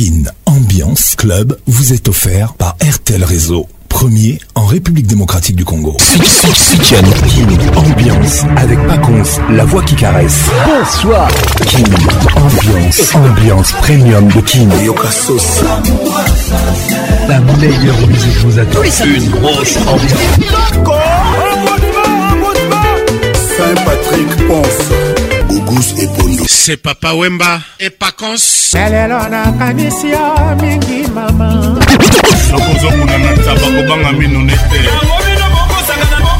King ambiance club vous est offert par RTL Réseau, premier en République démocratique du Congo. King ambiance avec Paconce, la voix qui caresse. Bonsoir. Kin ambiance, ambiance premium de Kin. La meilleure musique vous attend. Une grosse ambiance. Saint-Patrick Ponce. douce et pondo c'est papa wemba et pacons lelelo nakanisi yo mingi mama nakozokuna na taba kobanga mino ne te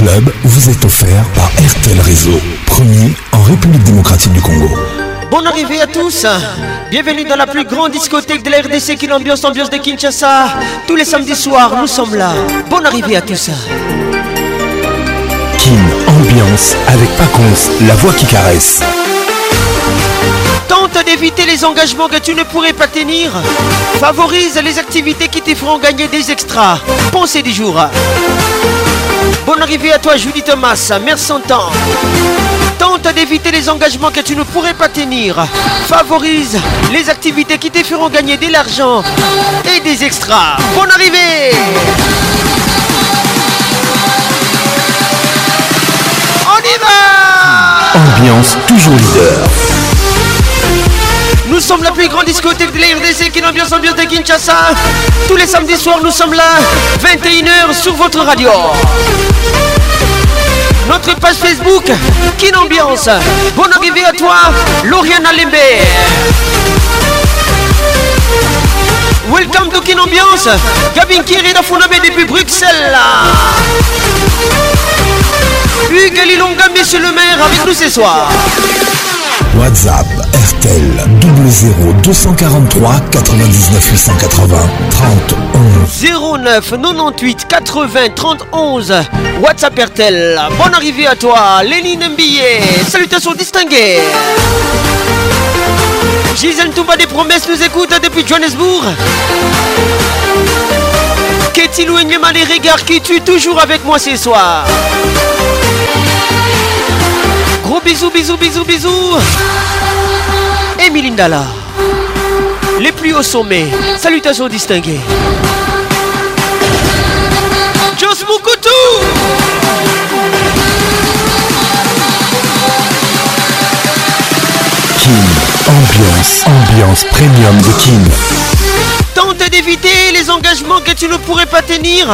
club vous est offert par RTL Réseau, premier en République démocratique du Congo. Bonne arrivée à tous. Bienvenue dans la plus grande discothèque de la RDC qui l'ambiance ambiance de Kinshasa. Tous les samedis soirs, nous sommes là. Bonne arrivée à tous. Kin Ambiance avec Pacons, la voix qui caresse. Tente d'éviter les engagements que tu ne pourrais pas tenir. Favorise les activités qui te feront gagner des extras. Pensez du jour. Bonne arrivée à toi, Julie Thomas. Merci en temps. Tente d'éviter les engagements que tu ne pourrais pas tenir. Favorise les activités qui te feront gagner de l'argent et des extras. Bonne arrivée On y va Ambiance toujours leader. Nous sommes la plus grande discothèque de l'IRDC qui l'ambiance ambiance de Kinshasa. Tous les samedis soirs, nous sommes là, 21h sur votre radio. Notre page Facebook, Kinambiance. Ambiance. Bonne arrivée à toi, Lauriane Alembe. Welcome to Kin Ambiance. Gabin Kiri Dafunabe depuis Bruxelles. Hugues Lilonga, monsieur le maire, avec nous ce soir. WhatsApp RTL 00243 243 99 880 30 09 98 80 31 WhatsApp RTL Bonne arrivée à toi Lénine Mbillet Salutations distinguées Gisèle Touba des promesses nous écoute depuis Johannesburg Ketty et les regards qui tue toujours avec moi ce soir Gros bisous, bisous, bisous, bisous. Emilie Ndala. Les plus hauts sommets. Salutations distinguées. Jos Moukoutou. King. Ambiance. Ambiance premium de King. Tente d'éviter les engagements que tu ne pourrais pas tenir.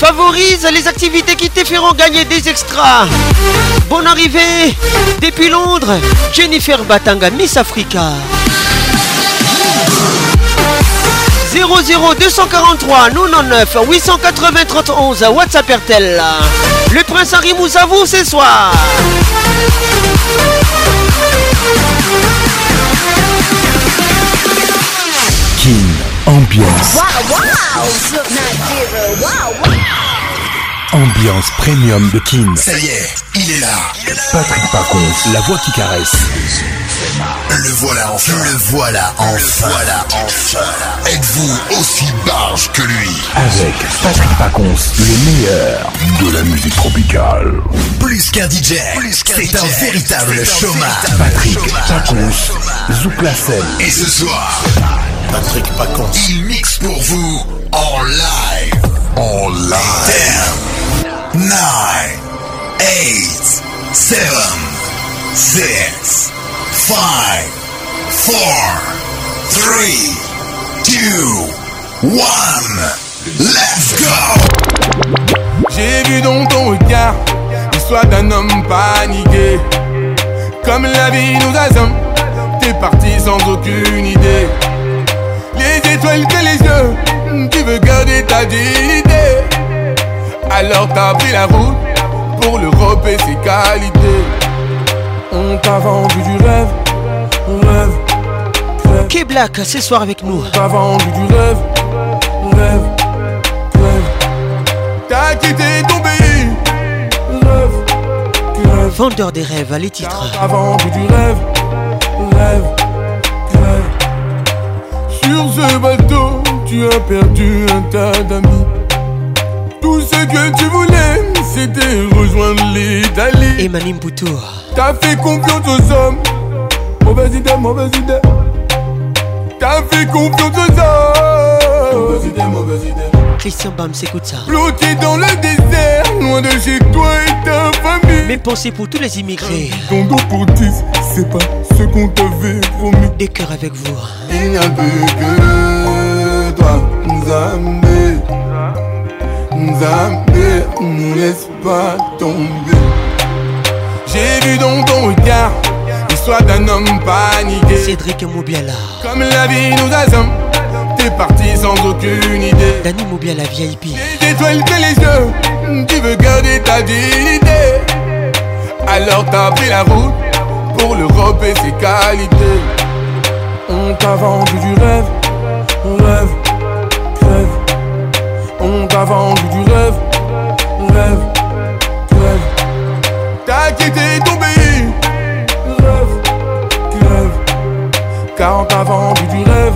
Favorise les activités qui te feront gagner des extras. Bonne arrivée depuis Londres, Jennifer Batanga, Miss Africa. 00 243 99 880 31 WhatsApp Airtel. Le prince Harry vous ce soir. Ambiance. premium de King. Ça y est, il est là. Patrick Parcon, la voix qui caresse. Le voilà enfin. Le voilà enfin. Le voilà enfin. Êtes-vous aussi barge que lui Avec Patrick Pacons, le meilleur de la musique tropicale. Plus qu'un DJ, c'est un véritable chômage. Patrick Pacons, scène. Et ce soir, Patrick Pacons, il mixe pour vous en live. En live. 10, 9, 8, 7, 6, 5, 4, 3, 2, 1, let's go J'ai vu dans ton regard l'histoire d'un homme paniqué. Comme la vie nous assomme, t'es parti sans aucune idée. Les étoiles que les yeux, tu veux garder ta dignité. Alors t'as pris la route pour l'Europe et ses qualités. On t'a vendu du rêve, rêve. rêve. K-Black, ce soir avec nous. On vendu du rêve, rêve, rêve. T'as quitté ton pays, rêve, rêve. Vendeur des rêves, les titres. On t'a vendu du rêve, rêve, rêve. Sur ce bateau, tu as perdu un tas d'amis. Tout ce que tu voulais, c'était rejoindre l'Italie. Et Manim Boutour. T'as fait confiance aux hommes. Mauvaise idée, mauvaise idée. T'as fait confiance aux hommes. Mauvaise idée, mauvaise idée. Christian Bam, s'écoute ça. Bloqué dans le désert, loin de chez toi et ta famille. Mes pensées pour tous les immigrés. Ton dos pour 10, c'est pas ce qu'on t'avait promis. Des cœurs avec vous. Il n'y a plus que toi, Nzambé. Nzambé, ne laisse pas tomber. J'ai vu dans ton regard l'histoire d'un homme paniqué. Cédric Moubiala. Comme la vie nous assomme, t'es parti sans aucune idée. Dani Moubiala VIP. Des étoiles dans les yeux, tu veux garder ta dignité. Alors t'as pris la route pour l'Europe et ses qualités. On t'a vendu du rêve, rêve, rêve. On t'a vendu du rêve, rêve t'étais tombé. Tu rêves, tu rêves. 40 avant, puis du rêve,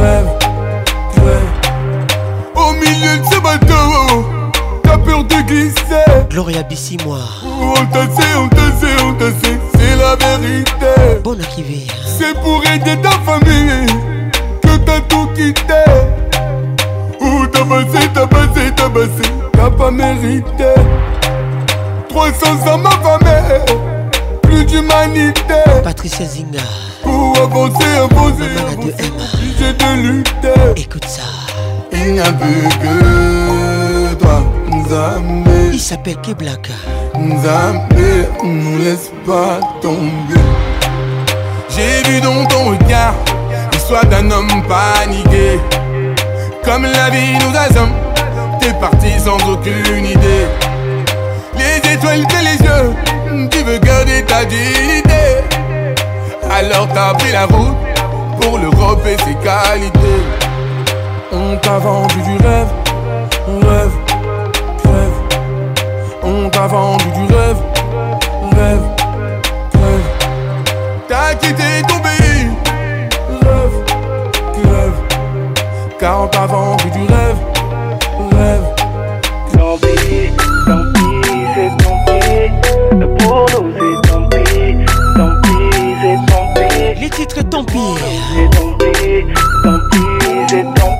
rêve, tu rêves. Au milieu de ce bateau, t'as peur de glisser. Gloria Bissi, moi. On t'a sait, on t'a sait, on t'a sait, c'est la vérité. Bon arrivée. C'est pour aider ta famille que t'as tout quitté. Ou t'as passé, t'as passé, t'as passé, t'as pas mérité. Croissance ma famille, plus d'humanité. Patricia Zinga. Pour avancer, avancer, avancer. J'ai de lutter. Écoute ça. Il n'y a plus que toi, nous Nzambe. Il s'appelle Keblaka. Nzambe, on nous laisse pas tomber. J'ai vu dans ton regard l'histoire d'un homme paniqué. Comme la vie nous assomme, t'es parti sans aucune idée les yeux. Tu veux garder ta dignité. Alors t'as pris la route pour l'Europe et ses qualités. On t'a vendu du rêve, rêve, rêve. On t'a vendu du rêve, rêve, rêve. T'as quitté ton pays, rêve, rêve. Car on t'a vendu du rêve, rêve. titre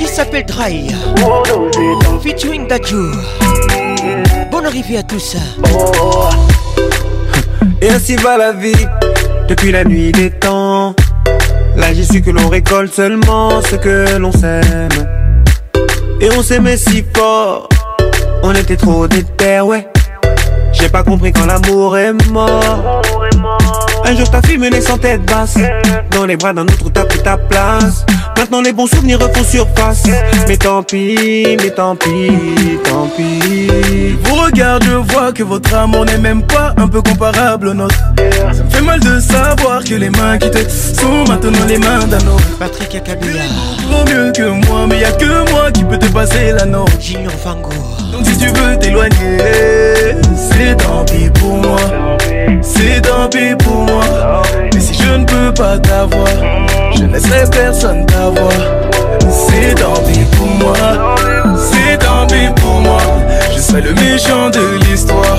Il s'appelle Dry. Featuring Dadju. Bonne arrivée à tous. Et ainsi va la vie depuis la nuit des temps. Là j'ai su que l'on récolte seulement ce que l'on s'aime. Et on s'aimait si fort, on était trop déter, ouais. J'ai pas compris quand l'amour est mort. Un jour ta fille menait sans tête basse Dans les bras d'un autre t'as pris ta place Maintenant les bons souvenirs refont surface Mais tant pis, mais tant pis, tant pis vous regarde, je vois que votre amour n'est même pas un peu comparable au nôtre Ça me fait mal de savoir que les mains qui te sont maintenant les mains d'un autre Patrick Akabila Trop mieux que moi, mais y a que moi qui peux te passer la norme Junior Fango si tu veux t'éloigner, c'est tant pis pour moi. C'est tant pis pour moi. Mais si je ne peux pas t'avoir, je ne laisserai personne t'avoir. C'est tant pis pour moi. C'est tant pis pour moi. Je serai le méchant de l'histoire.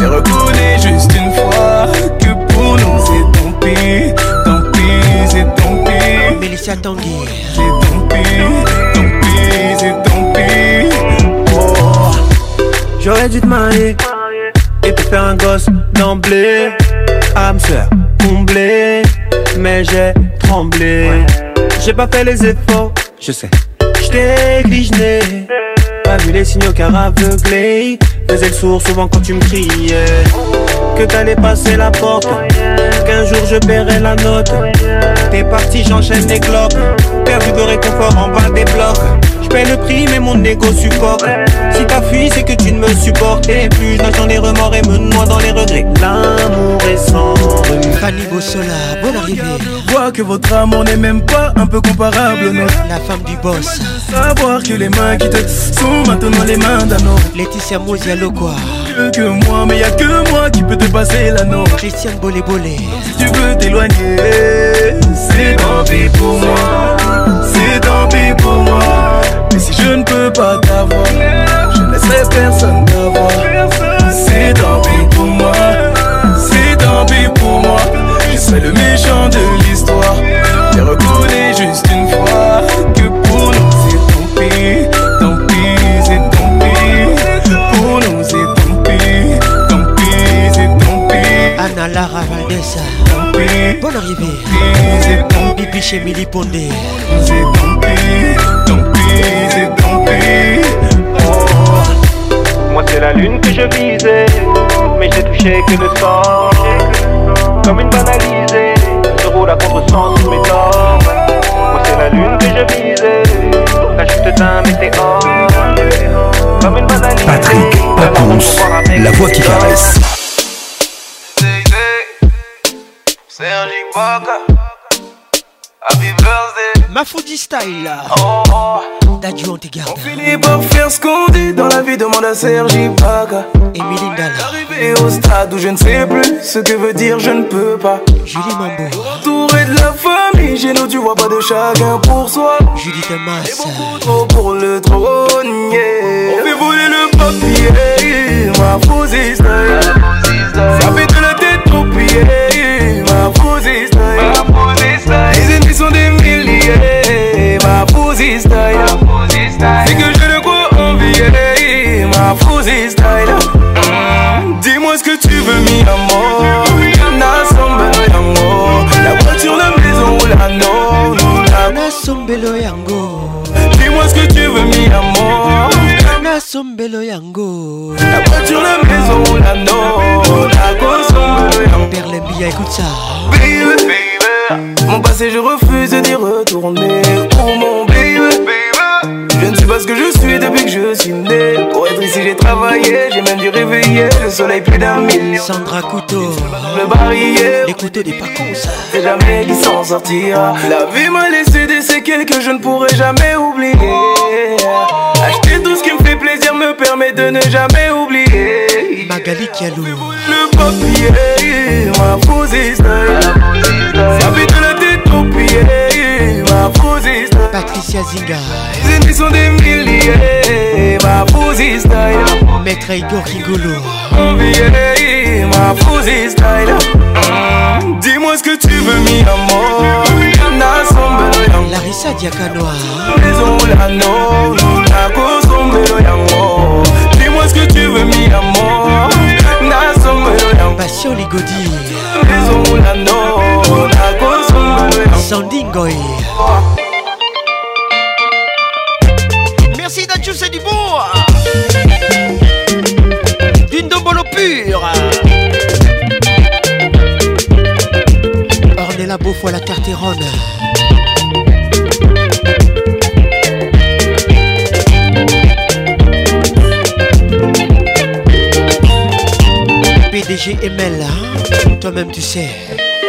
Mais reconnais juste une fois que pour nous c'est tant pis. Tant pis, c'est tant pis. J'aurais dû te marier et te faire un gosse d'emblée. Âme sœur comblée, mais j'ai tremblé. J'ai pas fait les efforts, je sais. J't'ai gligené, pas vu les signaux car aveuglé. Faisais le sourd souvent quand tu me criais. Que t'allais passer la porte, qu'un jour je paierai la note. T'es parti, j'enchaîne les clopes. Perdu de réconfort en bas des blocs paie le prix, mais mon ego supporte Si t'as fui, c'est que tu ne me Et plus. Je nage dans les remords et me noie dans les regrets. L'amour est sans remue. Fanny Bossola, bonne arrivée. Vois que votre amour n'est même pas un peu comparable au La femme du boss. Savoir que les mains qui te sont maintenant les mains d'un homme Laetitia Mouzialo, quoi. Que, moi, mais y'a que moi qui peux te passer l'anneau. Christiane Bolé Bolé. Si tu veux t'éloigner, c'est tant pour moi. C'est tant pis pour si je ne peux pas t'avoir, je ne laisserai personne t'avoir. C'est tant pis pour moi, c'est tant pis pour moi. Je serai le méchant de l'histoire. T'es reconnais juste une fois que pour nous c'est tant pis, tant pis, c'est tant pis. Pour nous c'est tant pis, tant pis, c'est tant pis. Anna Lara Valdessa, bonne arrivée. Bibi chez Mili Pondé c'est Moi, c'est la lune que je visais, mais j'ai touché que le sang. Comme une banalisée, je roule à contre-sens sous mes Moi, c'est la lune que je visais, la chute d'un météore. Comme une banalisée, Patrick la voix qui caresse. Sergi boga Happy birthday Mafoudi style Oh oh on finit par faire ce qu'on dit dans la vie, demande à Sergi Baga. Et Dalla. Arrivé au stade où je ne sais plus ce que veut dire je ne peux pas. Julie Mambo. Entouré de la famille, j'ai nous, tu vois pas de chacun pour soi. Julie Tamas Et beaucoup trop pour le trône, On fait voler le papier, ma faux Ça fait de la tête trop pied, ma faux Les ennemis sont des milliers, ma faux c'est que j'ai de quoi envie, ma est style. Mm. Dis-moi ce que tu veux, mi amour. La voiture, la maison ou la Dis-moi ce que tu veux, mi amour. La voiture, la maison ou la écoute ça. Mon passé, je refuse d'y retourner. Pour mon baby. Je ne suis pas ce que je suis depuis que je suis né. Pour être ici, j'ai travaillé, j'ai même dû réveiller le soleil plus d'un mille Sandra Couteau, le barrière, les des parcours C'est jamais qui s'en sortira. La vie m'a laissé des séquelles que je ne pourrai jamais oublier. Acheter tout ce qui me fait plaisir me permet de ne jamais oublier. Magali Kialou, le papier, ma histoire. Ça fait de la tête ma posiste. Patricia Zinga émissions des milliers Ma fousi style Maître Igor Rigolo Oh yeah, ma fousi style Dis-moi ce que tu veux mi amour Larissa Diakanoa Maison Lano La consommée yango Dis-moi ce que tu veux mi amour Passion Ligodi Maison Lano La consommée Sandingoy la ou la Carteronne. PDG ML, hein? toi-même tu sais.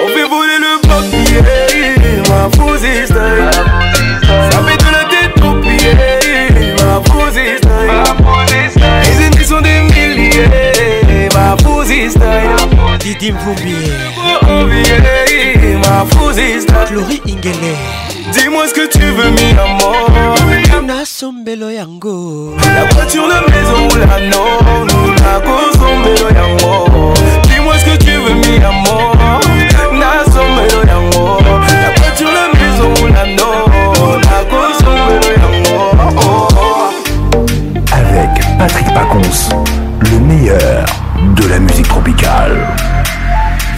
On fait voler le papier ma fusée Ça fait de la tête au pied, ma Les Ils sont des milliers fuzi style Didim Ma fuzi Flori Glory Ingele Dis-moi ce que tu veux mi amour Na sombelo yango La voiture, la maison ou la non Nous la yango Dis-moi ce que tu veux à amour Na sombelo yango La voiture, la maison ou la non Na consommelo yango Avec Patrick Pacons, le meilleur de la musique tropicale.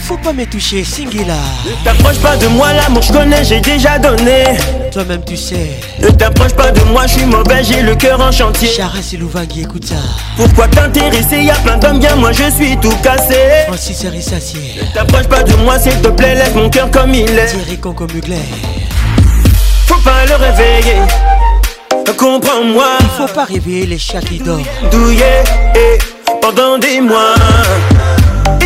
Faut pas me toucher, singular Ne t'approche pas de moi, l'amour je connais, j'ai déjà donné. Toi-même tu sais. Ne t'approche pas de moi, je suis mauvais, j'ai le cœur en chantier. Charest et qui écoute ça. Pourquoi t'intéresser, y'a plein d'hommes bien, moi je suis tout cassé. Francis Rissassier. Ne t'approche pas de moi, s'il te plaît, lève mon cœur comme il est. Thierry Conco Faut pas le réveiller. Comprends-moi. faut pas réveiller les chats qui dorment. Douillet et pendant des mois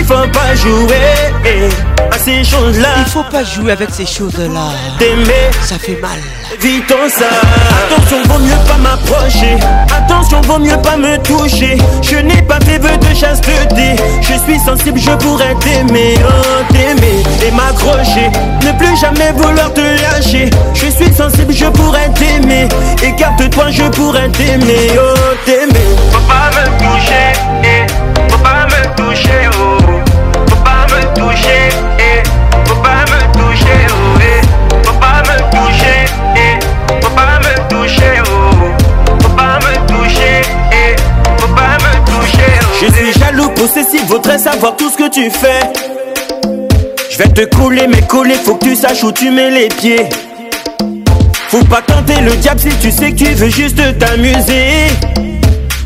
faut pas jouer à ces choses-là. Il faut pas jouer avec ces choses-là. T'aimer, ça fait mal. Vite en ça. Attention, vaut mieux pas m'approcher. Attention, vaut mieux pas me toucher. Je n'ai pas fait vœu de chasse Je suis sensible, je pourrais t'aimer, oh, t'aimer et m'accrocher. Ne plus jamais vouloir te lâcher. Je suis sensible, je pourrais t'aimer. Écarte-toi, je pourrais t'aimer, oh, t'aimer. Faut pas me toucher, faut pas me toucher, oh. Eh. faut pas me toucher, oh, eh. faut pas me toucher, eh. faut pas me toucher, oh, oh. faut pas me toucher, faut pas me toucher, Je suis jaloux, possessif, voudrais savoir tout ce que tu fais. Je vais te couler, mais coller, faut que tu saches où tu mets les pieds. Faut pas tenter le diable si tu sais qu'il tu veux juste t'amuser.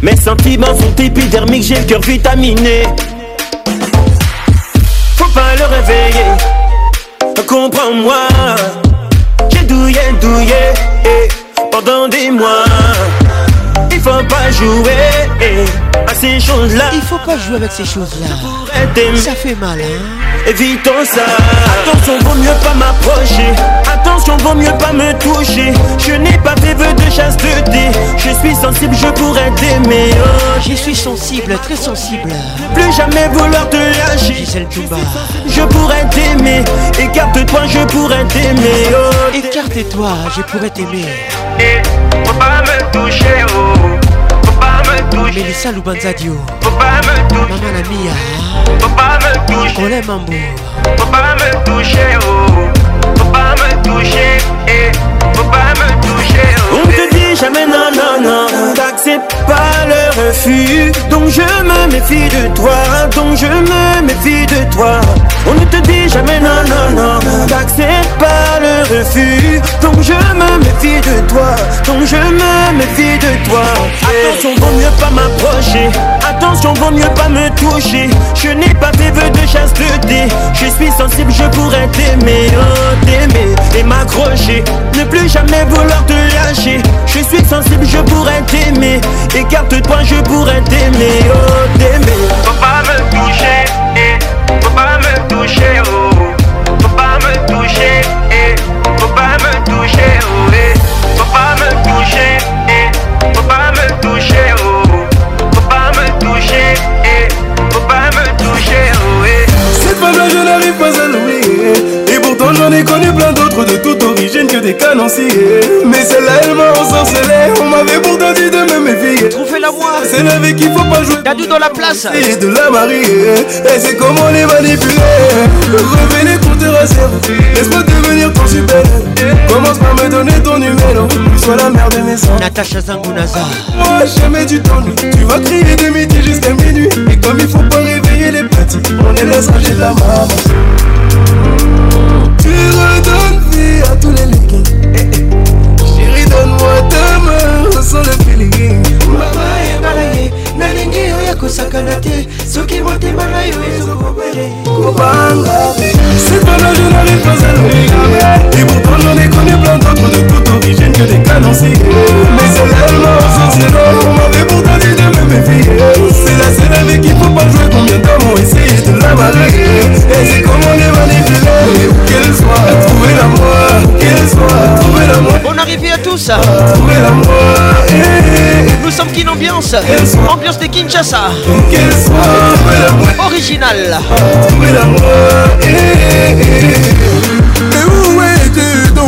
Mes sentiments sont épidermiques, j'ai le cœur vitaminé pas le réveiller. Comprends-moi, j'ai douillé, douillé, et eh, pendant des mois faut pas jouer à ces choses-là. Il faut pas jouer avec ces choses-là. Ça fait mal, hein. Évitons ça. Attention, vaut mieux pas m'approcher. Attention, vaut mieux pas me toucher. Je n'ai pas fait vœu de chasse chasteté. Je suis sensible, je pourrais t'aimer. Oh, je suis sensible, très sensible. plus jamais vouloir te lâcher. tu Touba. Je pourrais t'aimer. Écarte-toi, je pourrais t'aimer. Oh, Écarte-toi, je pourrais t'aimer. Faut pas me toucher, oh. Faut pas me toucher. Mélissa Lubanzadio. Oh. Faut pas me toucher. Maman la mia. Faut pas me toucher. On l'aime en beau. Faut pas me toucher, oh. Faut pas me toucher, eh. Faut pas me toucher, oh. On te dit jamais non, non, non. T'acceptes pas le refus. Donc je me méfie de toi, donc je me méfie de toi. On ne te dit jamais non, non, non, t'acceptes pas le refus, donc je me méfie de toi, donc je me méfie de toi. Attention, vaut mieux pas m'approcher, attention, vaut mieux pas me toucher. Je n'ai pas fait vœu de chasteté, je suis sensible, je pourrais t'aimer, oh, t'aimer et m'accrocher, ne plus jamais vouloir te lâcher. Je suis sensible, je pourrais t'aimer, écarte-toi, je pourrais t'aimer, oh, t'aimer. Faut pas me toucher, eh. Faut pas me toucher, oh. Faut pas me toucher, eh. Faut pas me toucher, oh, eh. Faut pas me toucher, eh. pas me toucher, oh. pas me toucher, eh. pas me toucher, oh, eh. Cette femme-là, je n'arrive des canonciers Mais celle-là elle m'a ensorcelé On m'avait pourtant dit de me méfier Trouvez la voix C'est la vie qu'il faut pas jouer Dadou dans la place C'est de la marier Et c'est comment les manipuler Revenez pour te rester Laisse-moi devenir ton super Commence par me donner ton numéro Sois la mère de mes enfants Natacha Zangunaza Moi jamais du temps Tu vas crier de midi jusqu'à minuit Et comme il faut pas réveiller les petits On est là de la maman Tu redonnes dit à tous les ligues hey, hey. Chérie, donne-moi ta main sans le feeling Mama ebalaye nalingi oyo kosakana te soki motema na yo ezokobele kobanga C'est pas là, je n'arrive pas à l'oublier Et pourtant j'en ai connu plein d'autres de couteaux qui gênent que des canons Mais c'est tellement sensé on m'avait pourtant dit de me méfier la mariée Et c'est comment les manipuler Qu'elle soit trouvée la moi Qu'elle soit trouvée la moi Bonne arrivée à tous Trouvez la moi Nous sommes qu'une ambiance Ambiance de Kinshasa Qu'elle soit trouvée la moi Original Trouvez la moi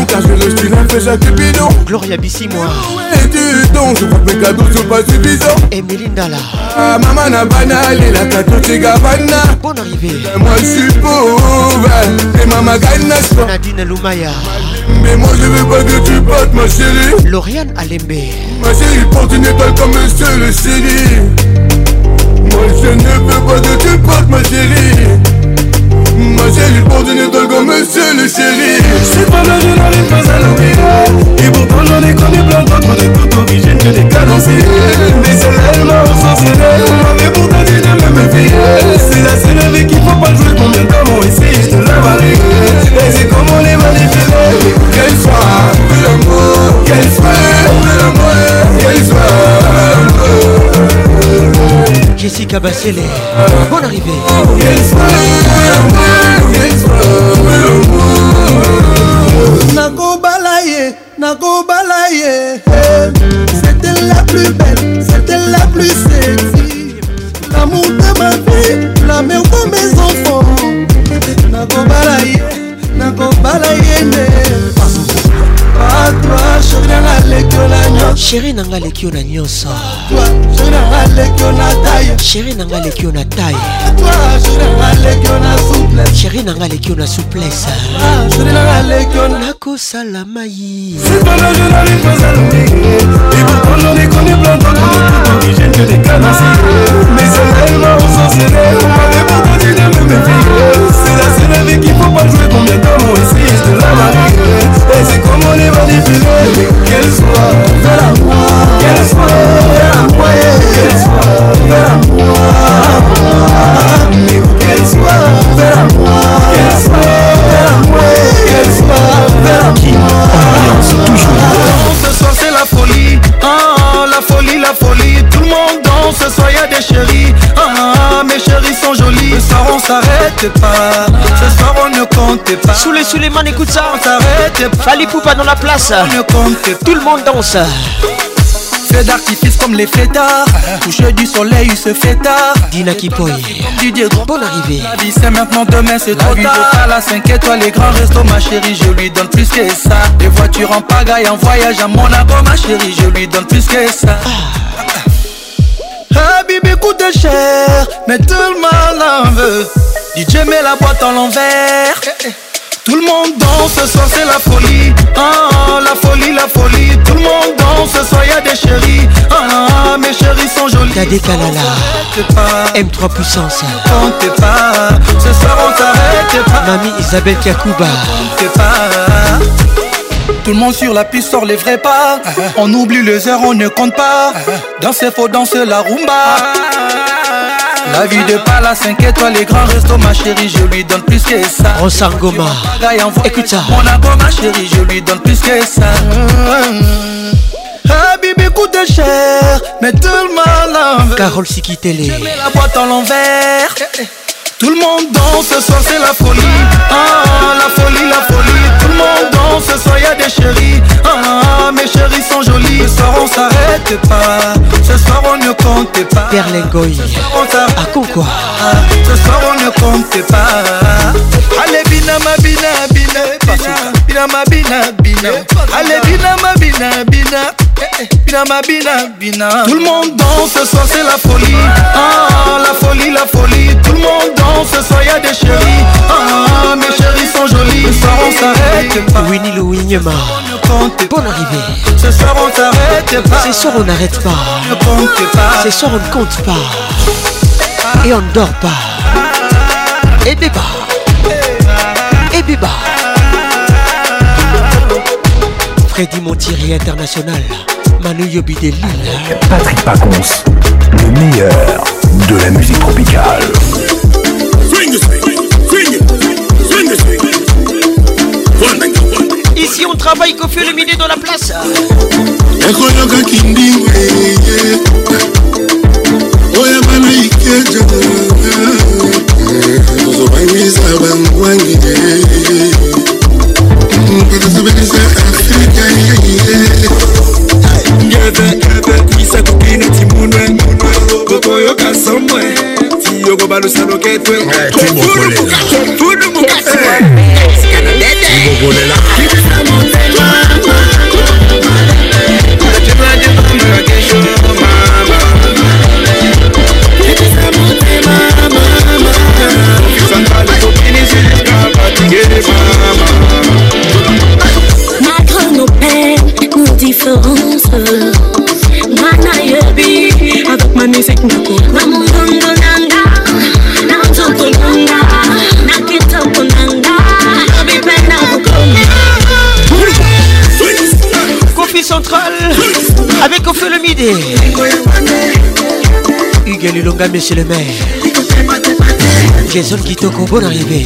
Putain, je le suis un flèche Cupidon. Gloria Bissi, moi. Et ah tu donc, je crois que mes cadeaux sont pas suffisants. Et eh, Melinda là. Ah, maman n'a banal et la cadeau c'est Gabana. Bonne arrivée. Moi, je suis pauvre. Et maman gagne la Nadine Loumaya. Mais moi, je veux pas que tu battes, ma chérie. Lauriane Alembe. Ma chérie, porte une étoile comme un seul chéri. Moi, je ne veux pas que tu battes, ma chérie. Ma chérie, pour une idole comme monsieur le chéri Je suis pas là je n'arrive pas à l'oublier Et pourtant, j'en ai connu plein d'autres Des toutes origine que des cadencés Mais c'est elle, ma ressource, c'est elle On m'avait pourtant dit de me fier C'est la seule avec qui faut pas jouer Combien de temps on essaye de la marier Et c'est comme on est manipulé Qu'elle soit, plus l'amour Qu'elle soit, que l'amour Qu'elle soit Jessica Bassele, bonne arrivée. Nakobala ye, nakobala ye. C'était la plus belle, c'était la plus sexy. L'amour de ma vie, la mère de mes enfants. Nakobala ye, nakobala ye. sheri nanga lekio na nyonso sheri nanga lekio na taille sheri nanga lekio na souplesse nakosalama yi ambiance S'arrête pas. Ce soir, on ne compte pas. Sous les sous écoute ça. On s'arrête pas. dans la place. On ne compte pas. Tout le monde danse. Fait d'artifice comme les fêtards. Toucher du soleil, il se fait tard. Dina qui Didier trop Bonne arrivée. La vie, c'est maintenant, demain, c'est trop tard. La vie, la 5 étoiles, les grands restos, ma chérie, je lui donne plus que ça. Des voitures en pagaille, en voyage à Monaco, ma chérie, je lui donne plus que ça. Ah. Habibi coûte cher, mais tout le monde en veut. DJ met la boîte en l'envers. Tout le monde danse, ce soir c'est la folie. Ah, la folie, la folie. Tout le monde danse, ce soir y'a des chéris. Ah, mes chéris sont jolis. T'as des pas. M3 puissance. pas. Ce soir on s'arrête pas. Mamie Isabelle Kakuba. pas. Tout le monde sur la piste sort les vrais pas. On oublie les heures, on ne compte pas. Danser faut danser la rumba. La vie de Pala 5 étoiles, les grands restos, ma chérie, je lui donne plus que ça. Ronsard Goma, écoute ça. Mon amour, ma chérie, je lui donne plus que ça. Habibi ah, coûte cher, mais tout le mal en Carole Sikitele. Je mets la boîte en l'envers. Tout le monde danse, ce soir c'est la folie. Ah, la folie, la folie. Tout le monde danse, ce soir y des chéris. Ah, mes chéris sont jolis. Ce soir on s'arrête pas. Ce soir on ne compte pas. Perlingoy. À quoi Ce soir on ne compte pas. Allez bina ma bina bina bina. Bina bina Allez bina bina bina bina, Tout le monde danse, ce soir c'est la folie. Ah, la folie, la folie. Tout le monde danse, ce soir y'a des chéris. Ah, mes chéris sont jolis. Ce soir on s'arrête pas. Winnie Louis Bonne arrivée. Ce soir on s'arrête pas. Ce soir on n'arrête pas. compte pas. Ce soir on ne compte pas. Et on ne dort pas. Et béba Et béba Freddy Montieri International. Manu Yobi de Delila. Patrick Pacons, le meilleur de la musique tropicale. Swing, swing, swing, swing, Ici on travaille Kofi le midi dans la place. ekoyoka kindingu eye ebe kuisa kupini timunwe kokoyo kasomwe tiyogo balusaloketwe tumukulela Avec au feu le midi. Hugues monsieur le maire. Jason Kitoko, Bon arrivé.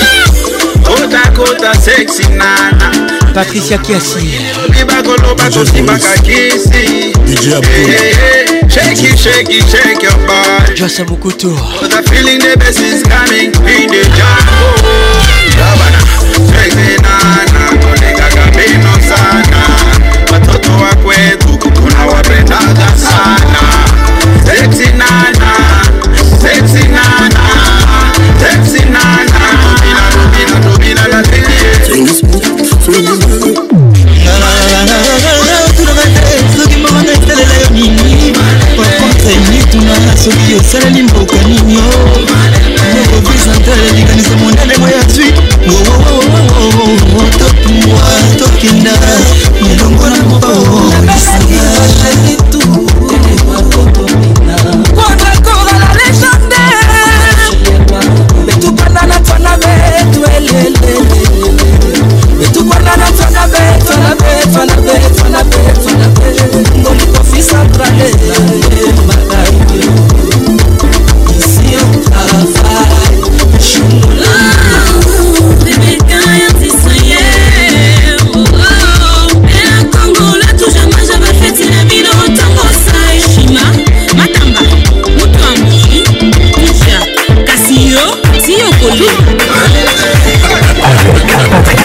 bakakota sexi nana patricia kiasi bakoloba kosimbaka kisi eh, eh, eh. Shake it, shake it, shake your body. Just a mukutu. The feeling the best is coming in the jungle. Gavana, sexy nana, kolega kabino sana. Watoto wa kwetu tunawapendaga sana. Sexy nana, sexy nana, sexy nana. asaleli mboka nini o oh? mokovisantere likanisa mondele mo ya twi totumwa tokenda elongo na mopaoisaaakonakorala legende betupanda na twana betu elelele betupanda na twana betwana betwana betwana betwana ngolikofisantrale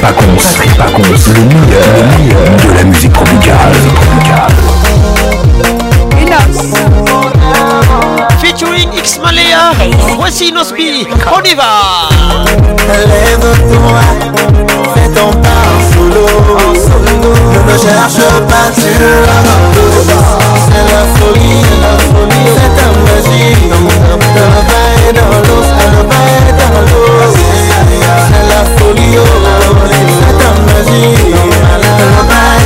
Pacons, Patrick Pacons, le meilleur de la musique tropicale. Inos featuring X Malea, voici Inospi, on y va. Lève-toi, fais ton pas sous l'eau. Ne cherche pas, tu l'as C'est la folie, la folie, c'est ta magie. Dans mon travail, dans l'eau.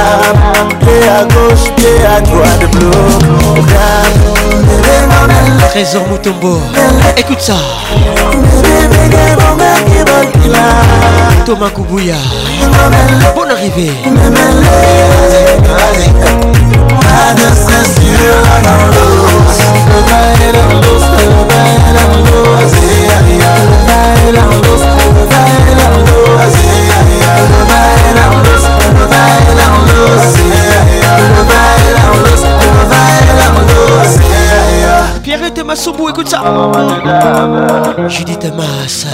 Programme, pied à gauche, pied à droite, bloc. Programme, Trésor Moutombo, écoute ça. Thomas Koubouya, bonne arrivée. What's Judith Amas.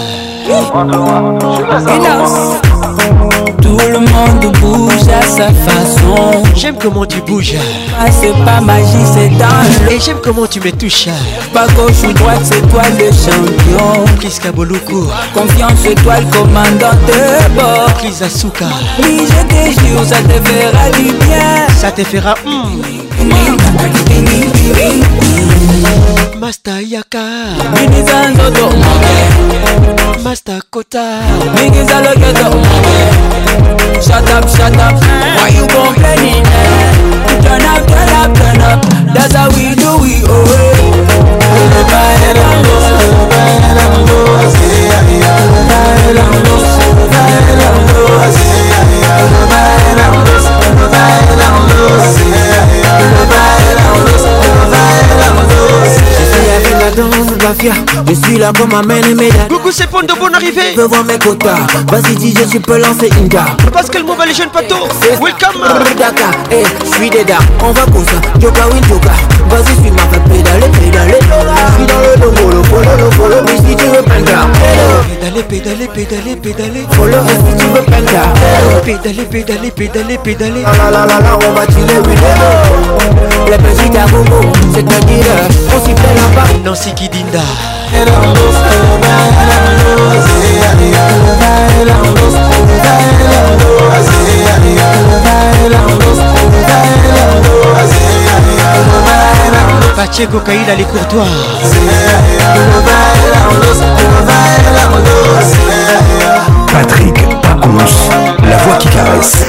Tout le monde bouge à sa façon. J'aime comment tu bouges. Ah, c'est pas magie, c'est dans Et j'aime comment tu me touches. Pas gauche ou droite, c'est toi le champion. Chris Boloko. Confiance, toi le commandant de bord. Asuka. Oui, je te jure, ça te fera du bien. Ça te fera. Mm. masta yaka mingiza nzoto masta kota mingiza loketo shut up shut up why you complaining eh? turn up turn up turn up that's how we do we oh, eh. eh, oh. mafia, je suis là comme un mène immédiat. Coucou, c'est Pondo, bonne arrivée. Je veux voir mes quotas, vas-y DJ, tu peux lancer Inga. Pascal Mouba, les jeunes patos, welcome. Daka, eh, je suis des dames, on va comme ça, Joka win Joka. Vas-y, suis ma fête, pédale, pédale, Je suis dans le domo, le follow, le follow, mais si tu veux penda. Pédale, pédale, pédale, pédale. Follow, mais si tu veux penda. Pédale, pédale, pédale, pédale. La la la la, on va chiller, oui, à à vous, c'est un on s'y fait bas Nancy Guidinda. Pacheco Caïda les courtois. Patrick la voix qui caresse.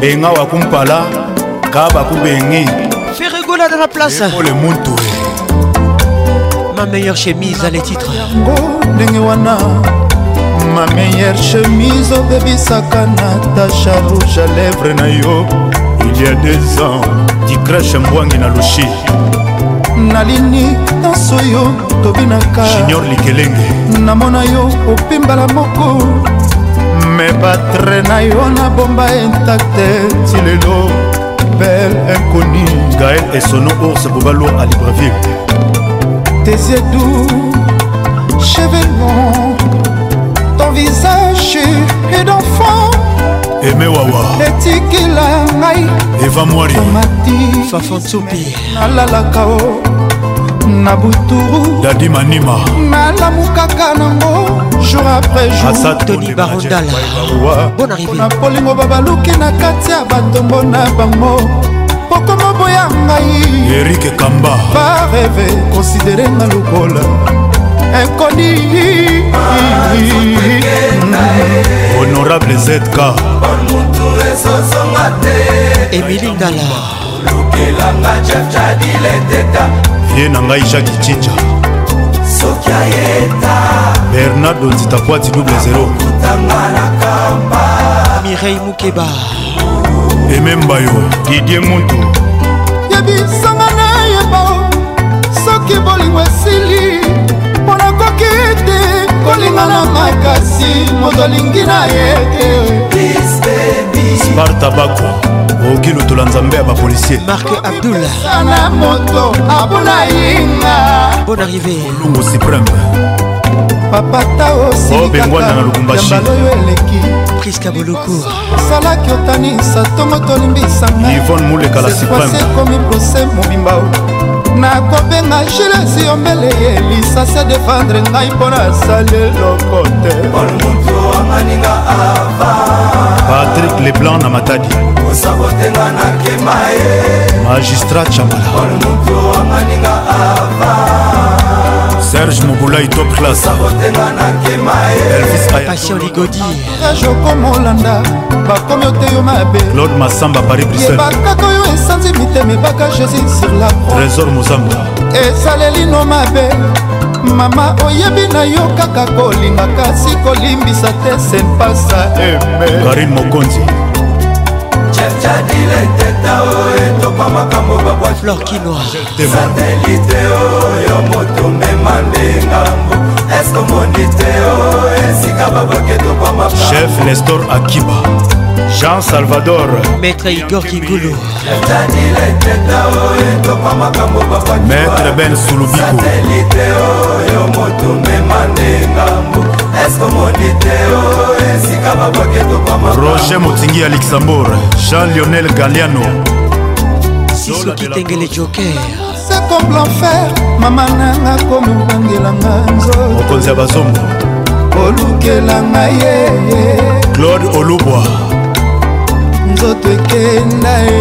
Benga là kaba kubengi ferregola dans la place pole muntu ma meilleure chemise les titres ngo ndenge wana ma meilleure chemise obebisaka natasha rouge à lèvre na yo il y a des ans dicrache mbwangi na lushi nalini nyonso yo tobinaka junior likelenge namona yo opimbala moko me batre na yo na bomba intakte ti lelo appel inconnu gaël esono ours bobalo à libreville tes yeux doux cheveux longs ton visage et d'enfant aime wawa etikila ngai eva mwari omati fafonsopi nalalaka o na buturu dadi manima malamu kaka nango jour après jourtoni barondalapona polingo babaluki na kati ya batombo na bango pokoma boya ngai erik kamba bareve konsidere nga lokola ekoni honorable zk emili ngala lukelanga jafjadile teta ye na ngai jacki cinja bernardo nzita poati double zero mirei mukeba emembayo didie muntu yebisanga nayeba soki bolingo esili mpo nakoki te kolinga na makasi moto alingi na ye te spartabako oki lutola nzambe ya bapolisier marke abdullah sana moto abuna yinga bon arrivé olungu supreme papata osilikakayambaloyo oh, eleki priska bolokour salaki otanisa ntongo tolimbisangaasekomi prose mobimba nakobenga gilesi yombele elisa se defendre ngai mpona asali eloko te patrik leblanc na matadi magistrat chamala serge mobolai top classpatien ligodi jokomolanda bakomi ote yo mabe claude masamba paris bruselbakaka oyo esanzi mitema ebaka jésus sur la trésor mozamba esalelino mabe mama oyebi na yo kaka kolinga kasi kolimbisa te sempasa eme karine mokonzi jadile teta o etopa makambo babwasatelite oyo oh, moto mema nde ngambo eske omoni oh, te o esika babwaki etopa makambo chef nestor akiba jean salvador maître igor kingulu maître ben sulubikuatelite oyo motumema nde ngambo eskomoni te o esika babwaki topama roger motingi ya luxembourg jean lionel galiano sisoki tengele joker comme l'enfer mama nanga komobangelanga nzoto mokonzi ya bazongo olukela ngai ye claude olubwa nzoto ekenda ye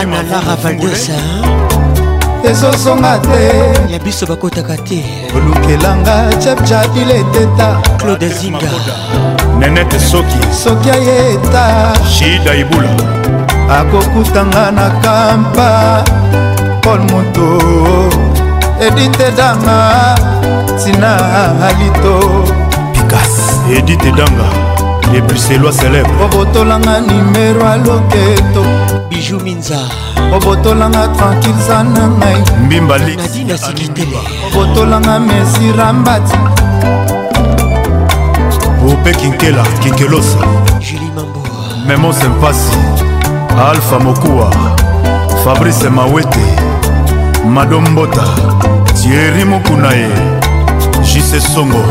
analara vanesa ezosonga te ya biso bakotaka te olukelanga chepchapile eteta claude zinga nenete soki soki ayeta shida ibula akokutanga na kampa paul moto edite danga tina alito pikas edite danga epuselwa célèbre obotolanga nimero aloketo bijou minza obotolanga tranquille za na ngai mbimbalinadina sikitele obotolanga mesirambati upe kinkela kinkelosa julie mambo memose mpasi alpha mokuwa fabrice mawete madombota tieri mokuna ye jise songo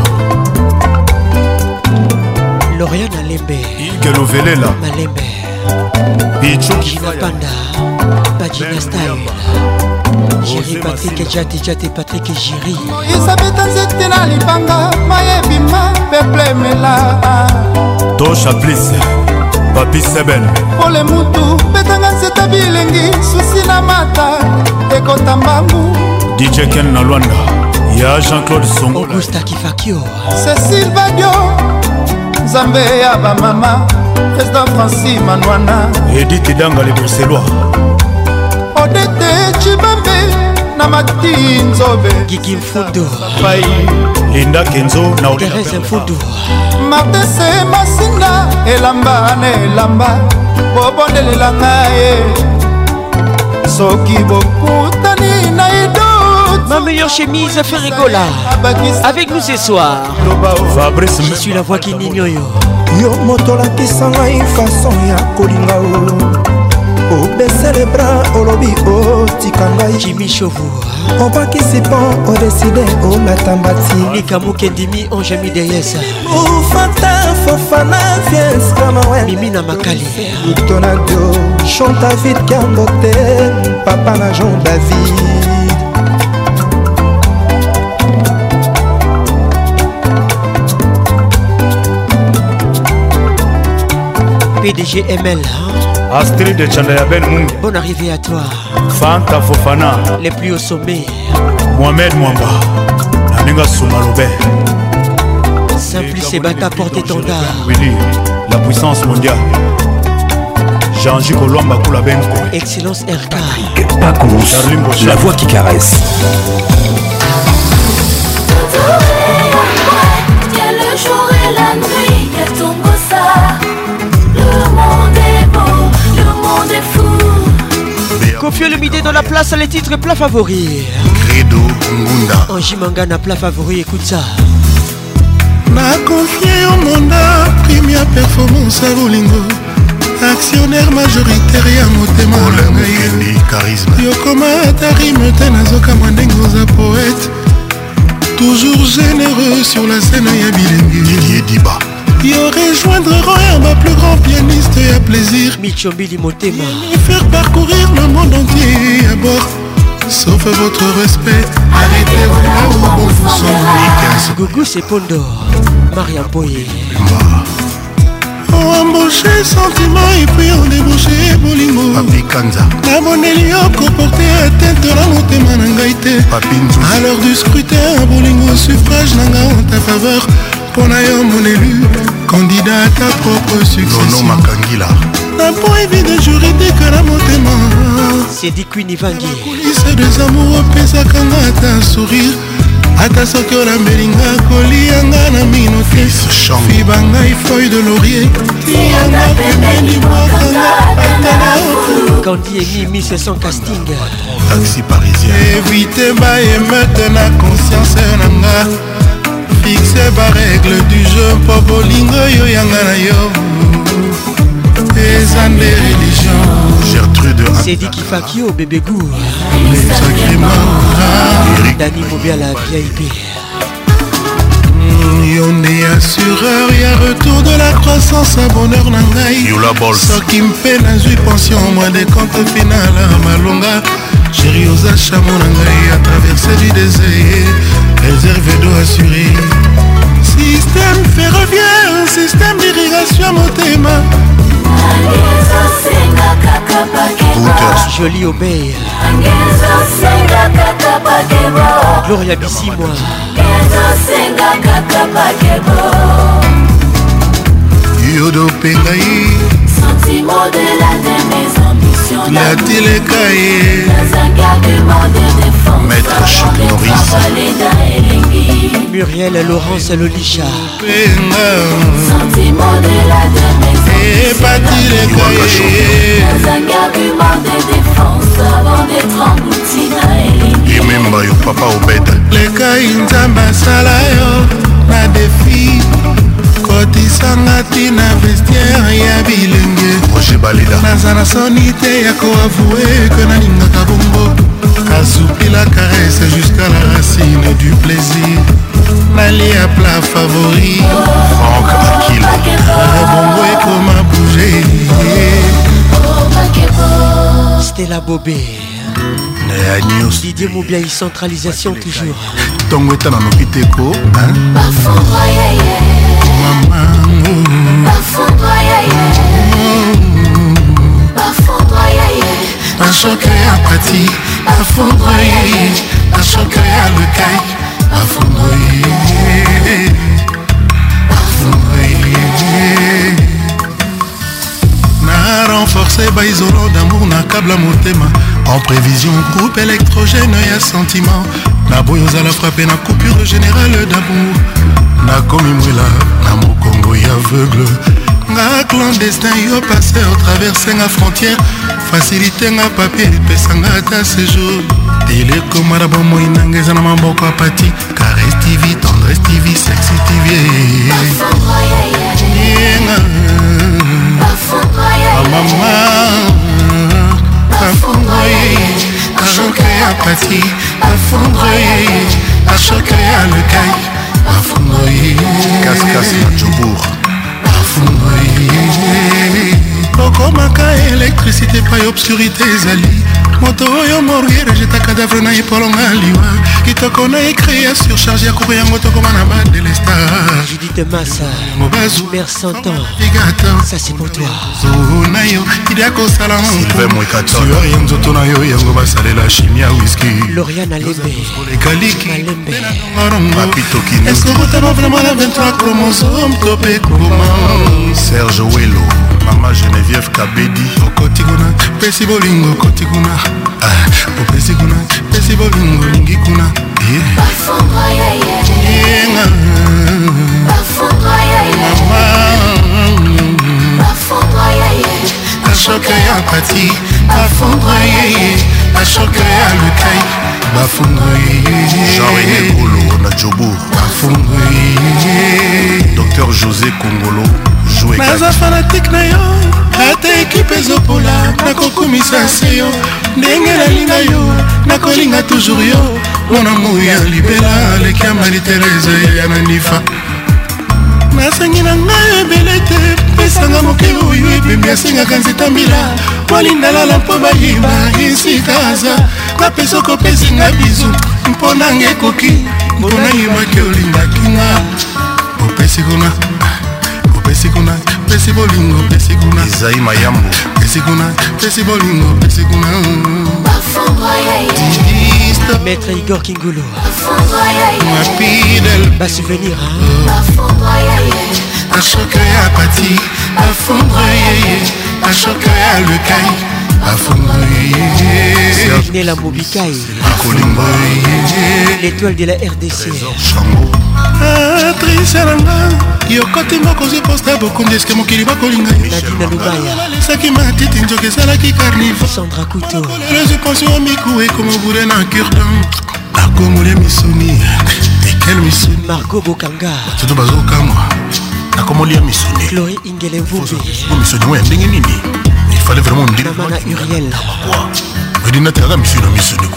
orion alembe ige lovelela malembe bichokipanda bagina style jiri patrik jati jati patrik jiri isabeta nzete na libanga mayebima peple emela tosha plise papi sebel pole mutu betanga nzeta bilengi susi na mata ekota mbangu dijeken na lwanda ya jean-claude songoaugusta kifakio cecil badio nzambe ya bamama président franci manwana edite danga liboselwa odete cibambe na mati nzobe gigi mfudu pai linda kenzo na terese mfudu martese masinga elamba na elamba bobondelelanga ye soki bokutani Ma meilleure chemise fait rigola Avec nous ce soir Fabrice Je suis la voix qui nignoyo yo moto olakisa ngai façon ya kolinga o obesa lebra olobi otika O jimi shovu ni mpo odeside olata on nika mokendimi anjami deyesa ofata fofana viens cameroun mimi na makali tonado chanta vite kambote papa na jean david PDG ML. Hein. Astrid de Chandayaben Bonne arrivée à toi. Fanta Fofana. Les plus hauts sommets. Mohamed Mwamba. Naninga Soumalobe. Simplice et Bata porte étendard. Willy, la puissance mondiale. Jean-Jacques Olomba Koulabenko. Excellence RK. la voix qui caresse. à le jour et la nuit. le midi dans la place, les titres plat favori. Credo Munda. Angie Mangana, plat favori, écoute ça. nakonfie au monde monde, première performance à Rolingo. actionnaire majoritaire ya motema na ngai yokoma ata te nazokamwa ndenge oza poète toujours généreux sur la scène il y ya bilengi Yo rejoindre Roya, ma plus grand pianiste et à plaisir Michombi Motema Et faire parcourir le monde entier à bord Sauf votre respect Arrêtez-vous là où bon vous semble Gougou c'est Pondor Mariam Boye embauché sentiment epui ondebouche bolingo namoneli yo koporte atente na motema na ngai te alors du scrutin bolingo suffrage na nga en ta faveur mpo na yo monelu kandida ta propre succession makangila na mpo evide juridike na motema sedikuinivangikulise des amour opesaka nga ata sourire ata soki olambelinga kolianga na mino te fiba ngai e feuille de laurier tianga pembeni mwakanga atanaokuevite baemete na conscience na nga fixe baregle du jeu mpo bolingo oyo yanga na yo eza nde religion gertrude sedikifakio bebegu dani mobiala vip mm, yo nde assureur ya retour de la croissance ya bonheur na ngai soki mpe nazwi pension mwa de compte final malonga sheri oza chamo na ngai ya traverse du désir réserve d'eau assurée système ferroviaire système d'irrigation motema joli obey gloria bisimwa yodo mpe ngai sentiment de la demaison natileka ye maître chak noris muriel laurence lolisha epatileka ye ememba yo papa obed lekai nzambe asala yo na defi kotisanga ntina vestiere ya bile roger balida naza na soni te ya koavoue ke nalingaka bongo azupi la caresse jusqu'à la racine du plaisir nalia pla favori frank akil bongo ekoma bouge stela bobe didie mobiai centralisation toujours ntongo etana noki teko mamango Un choc aplati, à foudroyer Un choc à le caille, à foudroyer À foudroyer na renforce baizolo d'amour na kabla motema en prévision groupe électrogène ya sentiment naboyi ozala frappe na coupure générale d'amour nakomi mwela na mokongo ya aveugle nga clandestin yo passer traversenga frontière fasilite nga papier epesanga ata séjour telekomara bomoi nanga eza na maboko apati cares tv tendresse tv sexy tv yenga bamama bafongoye achancre apati bafongoye achancre alekai bafongoye kaskas na jobour bafongoye okomaka elektrisité epai obscurité ezali moto oyo morier ejeta kadavre na epolonga liwa kitoko na ekri ya surcharge ya koko yango tokoma na badelestageigata yo ida kosala mokuya nzoto na yo yango basalela chimia whiskiolekalikieskokotanovraimala 23 chromosome tope koma serge welo mama genevieve kabedi okoti kuna pesi bolingo okoti kuna ah, opesi kuna pesi bolingo olingi kuna bashoke ya pati bafungwa yeye bashoke ya lukai bafungwa yeyejean-rené bolo na jobour bafungwa yeye dr josé kongolo naza fanatike na yo ata ekipe ezopola nakokumisa nse yo ndenge nalinga yo nakolinga toujours yo monamo ya libela aleki ya maliterese ya nanifa nasengi na ngai ebele te pesanga moke oyo ebembi asengaka nzeta mbila molindalala mpo bayeba esika aza napesa okopesinga bizu mpo nanga ekoki mpona yebaki olingaki nga opesi kuna pesi kuna pesi bolingo pesi kuna ezai mayambo pesi kuna pesi bolingo pesi kuna maître igor kingulu ba souvenir un choc à pati un fondre un choc à le caille afungwinela bobikai l'étoile de la rdc patricia nanga yokoti moko ozwi posta bokundi eske mokili bakolinga nadina lubaya alesaki matiti nzoka esalaki carnivsandra kutolelo ezwi pension miku ekomobure na curdan akongole misuni ekel misuni margo bokanga soto bazokamwa nakomolia misuni chlori ingelevubi misuni oyo ya ndenge nini fallait vraiment me dire mana uriel vedinati kaka misu na misu ni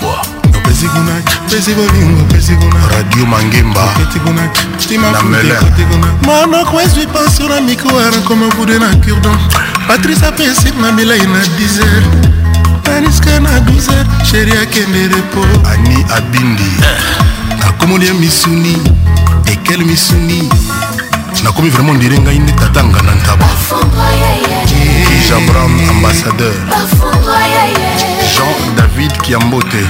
kwa radio mangembanamele manakoezwi pension na mikoara koma bude na curdon patrice apesir na milai na 10 heures taniska na 12 heures sheri akende repo ani abindi nakomoli eh. ya misuni ekel misuni nakomi vraiment ondire ngai nde tatanga na ntaba jabram ambassadeur jean david kiambote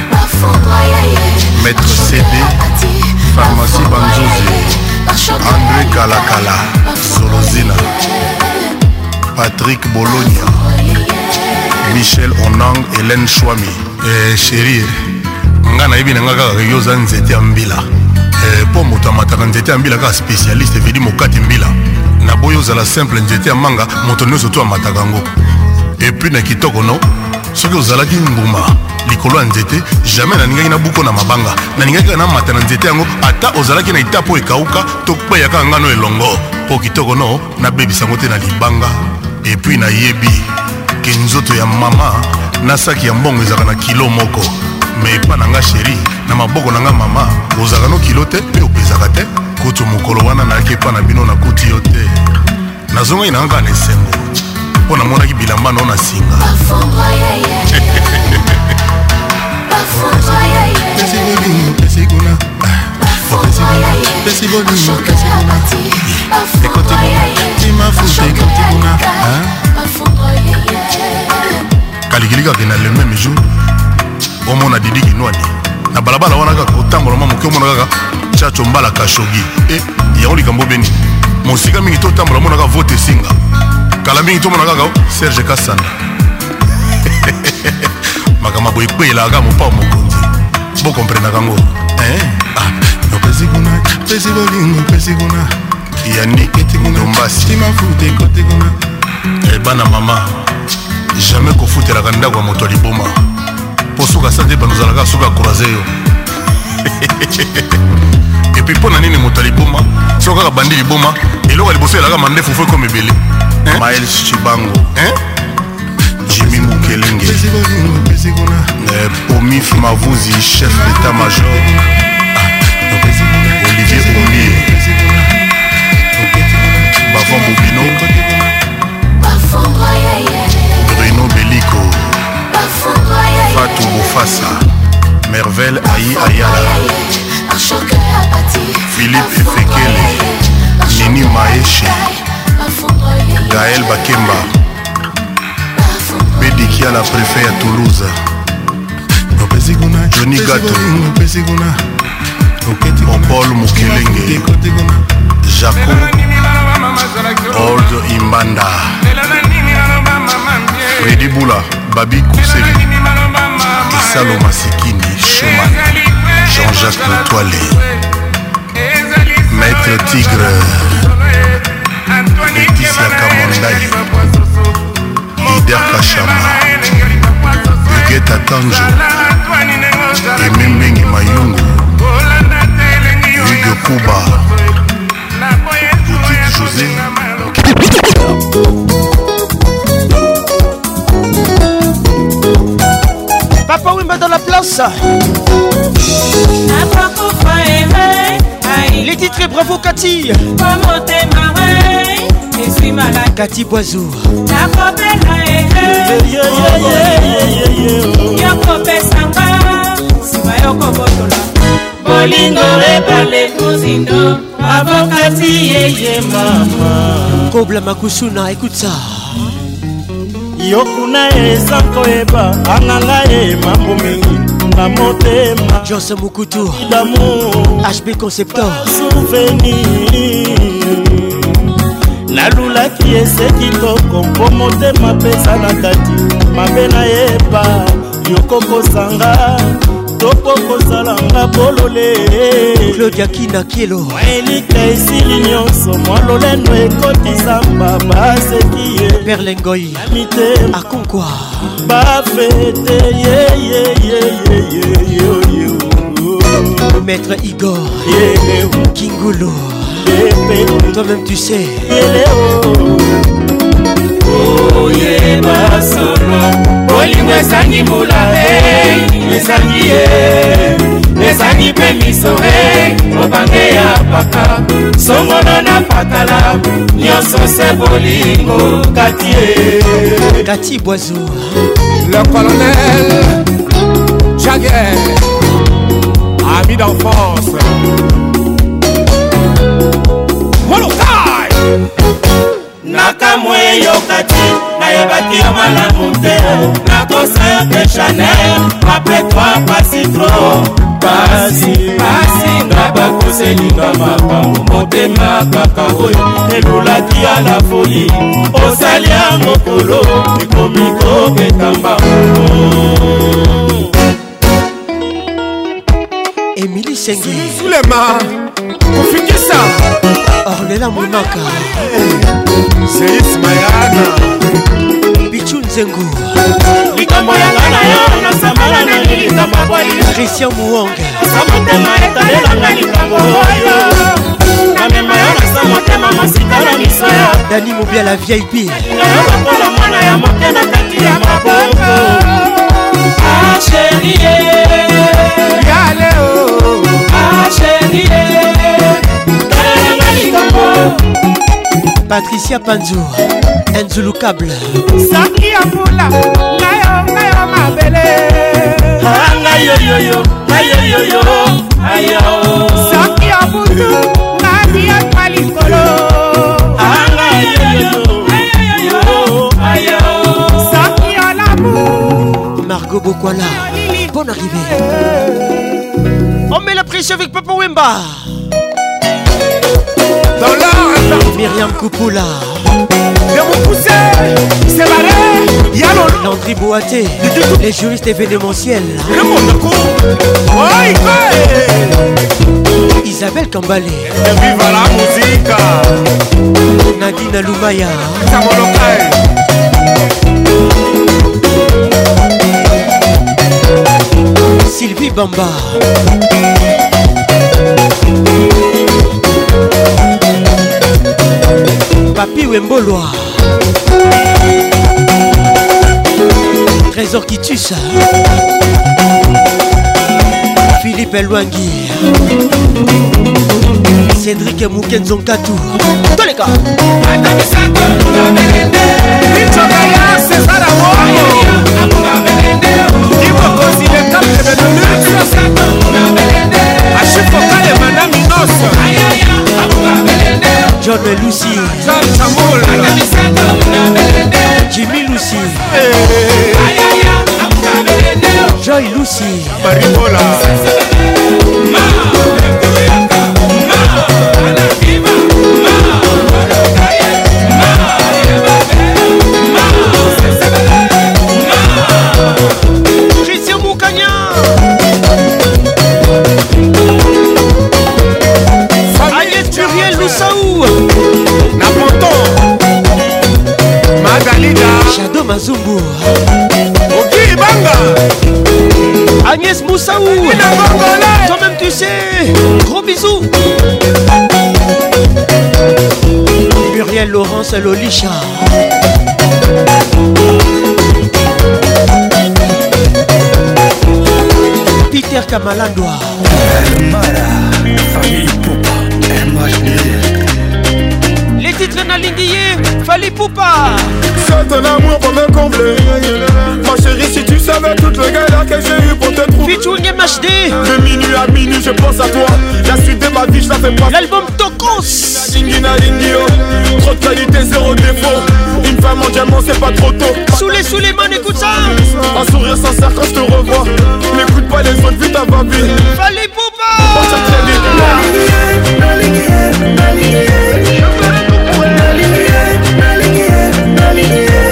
maître cd pharmacie banzuzi andré kalakala solozina patrick bologna michel onang hélène shwami eh, chérir ngai nayebi na ngai kaka yo oza nzete ya mbila mpo eh, moto amataka nzete ya mbila kaka spécialiste evedi mokati mbila naboyi ozala simple nzete ya manga moto nyonso to amataka yango epui na kitoko no soki ozalaki mbuma likolo ya nzete jamai naningaki nabuko na mabanga naningaki kaka namata na nzete yango ata ozalaki na ita mpo ekawuka to kweya kaka ngano elongo mpo kitoko no nabebisa yango te na libanga epui nayebi ke nzoto ya mama na saki ya mbongo ezalaka na kilo moko me epa na nga sheri na maboko na nga mama ozalaka no kilo te mpe opesaka te kutu mokolo wana nayaki epa na bino nakuti yo te nazongaki na kaka na esengo mpo namonaki bilamba nao na singa pesi bolingo pesi kuna ekoti kuna mafuta ekoti kuna kalikiliki akende le même jour omona didi kinwani na balabala wana kaka otambolama moke omona kaka chacho mbala kashogi e yango likambo beni mosika mingi totambola omona kaka vote esinga kala mingi tomona kaka oh, serge kasanda makambo boye ekwelaka mopao mokonzi bokomprenaka ngo eh, ah, opesi kuna pesi bolingo pesi kuna yaniketekundombasi ebana eh, mama jamai kofutelaka ndako ya moto ya liboma mpo soki asa te banozalaka soki akroise yo epui mpo na nini moto aliboma soki kaka bandi liboma eloko ya liboso elaka mandefu fo ekoma ebele miles chibango jimi mukelenge eh, omif mavuzi chef d'état major olivier omie bavon bobino fatou bofasa mervelle ayi ayala philippe efekele nini maeshe gaël bakemba bediki à la préfet ya toulouse johnny gato popol mokelenge jaco old imbanda fredi bula babi kuseli salo masekini shoman jean-jacques letoile maître tigre leticia kamondai lider kashama egeta tanjo emembenge mayungu hugo kuba boutique josé Papa Wimba dans la place. Les titres bravo Cathy. Cathy Boiseau. bolingo ebale mozindo abokati yeye mama kobla makusuna écoute ça yo kuna ye eza koyeba anganga ye mambo mingi na motema jose mokutu damour hb conceptor souvenir nalulaki ese kitoko mpo motema pesa na kati mabe nayeba yokokosanga topo kosalanga bolole claudia kina kielo elika esili nyonso mwa lolendo ekotisa babaseki ye perlengoi amite akonkwa bafete yeyeyeyeyeyeye maître igor kingulo toi-même tu sais oh. oyebasolo molimo esangi mbula esangi ye esangi mpe miso mobange ya paka songono na pakala nyonso se bolingo kati ye kati boizo le colonel jaguer ami d'enfance Molokai malamu eyoka ti nayebaki yo malamu te nakosa yo te chanel apres toi pasi tro pasi pasi nga bakoselinga makambo motema kaka oyo elulaki ya na foli osali ya mokolo ekomi kobeta mbango emili shengi sulema kofikisa orlela monaka seis mayana bichu nzengo likambo yanga na yo nasambala na lilinga mabwai kristian muwonga sa motema etalelanga likambo oyo namema yo nasa motema masika na miso yo dani mobia la vieille pire yo lokola mwana ya moke na kati ya maboko asherie yaleo asherie patricia panzu enzulukable saki ya mbula ngayo ngayo mabele ngayoyoyo ngayoyoyo ayo saki ya butu ngati ya malikolo saki ya lamu margo bokwala bon arrivé on met la pression avec papa wemba Myriam Koupoula Landry Boaté Les juristes événementiels Isabelle Kambale Nadine Loumaya Sylvie Bamba papi wembolwa trésor qui tue ça philippe elwangi cédric moukenzonkatu toleka ibokozi lekapebelolu John Lucy John Chamola Jimmy Lucy Joy Lucy Maribola mazumbu agnès moussaou toi-même tu sais gros bisous muriel laurence lolicha peter kamalandoa poupa C'est un amour pour me combler Ma chérie si tu savais toutes les galère que j'ai eu pour te trouver Pitchounye MHD De minuit à minuit je pense à toi La suite de ma vie je la fais pas L'album Tokos Trop de qualité zéro défaut Une femme en diamant c'est pas trop tôt Soulé soulé man écoute ça Un sourire sincère quand je te revois N'écoute pas les autres vite à vie Fali poupa family.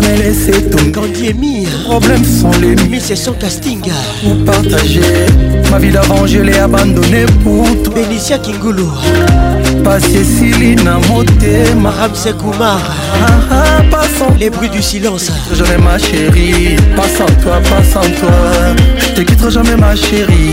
jamais laissé tomber Quand Diemi Problème sans les nuits c'est son casting Pour partager Ma vie d'avant je l'ai abandonnée pour toi Benicia Kingulu Passé Silina Moté Maram Sekoumar ah, ah, Passant Les bruits du silence Jamais ma chérie Passe en toi, passe en toi Je te quitterai jamais ma chérie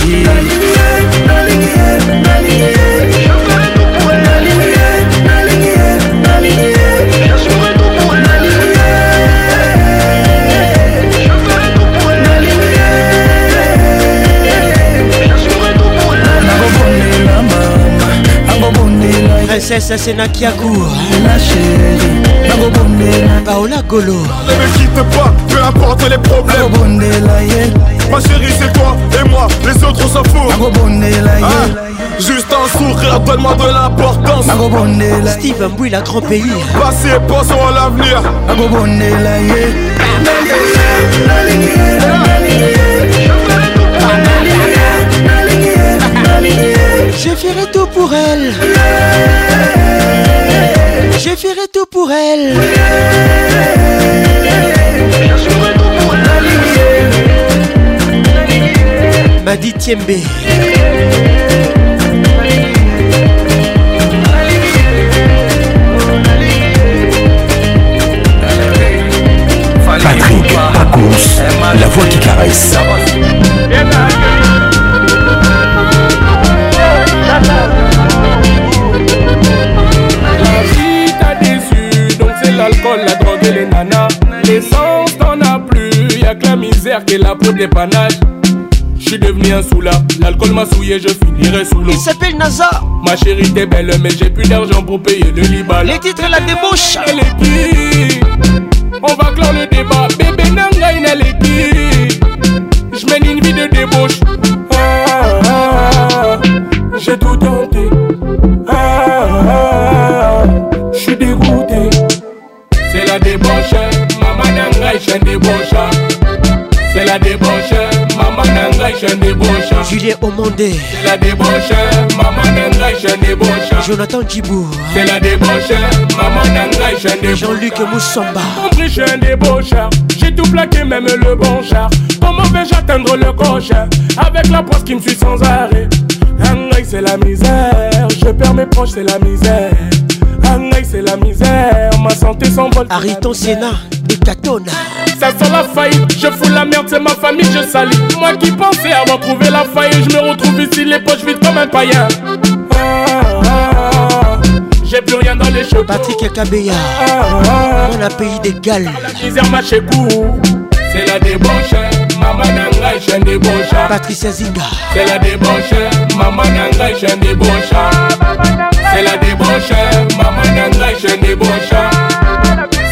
princesse Sena Kiagou hein. Paola Golo Ne me quitte pas, peu importe les problèmes Ma chérie c'est toi et moi, les autres on s'en fout ah, Juste un sourire, donne-moi de l'importance Steve Mboui, la grand pays Passé, pensons à l'avenir je ferai tout pour elle. Je ferai tout pour elle. M'a dit Tiembe. Patrick course, la voix qui caresse. que les nanas. L'essence t'en as plus, y'a que la misère qui est là pour dépannage. J'suis devenu un soula, l'alcool m'a souillé, je finirai sous l'eau. Il s'appelle NASA. Ma chérie, t'es belle, mais j'ai plus d'argent pour payer le Libal. Les titres, la débauche. Elle est qui On va clore le débat. Bébé Nanga, il est qui J'mène une vie de débauche. je débauche Julien Omondé C'est la débauche Maman Nanga je débauche Jonathan Djibou C'est la débauche Maman Nanga je débauche Jean-Luc Moussamba Compris je un débaucheur J'ai tout plaqué même le bon char Comment vais-je atteindre le coche Avec la poisse qui me suit sans arrêt Ngai c'est la misère Je perds mes proches c'est la misère Ngai c'est la misère Ma santé s'envole Ariton Sénat Hécatone la Je fous la merde, c'est ma famille, je salis. Moi qui pensais avoir trouvé la faille, je me retrouve ici, les poches vides comme un païen. J'ai plus rien dans les cheveux. Patrick Kabeya, on a pays d'égal. La misère m'a chez c'est la débauche. Maman nanga je débauche. Patricia Zinga, c'est la débauche. Maman nanga je débauche. C'est la débauche. Maman nanga je débauche.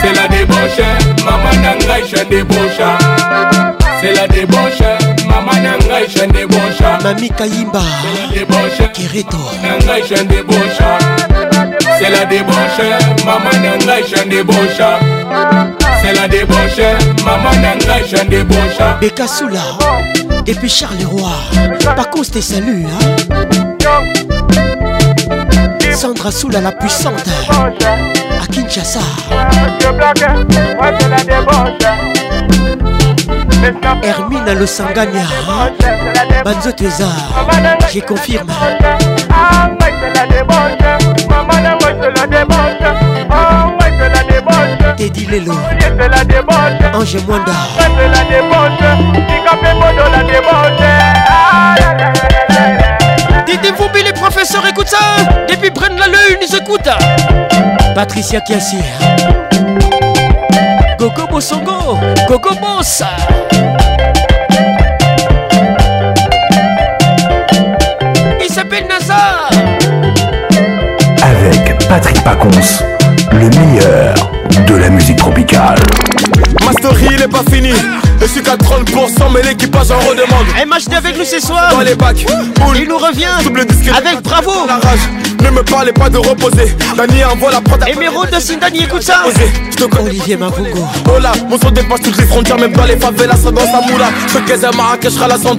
c'est la débauche mama na ngai je débaucha c'est la débauche mama na ngai je débaucha mami kayimba kereto na ngai je débaucha c'est la débauche mama na ngai je débaucha c'est la débauche mama na ngai je débaucha bekasula et puis Charles Roy par contre je te salue hein Sandra Soula la puissante à Kinshasa. Hermine à le Sangania. Banzo Teza, je confirme. Teddy Lelo, Ange Mwanda. La débauche, les professeurs écoutent ça. et puis prennent la lune, ils écoutent. Patricia Kiassi. Hein. Coco Bosongo. Gogo ça Il s'appelle NASA Avec Patrick Pacons, le meilleur de la musique tropicale. Mastery, il est pas fini je suis à 30% mais l'équipage en redemande eh, MHD avec nous ce soir Dans les bacs Il nous revient Avec bravo ne me parlez pas de reposer. Dani envoie la prod. Émeraude de Sindani, écoute ça. Je te connais. Olivier Mavongo. Hola, mon son dépasse toutes les frontières, même dans les favelas, ça dans sa Moula. Je caisse à Marrakech, la sans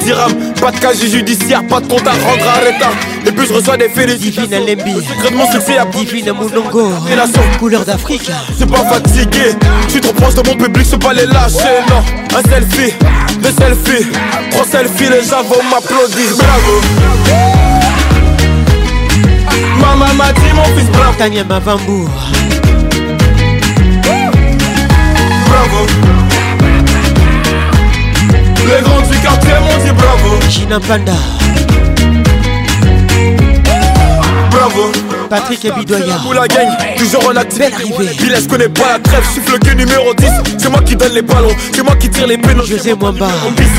Pas de casier judiciaire, pas de compte à rendre à l'État. Et puis je reçois des félicitations. Divine Alembi. Le de mon succès à Divine son. Couleur d'Afrique. C'est pas fatigué. Je suis trop proche de mon public, je pas les lâcher. Non, un selfie, deux selfies, trois selfies, les gens vont m'applaudir. Bravo. Maman m'a dit mon fils bravo Tania Mavambour Bravo Les grands du quartier m'ont dit bravo Gina Panda Bravo Patrick et Bidoya. la gang, toujours en actif. Belle arrivée. laisse connais pas la trêve, Souffle que numéro 10. C'est moi qui donne les ballons, c'est moi qui tire les pénaux. José bas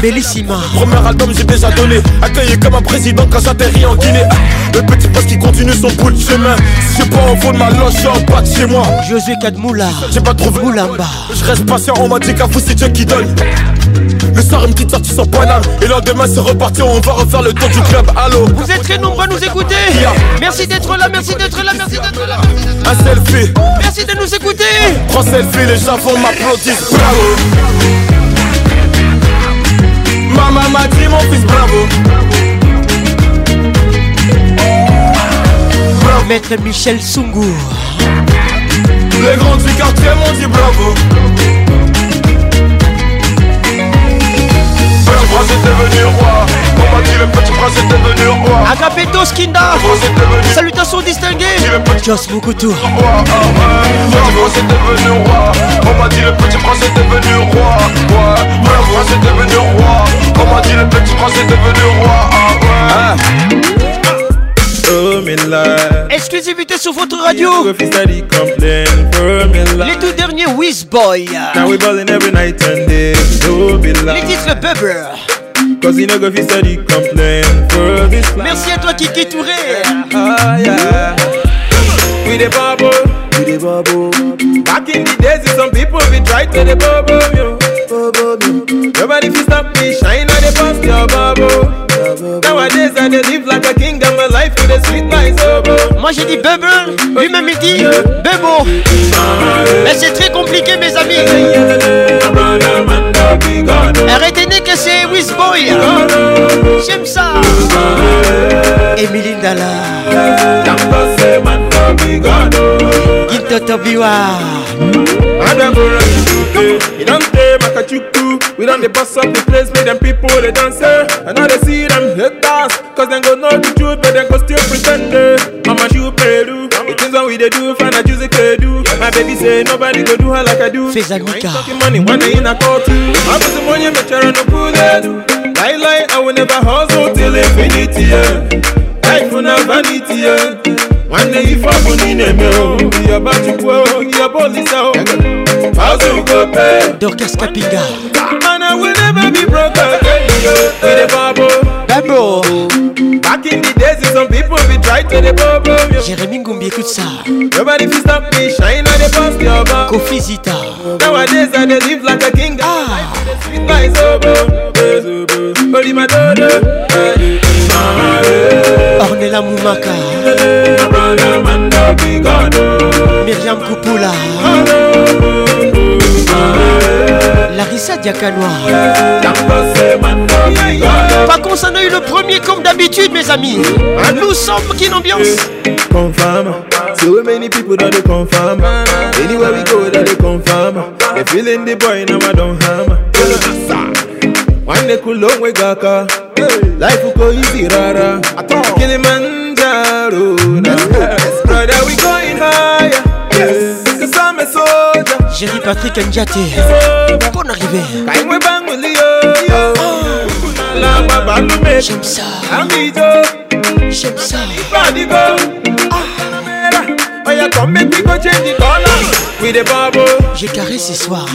Bellissima. Premier album, j'ai déjà donné. Accueilli comme un président quand j'atterris en Guinée. Ah. Le petit poste qui continue son bout de chemin. Si j'ai pas en fond de ma loge, je en bas de chez moi. José Kadmoula, j'ai pas trouvé. Moulamba. Je reste patient, on m'a dit qu'à vous c'est Dieu qui donne. Le soir, une petite sortie sans là Et là demain c'est reparti, on va refaire le tour du club. Allô Vous êtes très nombreux à nous écouter. Merci d'être là, merci d'être là, merci d'être là. Un selfie. Merci de nous écouter. Prends selfie, les gens vont m'applaudir. Bravo. Maman m'a mon fils, bravo. Maître Michel Sungu. Les grands du quartier m'ont dit bravo. petit prince est devenu roi. On m'a dit le petit prince est devenu roi. Agapeto Skinda, salutations distinguées. Just Mokutu. Petit prince est devenu roi. Ah, On m'a dit le petit prince est devenu roi. Ouais, le prince est devenu roi. On m'a dit le petit prince est devenu roi. Ah ouais. Ah. oh my life. Exclusivité sur votre radio. Les tout derniers Wiz Boy. Now we ballin' every night and day, oh my life. Les titres Bubber. Cause he no go fit study complain for this life. Merci à toi Kiki Touré. oh, yeah. We the bubble, we the bubble. Back in the days, some people we try to the bubble, yo. bubble Nobody fist up me, shine on the past your bubble. Nowadays I dey live like a Moi j'ai dit bubble, lui-même il dit bebo. Mais c'est très compliqué mes amis. Retenez que c'est Wisboy. J'aime ça. Emily Ndala. Kintotobiwa. day. It don't day, Makachuku. We done the boss up the place, make them people they dance. And now they see them haters, cause they go know the truth, but they go still pretend. Mama Chu Peru, it is what we they do, find a juicy they do. My baby say nobody go do her like I do. Face like Mika. Talking money, one day in a call too. I put the money, make sure I no pull that. Lie, lie, I will never hustle till infinity. Yeah. Life will not vanity. Yeah. nwanne ife ọ bụ n'ị na-eme o yaba chukwu o yaba olisa o azụ gope Dorcas Kapinga mana we never be broken we dey bubble Bible Back in the days some people be try to dey bubble Jérémy Ngumbi écoute ça Nobody fit stop me shine on the past your bar Kofi Zita Nowadays I dey live like a king Ah Sweet by Zobo Zobo Only my dodo Ornella Moumaka Myriam Koupoula Larissa Diakanoa Pas qu'on s'en a eu le premier comme d'habitude mes amis Nous sommes qui l'ambiance Confirm So many people that they confirm Anywhere we go that they confirm They feeling the boy now I don't harm Wande kulongwe gaka Life uko easy rara Kilimanjaro Brother we going higher Cause I'm a soldier Jerry Patrick Ndiate Bon arrivé Kaimwe banguli yo oh. La baba lume J'aime ça Amido J'aime ça Badigo Come make me go change the color with the bubble. J'ai carré ce soir.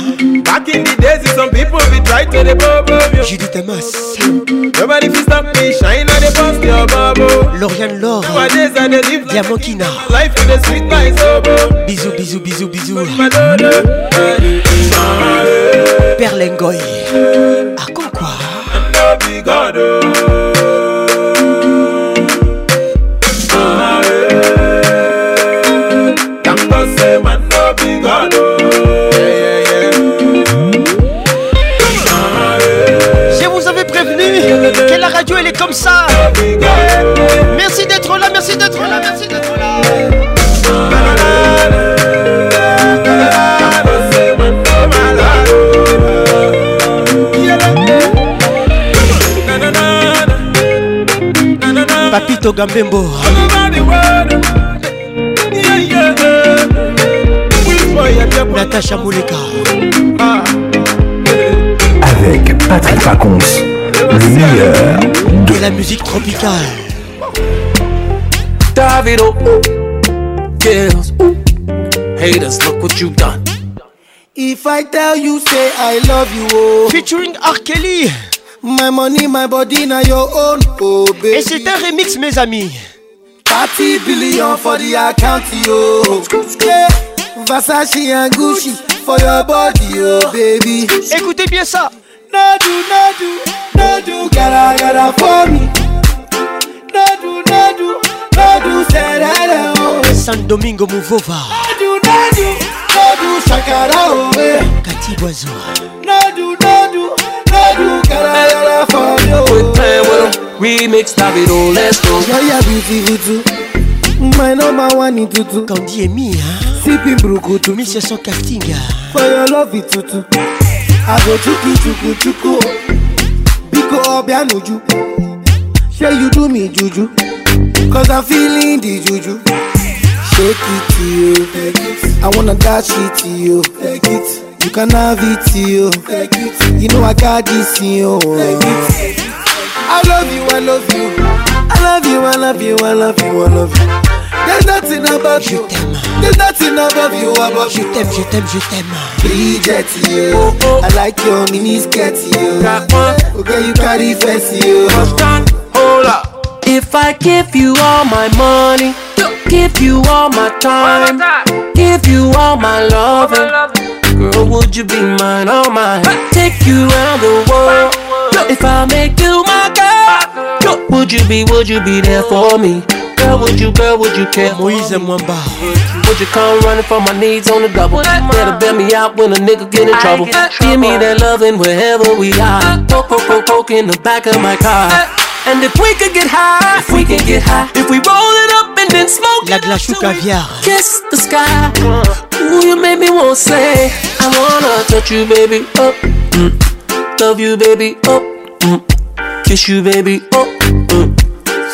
Back in the days, some people be try to the bubble. Judith Thomas. Nobody fi stop me, shine on the bust your bubble. Lauriane Laure. Nowadays I dey live Diamant like Kina. Life is a sweet by sober. Bisous, bisous, bisous, bisous. Perlengoy. À quoi quoi? I'm no big god. Oh. Tu elle est comme ça. Merci d'être là, merci d'être là, merci d'être là. Papito Gambembo. Natacha Mouleka. Avec Patrick Faconce de la musique tropicale. Davido, oh, oh, girls, oh, haters, look what you done. If I tell you, say I love you, oh. Featuring R. Kelly. My money, my body, now your own, oh baby. Et c'est un remix, mes amis. 30 billion for the account, yo. Versace and Gucci for your body, oh baby. Écoutez bien ça. No do, no do, no do, gotta, gotta for me. No do, no do, no do, serara oh. San Domingo Muvova. No do, no do, no do, shakara oh. Eh. Kati Bozo. No do, no do, no do, gotta, gotta for me. Quick oh. play with him. Remix, stop it all, let's go. Yeah, yeah, beauty, beauty. My number one in tutu. Kandi Emi, hein? Sipping Brukutu. Mrs. Sokatinga. For your love, it tutu. I go chuku chuku chuku Biko obianuju Say you do me juju Cause I'm feeling the juju Shake it to you I wanna dash it to you Take it You can have it to you Take it You know I got this in you Take it I love you, I love you I love you, I love you, I love you, I love you there's nothing above je you. There's nothing above you above je you. T'aime, je t'aime, je t'aime. Bridget, you. Oh, oh. I like your mini skirt, you. Okay, oh, you carry face, you. Hold up. If I give you all my money, give you all my time, give you all my loving. Girl, would you be mine, all oh, mine? Take you around the world. If I make you my girl, would you be, would you be there for me? would you, girl, would you care? Moise and Wamba. Would you come running for my needs on the double? Better bail me out when a nigga get in trouble. Give me that loving wherever we are. Coke, coke, coke, coke in the back of my car. Uh. And if we could get high, if we could get high, if we roll it up and then smoke La glace Kiss the sky. Ooh, you made me want to say, I wanna touch you, baby. Up, mm. love you, baby. Up, mm. kiss you, baby. Up. Mm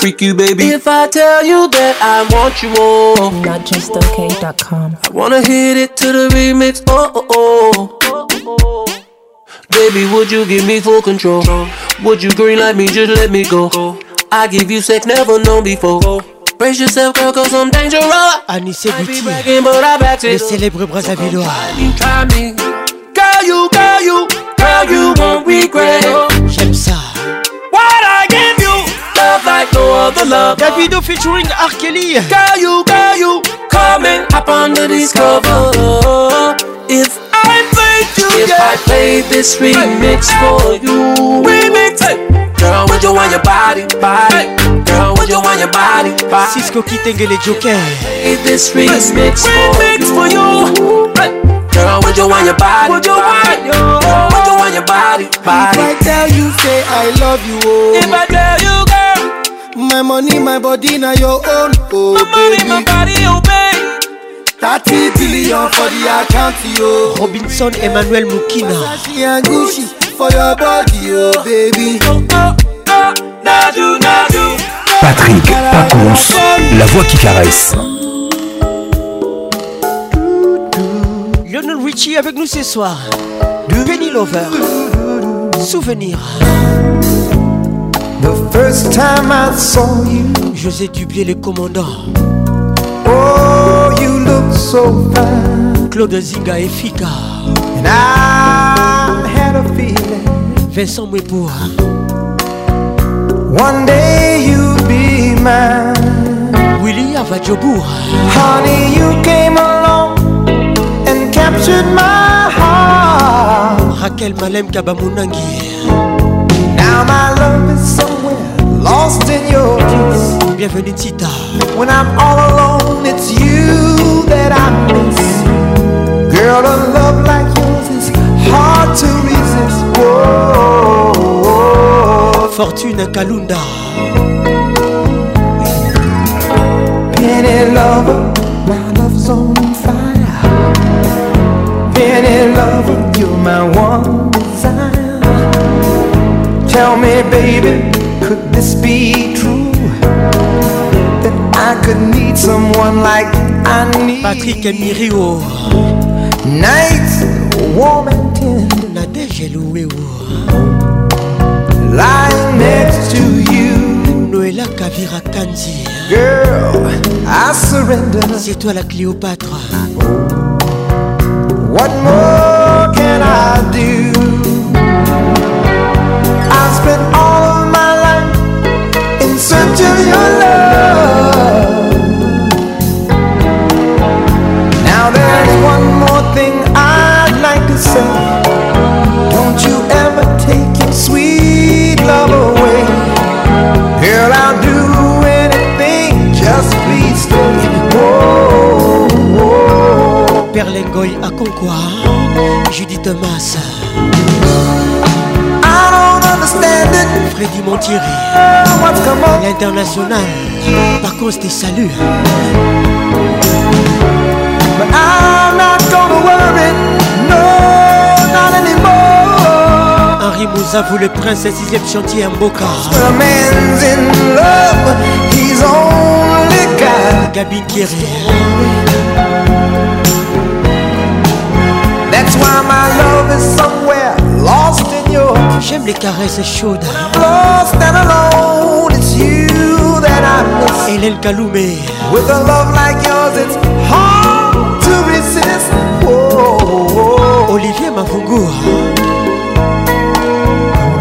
freak you, baby. If I tell you that I want you all, not just okay.com. I wanna hit it to the remix. Oh, oh, oh. Baby, would you give me full control? Would you green like me? Just let me go. I give you sex never known before. Brace yourself, girl, cause I'm dangerous. Anissé Guti, le célèbre Brazzavillois. Try me, Girl, you, girl, you, girl, you won't regret. J'aime ça. What I get love like no other love. That video featuring R. Kelly. Girl, you, girl, you coming up under this cover. If I played you, if yeah. I played this remix for you, remix. Girl, would you want your body, body? Girl, would you want your body, body? Cisco Kitengele Joker. This remix, remix for you. For you. Girl, would you want your body? Would you want your? would you want your body? Body. If I tell you, say I love you. Oh. If I tell you. My money, my body, now your own. Oh, my baby. Money, my body, oh, baby. 30 billion for the account, yo. Robinson Emmanuel Mukina. Versace Gucci for your body, oh, baby. Oh, oh, oh, Patrick Pacons, la voix qui caresse. Lionel Richie avec nous ce soir. Penny Lover. Souvenir first time I saw you. José Dubier, le commandant. Oh, you look so fine. Claude Ziga et Fika. And I had a feeling. Vincent Mouipour. One day you'll be mine. Willy Avadjobour. Honey, you came along and captured my heart. Raquel Malem Kabamunangi. Now my love is so lost in your kiss. Bienvenue Tita. When I'm all alone, it's you that I miss. Girl, a love like yours is hard to resist. Whoa. Fortune Kalunda. Penny lover, my love's on fire. Penny lover, you're my one desire. Tell me, baby could this be true? That I could need someone like I need. Patrick Mirio Nights warm and tender. Nadège Lying next to you. Noëlla Kavira Kanzi. Girl, I surrender. C'est toi la Cléopâtre. What more can I do? Don't you ever take your sweet love away. Girl, I do anything, just please stay. Oh, oh. Perlengoy à Concoua, Judith Massa. I don't understand it. Freddy Montieri, l'international. Par contre, tes salut Marie Moussa, vous le prince, c'est sixième chantier in love, he's only got Gabi Kiri. That's why my love is somewhere lost in your. J'aime les caresses chaudes. Lost and alone, it's you that I miss. Hélène Kaloumé. With a love like yours, it's hard to resist. Oh, oh, oh. Olivier Mavungour.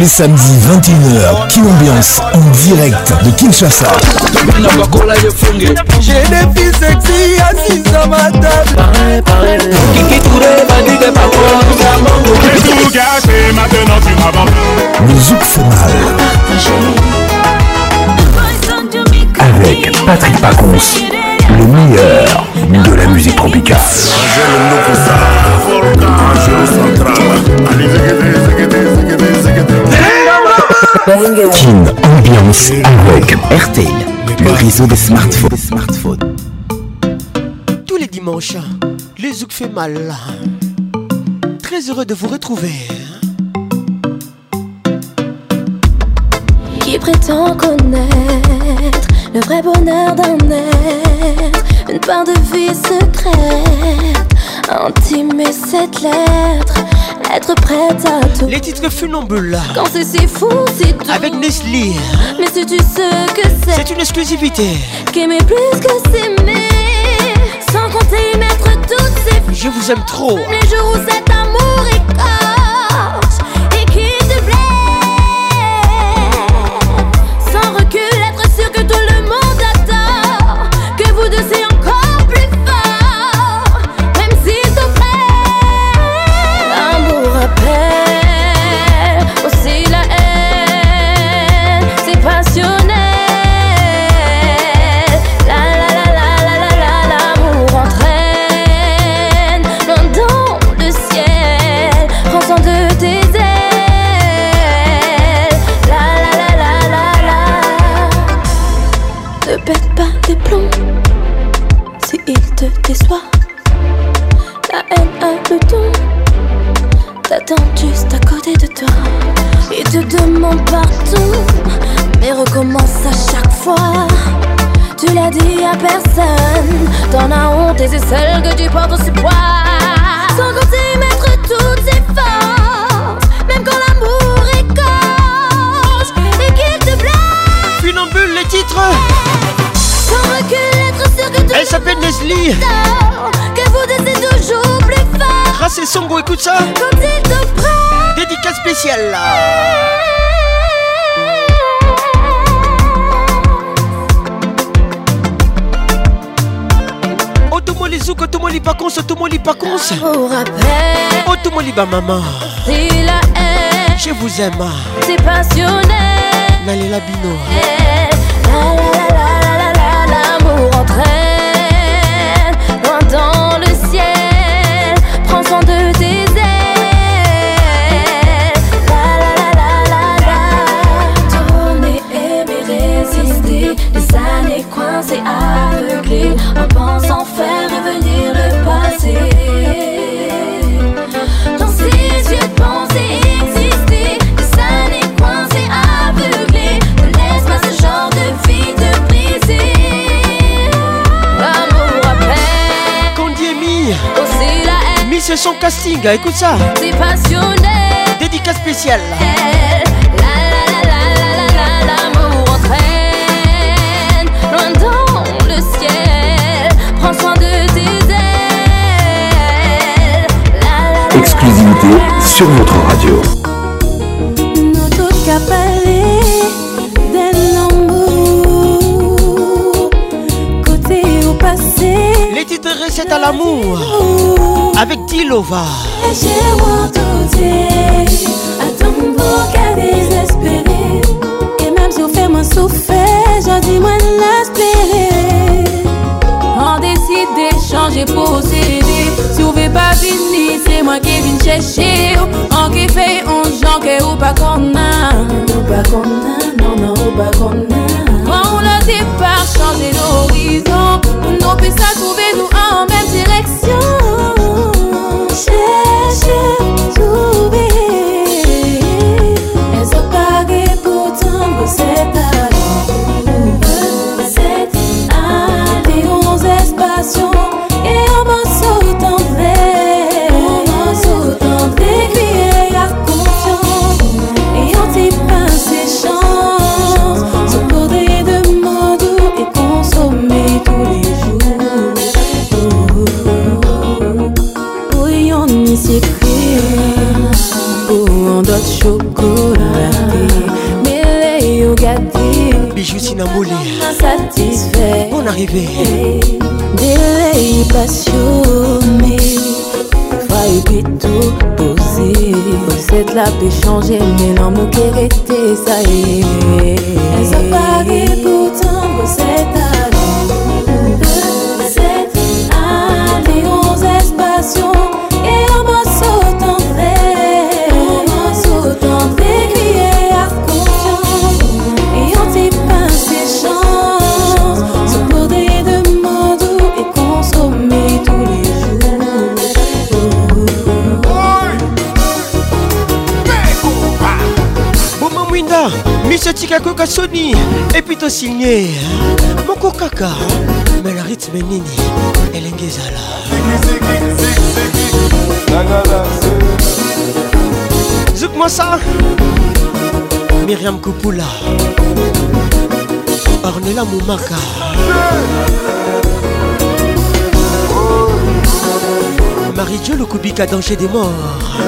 les samedis 21h, Kin Ambiance en direct de Kinshasa. J'ai des filles sexy assises à ma table. Kiki Touré pas J'ai tout gâché, maintenant tu m'abandonnes. Le Zouk fait mal. Avec Patrick Pacons le meilleur de la musique tropicale. Kin Ambiance avec RTL, le réseau des smartphones. smartphones. Tous les dimanches, le zouk fait mal. Très heureux de vous retrouver. Qui prétend connaître le vrai bonheur d'un être, une part de vie secrète, intime cette lettre. Être prête à tout. Les titres funambules. Quand c'est si fou, c'est tout. Avec Nestlé. Mais sais-tu ce que c'est C'est une exclusivité. Qu'aimer plus que s'aimer. Sans compter y mettre toutes ces Je vous aime trop. Les jours où à Dis à personne. T'en as honte et c'est seul que tu portes ce poids. Sans compter mettre toutes ses forces, même quand l'amour écorche et qu'il te blesse. ambule, les titres. Sans recul, être sûr que tu. es. Elle s'appelle Leslie. Que vous désirez toujours plus fort. Grâce son Songo, écoute ça. Quand il te prend. Dédicace spéciale là. otomoli bakonse otomoli bakonse ah, oh, otomoli oh, bamama je vous aime nalela bino eh. ça. Dédicace spéciale. le ciel. Exclusivité sur votre radio. Tu te recette à l'amour avec Dilova. Et même si on fait mon souffle, J'ai dis moi l'espérer. On décide d'échanger pour s'aider. Si vous ne pas finir c'est moi qui viens chercher. On qui fait, un genre que ou pas qu'on a. Ou pas qu'on a, non, non, ou pas qu'on a. On a départ, changer l'horizon. Pour nous ça trouver nous en même direction. Bon arrivé Satisfait Délai passionné Faille tout poser. changer Mais l'amour ça y est atika koyoka soni epi tosigne moko kaka me na rythme nini elenge ezala zuk mosa miriam kopula ornela momaka marie-dieu lokubika danger des morts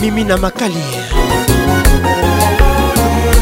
mimi na makali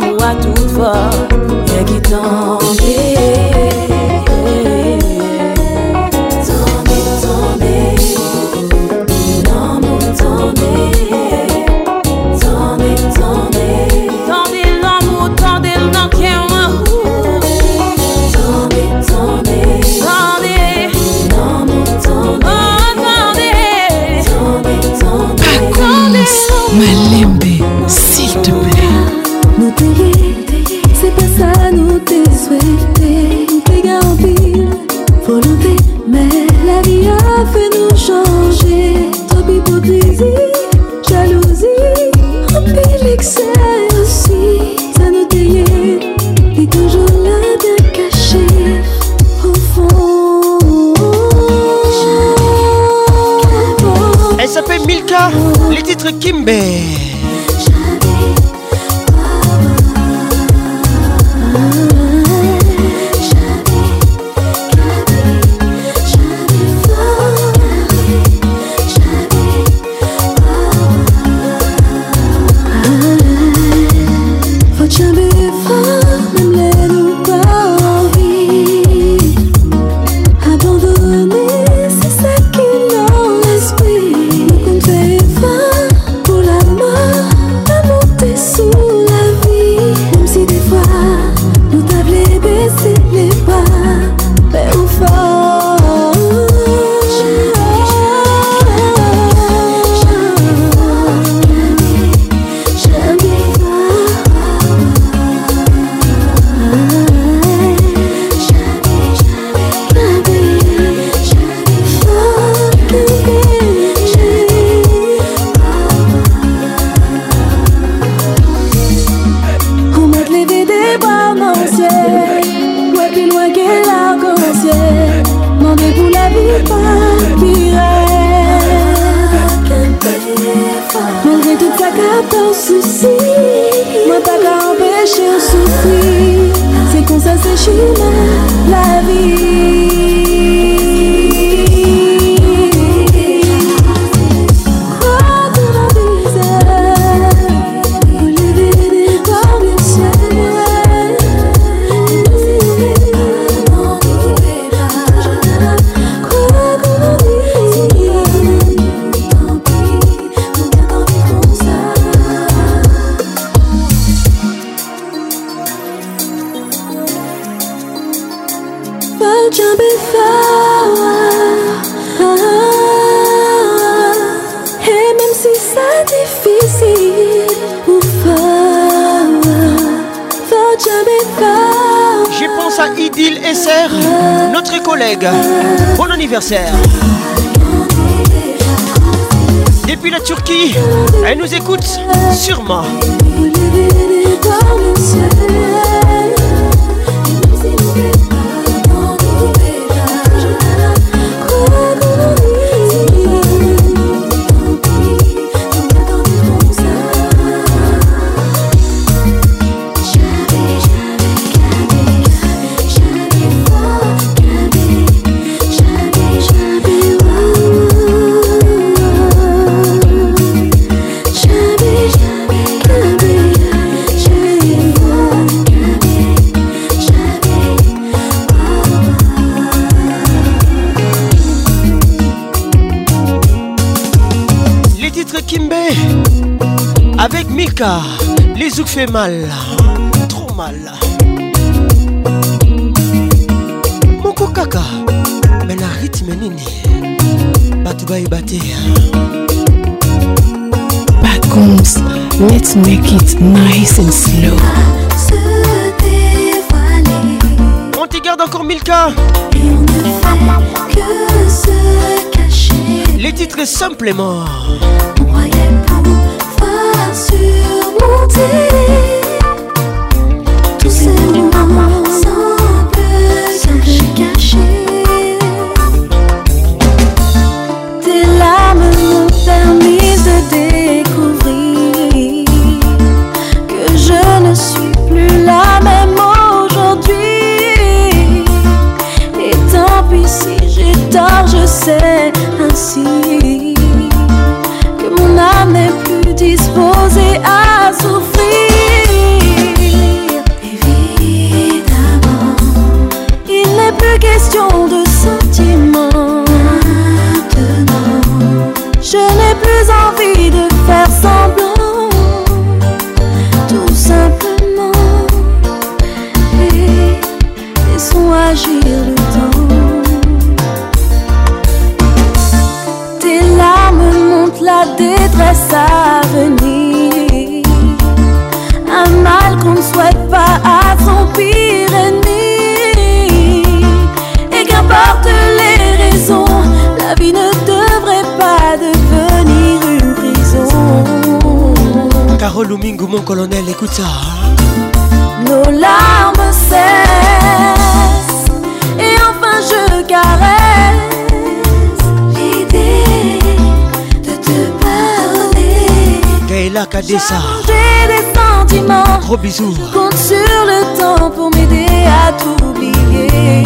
Moi tout fort, forme, rien qui tombe. maître kimbe Moi plus loin que l'arc-en-ciel Mandez pour la vie pas Malgré tout ça capte un souci Moi pas qu'à empêcher au souffrir C'est comme ça c'est chinois la vie bon anniversaire. Depuis la Turquie, elle nous écoute sûrement. les zouk fait mal, trop mal. Mon kaka, mais la rythme nini, batouba et baté. contre let's make it nice and slow. On te garde encore mille cas ne fait que se cacher. Les titres simplement. Tout c'est mon amour Lumingu mon colonel, écoute ça. Hein. Nos larmes cessent et enfin je caresse l'idée de te pardonner. Kayla Kadessa. J'ai des sentiments. Gros bisous. compte sur le temps pour m'aider à t'oublier.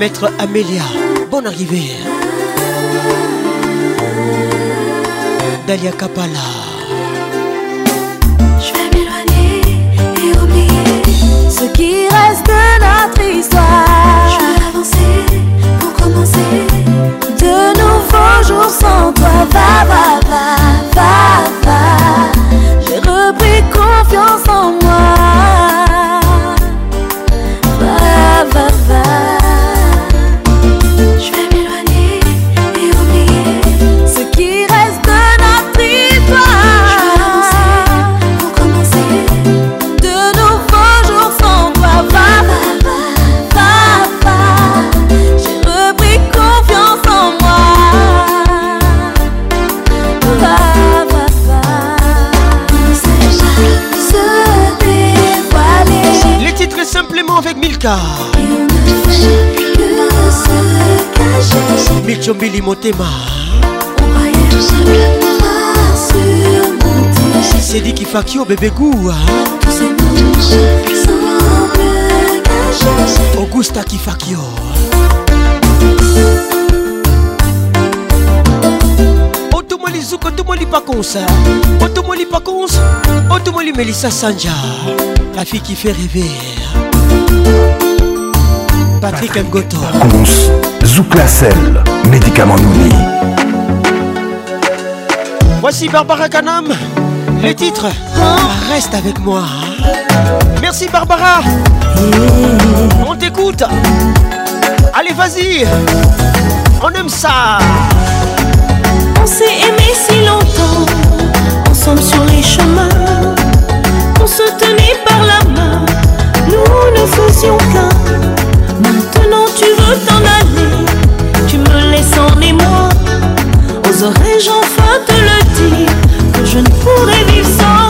Maître Amélia bonne arrivée. Dalia Kapala. Je vais m'éloigner et oublier ce qui reste de notre histoire. Je vais avancer pour commencer de nouveaux jours sans toi. Va, va, va. Africa Michombili Motema C'est dit qu'il fait au bébé goût Augusta Kifakio Otomoli Zouk, Otomoli Pacons Otomoli Pacons Otomoli Melissa Sanja La fille qui fait rêver Patrick Mgoto Cons, Zouklacel, médicament nouni Voici Barbara Kanam. les titres Reste avec moi hein. Merci Barbara On t'écoute Allez vas-y On aime ça On s'est aimé si longtemps Ensemble sur les chemins On se tenait par la main nous ne faisions qu'un. Maintenant tu veux t'en aller, tu me laisses en émoi. Oserais-je enfin te le dire que je ne pourrais vivre sans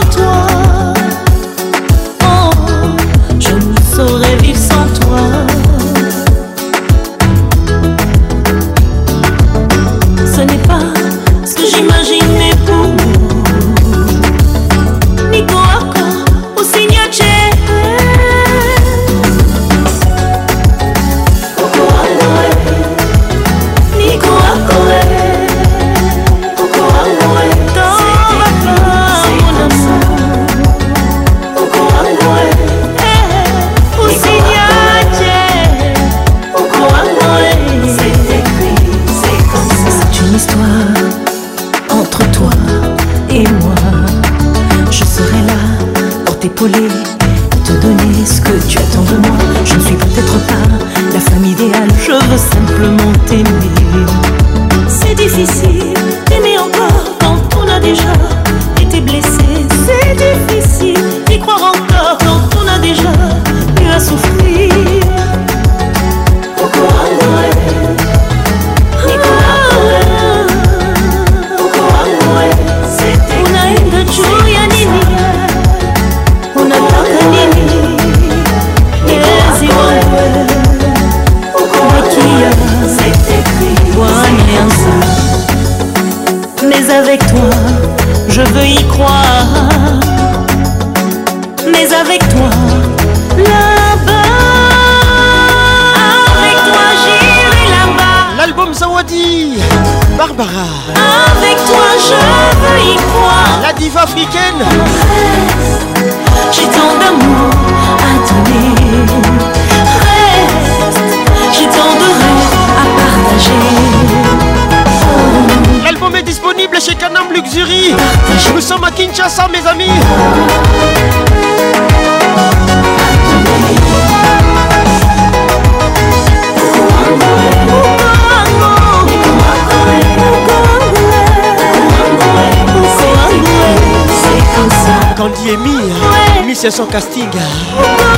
Association Casting.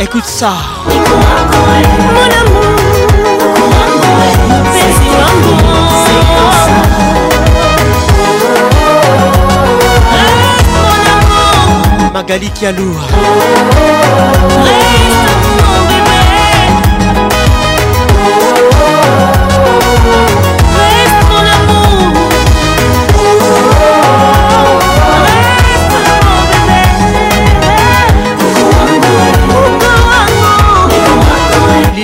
Écoute ça. Mon amour, Magali Kialou.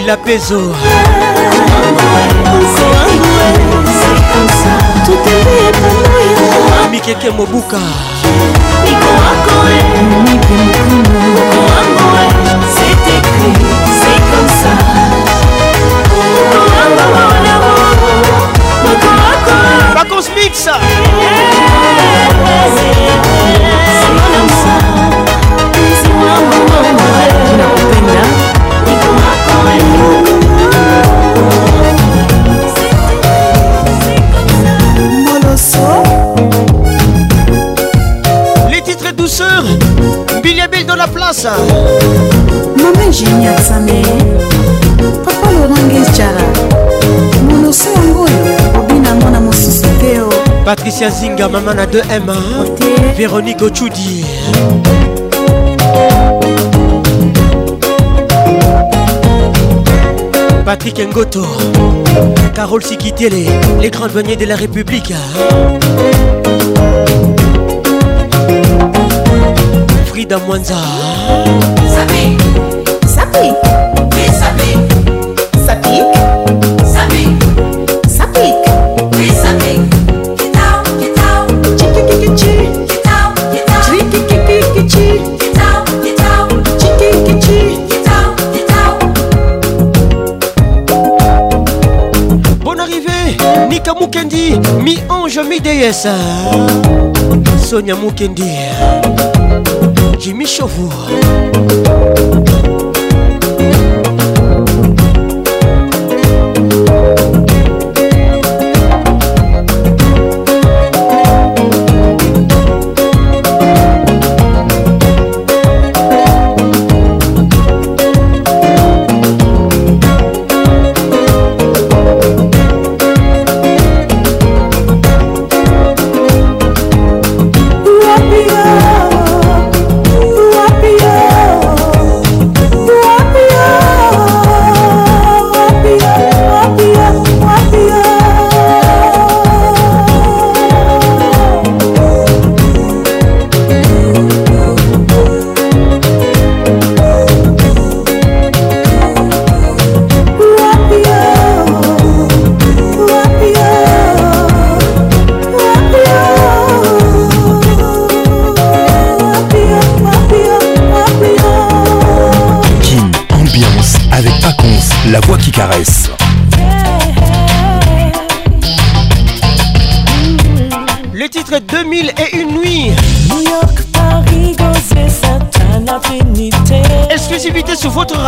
lila pezo mikeke mobuka bakosmixa place mama ingénieur sane papa lorangis jara monoso yango oyo obinango na mosusu te o patricia zinga mama na 2m véronique ochudi Patrick Ngoto, Carole Sikitele, les grands douaniers de la République. Frida Mwanza Sapi Sapi Oui Sapi Sapi Sapi Sapi Oui Sapi Get out, get out Chiki kiki chi Get out, get out Chiki kiki chi Get out, get out Chiki kiki chi Get out, get out Bonne arrivée Nika Mukendi Mi ange, mi déesse Sonia Mukendi Jimmy Chauvour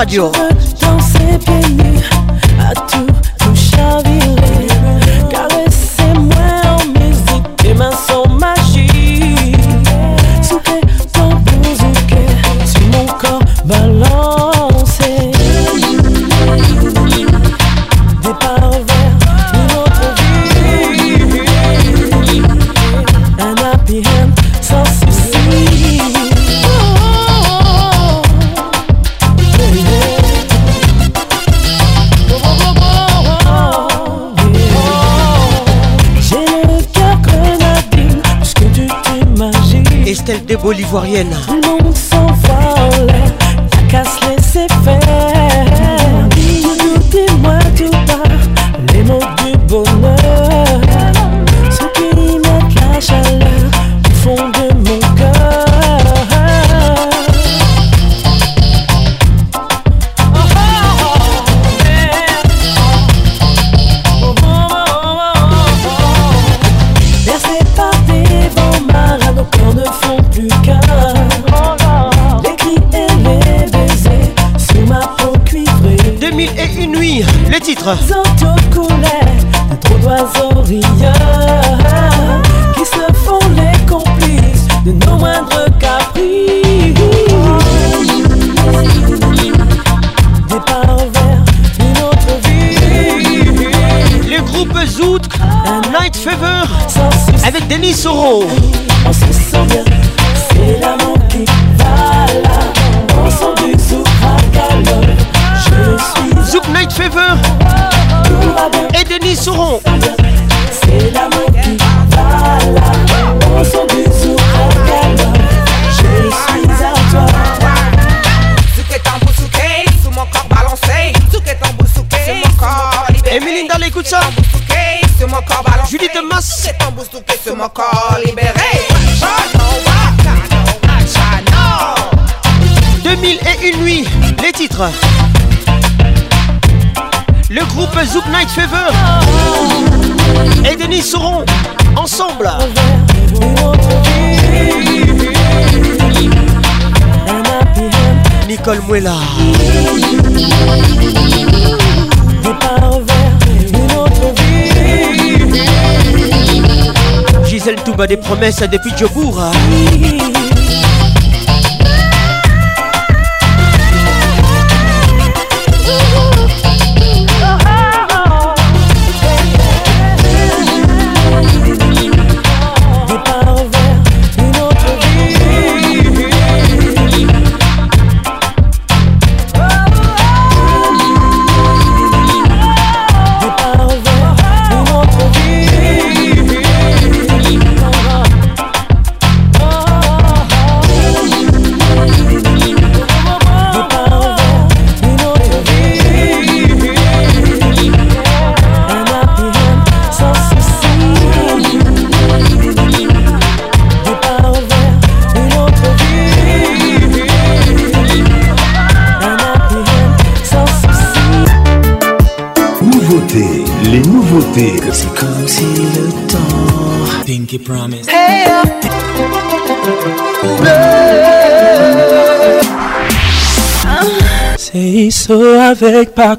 Radio ivoirienne Zouk Night Fever et Denis seront ensemble. Nicole Mouela. Gisèle Touba des promesses depuis Djobourg. C'est comme si le temps. Pinky Promise. Hey, ah. C'est Iso avec pas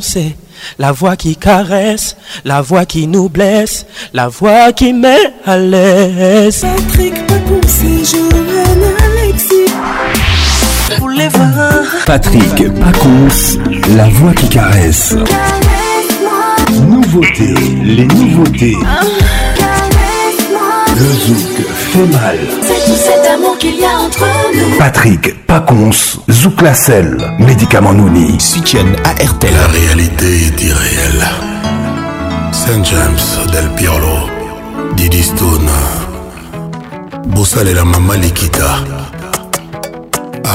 c'est la voix qui caresse, la voix qui nous blesse, la voix qui met à l'aise. Patrick Pacon, c'est un Alexis. Pour les voir. Patrick Pacons, la voix qui caresse nouveautés, les nouveautés. Ah. Le zouk fait mal. C'est tout cet amour qu'il y a entre nous. Patrick Pacons, Zouk Lacelle, médicament Nouni. Soutienne à La réalité est irréelle. Saint James del Piolo, Didi Stone, Bossal et la maman Likita.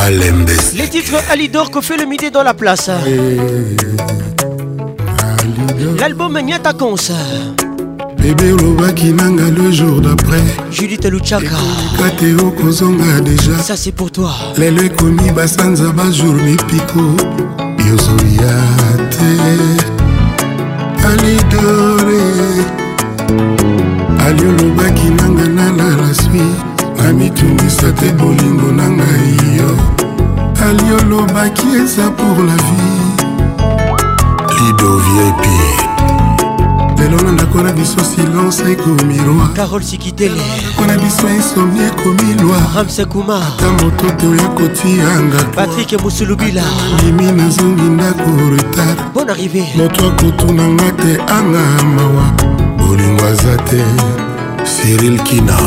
Alembes. Les titres Alidor que fait le midi dans la place. l'album Agnata Konsa bebe olobaki nanga le jour d'après judith aluchaka te okozonga déjà ça c'est pour toi lelo ekomi basanza bajour mipiko yozoya te alidore ali olobaki nanga nana la sui namitungisa te bolingo na ngai yo ali olobaki eza pour la vie lido viepi lelo na ndako na biso silence ekomi roicarol sikiteleko na biso insomni ekomi lwaramsekuma ata moto te oya kotianga patrik mosulubila limi nazongi ndako retard bon arrivé moto akotunanga te anga mawa bolingo aza te siril kina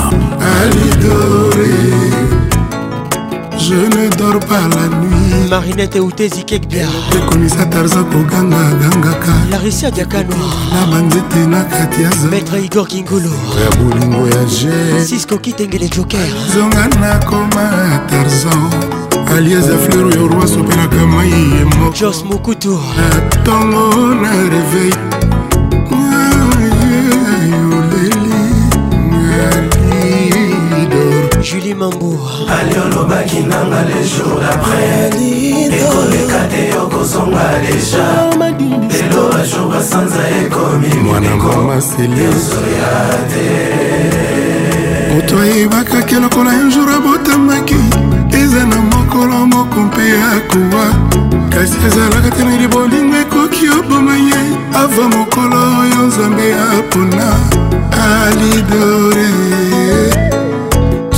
alidore je ne dors pas la nuit marinette euteziekekbiaekomisa tarza koganga gangaka larisia diakano na banzete na kati ya maître igor kingolo ya bolingo ya je sisko kitengele joker zonga nakoma tarzan aliaza fleur oyo roi sopelaka mai ye moko jos mokutu na ntongo na reveil mamboa ali olobaki nanga le jour d'après ekoleka te okozonga deja lelo bajour basanza ekomi mwanekoyoso ya te moto ayebakaki lokola un jour abotamaki eza na mokolo moko mpe akowa kasi ezalaka te nali bolingo ekoki oboma ye ava mokolo oyo nzambe apona alidore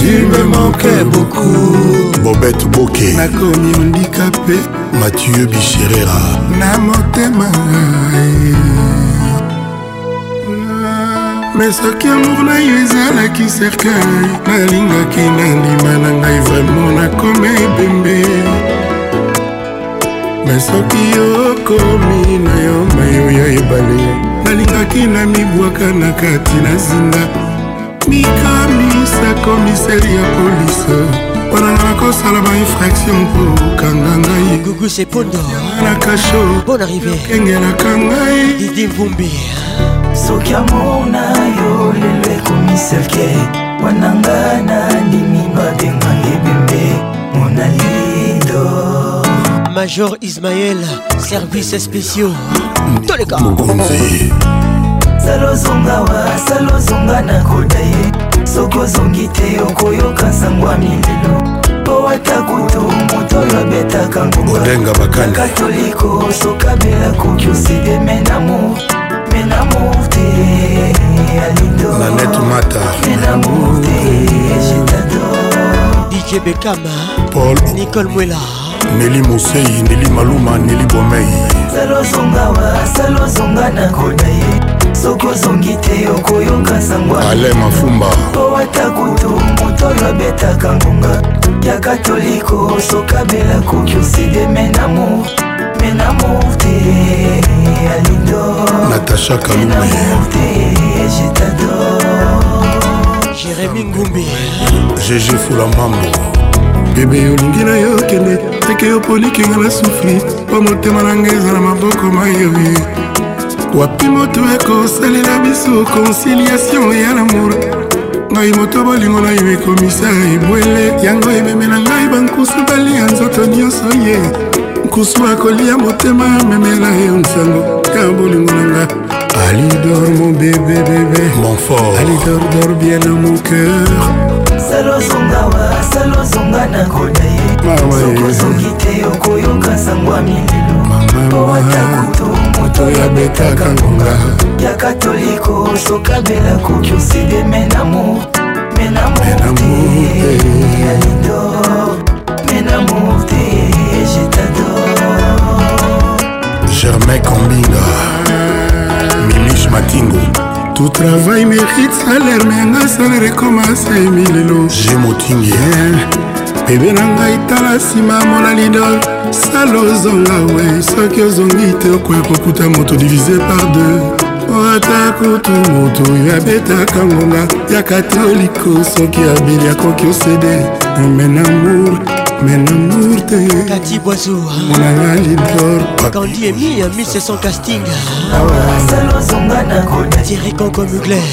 tu me manquais beaucoup bobete boke nakomi ondikape mathieu bicherera na motema me soki amour na yo ezalaki cercueil nalingaki nandima na ngai vraimen nakomi ebembe me soki okomi na yo mayo ya ebale nalingaki na mibwaka na kati na zinga mikami komiseri ya polise mponanga nakosala bainfraction kokanga ngai guguse pondoanga na kasho bon arrivékengelaka ngai didi mvumbi soki amona yo lelo ekomiselke wananga nandimi babenganga ebembe monalido major ismael service spéciaux toleka salozonga wa salozonga na koda ye soki ozongi te okoyoka sango ya milelo mpo ata kutu moto oyo abetaka ngubakatoliko sokabela koki oside menamo menamo te alindomenamo te jetador dj bekama paul nicole mwela neli mosei neli maluma neli bomei salozonga wa salozonga na koda ye soki ozongi te okoyoka sangwaale mafumba po ata kutu moto oyo abetaka ngonga ya katoliko sokabela koki oside menamo menamo te alindo natasha kalume je t'adore jérémi ngumbi gg fulamambo bebe olingi na yo kende teke yo polikinga na sufri mpo motema na ngai eza na maboko mayoye wapi moto ekosalela biso conciliation ya lamour ngai moto bolingo na yo ekomisa ebwele yango ememela ngai bankusu balia nzoto nyonso ye nkusu akolia motema memela yo nsango ya bolingo na nga alidor mon bébé bébé mon fort alidor dor bien dans mon cœur salozongawa salozonga nakoda ye sokozongi te okoyoka sangwa milelo po ata kutu oyo abetaka ngonga ya katoliko sokabela koki oside menamo menamorte alidor menamorte jetador germain combinga milis matingo tout travail mérite salaire mais nga salaire ekomasa emilelo je motingi bebe na ngai tala nsima molalidol sala ozonga we soki ozongi te okoya kokuta moto divise par deux ata kutu motu oyo abetaka ngonga ya katoliko soki abeli akoki osede menamour menamour te kati boisomonanga lidorkandi emi ami seson casting ah tiri conco mugler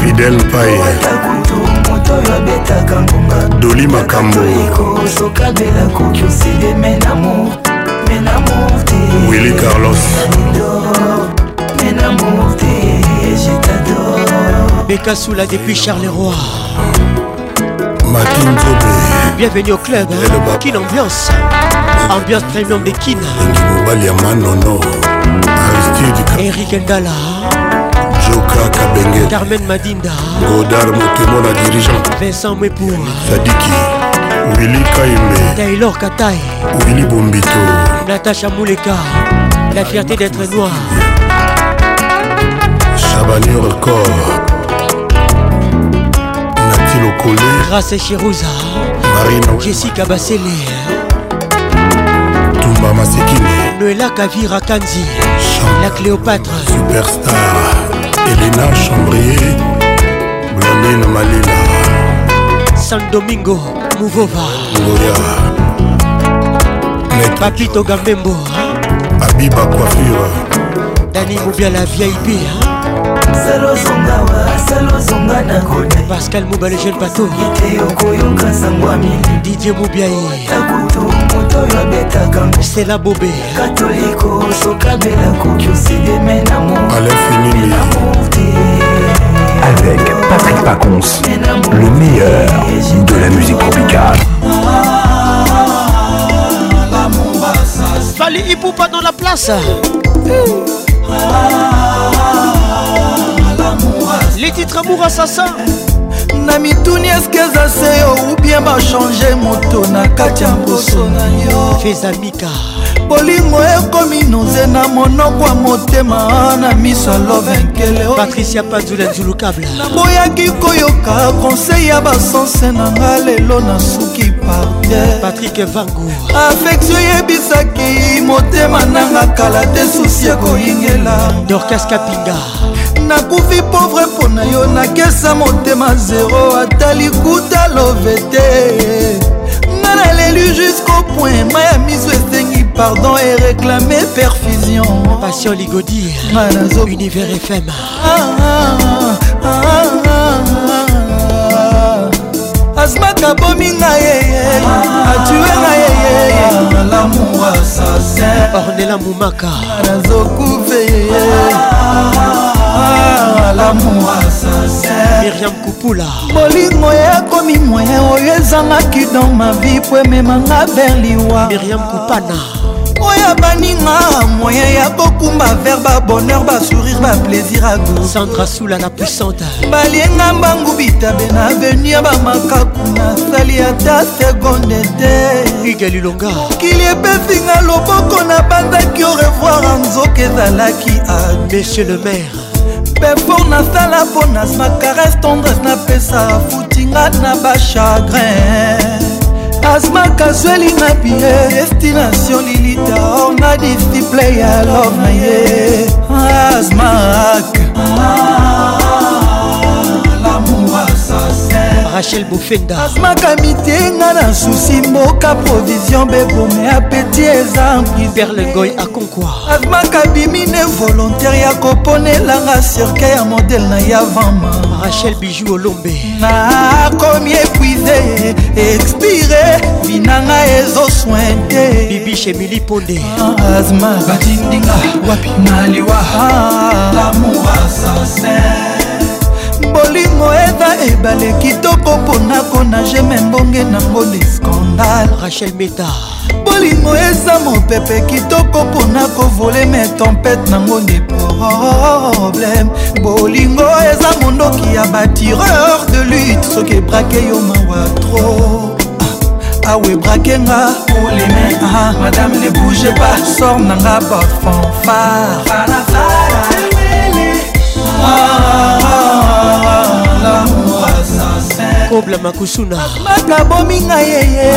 fidel paye moto oyo abetaka ngonga doli makambo ekosoka bela koki oside menamour menamour te wili carlos menamour te jetador bekasula depuis charleroi Martin Djobé Bienvenue au club Kin Ambiance Ambiance premium de Kin Mobali Amanono Aristide Eric Ndala kaka benge darmen madinda godar motemo na dirigent vincent mwepour sadiki wili kaime taylor katai wili bombito natacha mouleka la fierté d'être noir chabani record nati lokole grâce chirouza marina jessica basele tumba masekini noela kavira kanzi la cléopâtre superstar elena chambrier blandine malina san domingo mouvova ngoya papito gambembo abiba coiffure dani mobia la vip pascal mobale jeune bato didier mobiae moto oyo abetaka sela bobe katoliko sokabela koki osideme na mofiniliamourte avec Patrick Pacons, le meilleur de la musique tropicale. Fali Ipoupa dans la place. Les titres amour assassin. na mituni eske eza se yo ubien bachange moto na kati ya mposo na yo fezamika bolingo ekomi noze na monoko ya motema na miso alovenkelpatricia pazulanzulukabla naboyaki koyoka konsei ya basanse na nga lelo nasuki parter patrik vangu afektio yebisaki motema nanga kala te susi ekoyingela dorkas kapinga nakufi pauvre mpo na yo nakesa motema zero ata likuta love te nga naleli jusqu'au point ma ya miso esengi pardon e réclame perfusion passion ligodi ah, univers fm ah, ah, asmaka bomi nga yeye atue nga yeyeyealamour assassin ornela momaka nazokufe yeye miriam kupula bolingo ekomi moyen oyo ezangaki don mavi po ememanga berliwa miriam kupana oyo baninga moyen ya kokumba ver babonheur basourire baplaisir ago centre sula la puissante balienga mbangu bitabe na venir bamakaku nasali ata sekonde te igalilonga mokili epesinga loboko na banzaki orevoir nzoka ezalaki a monsieur le maire pefor nasala mpo nasma caresse tendresse napesa futinga na bachagrin asma kasueli na bie destination lilita or na display ya love na ye asmak ah. rachel bofenda azmaka mitenga na susi mboka provision bebome apeti eza berlengoy akonkwa azmaka bimine volontaire ya koponelanga cirke ya modele na yavama rachel biju olombe nakomi epuize expire binanga ezoswin te bibishe mili ponde azma batindinga wapi maliwa ah. lamour assassin bolingo eza ebale kitoko mpona kona jeme mbonge nango diskandale rachel beta bolingo eza mopepe kitoko mpona kovole me tempete nango nde problème bolingo eza mondoki ya batireur de lutte soki ebrake yo mawa tro awe brakenga olime ah, madame ne bouge pas sor nanga bafanfare ah, ah, kobla makusuna mata bominga yeye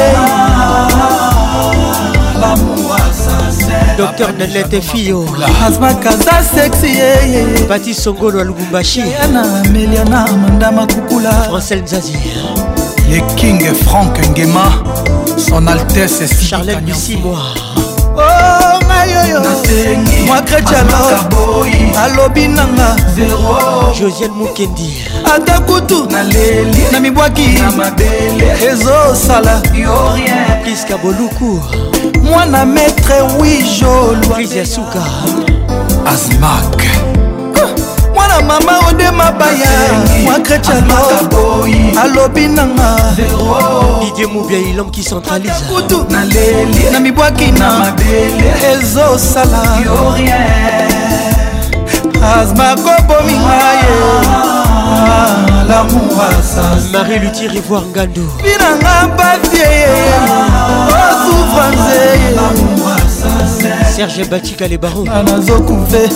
dr nanete fio asmakaza sexi yeye pati songolo ya lubumbashi na amelia na mandama kukula francel nzazi le king frank ngema son altesse charlet bisimoi mwa kretialo alobi nanga josiel mokendi ata kutu na mibwaki ezosala priska boluku mwana maître wijolwa azmak ah mama ode mabaya mwakretialo alobi nanga didie mobiai lhomme qui centralise kutu na mibwaki na ezosala azmakobominga ye ah, marie luti rivoir ngando binanga mpasi ah. osufranzeye serge batika les barreaux nazokuve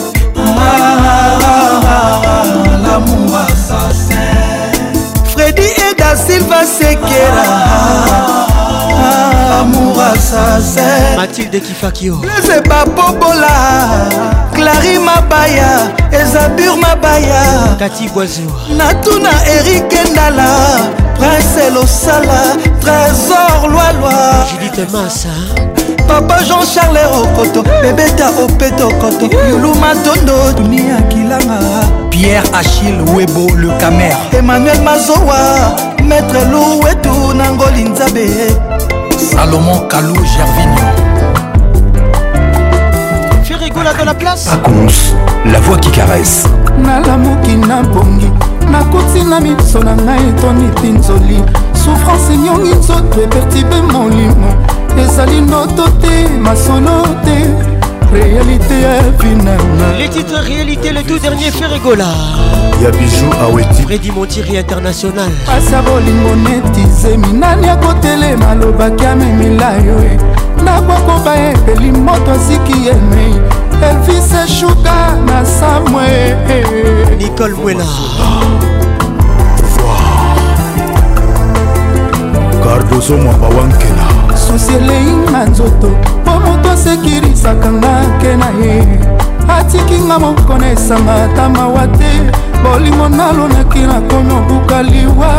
lamour assassin fredi eda silva sekera amour assassin mathilde kifakio lese bapobola clari mabaya ezabur mabaya kati boizo natuna erike ndala prince losala trésor lwalwa judite masa papa jean charle okoto bebeta opetokoto yulu matondo tuni akilanga pierre achille webo le camer emmanuel mazowa maître louwetu nangoli nzabe salomon kalou gervinio firigola de la place pacons la voix qui caresse nalamoki nabongi nakuti na miso na ngai etoni pinzoli souffrance enyongi nzoto epertibe molimo ezali noto masono te réalité ya vinanga les titres réalité le tout dernier ferigola ya bijou aweti ah fredi montiri international pasa bolingo netize minani akotelema alobaki amemila yo e nakokoba epeli moto asiki yemei elvis eshuka na samwe nicole mwela cardoso mwamba wankela susi elei na nzoto yango moto asekirisaka nga ke na ye atikinga mokona esanga ata mawa te bolimo nalonaki nakomi obuka liwa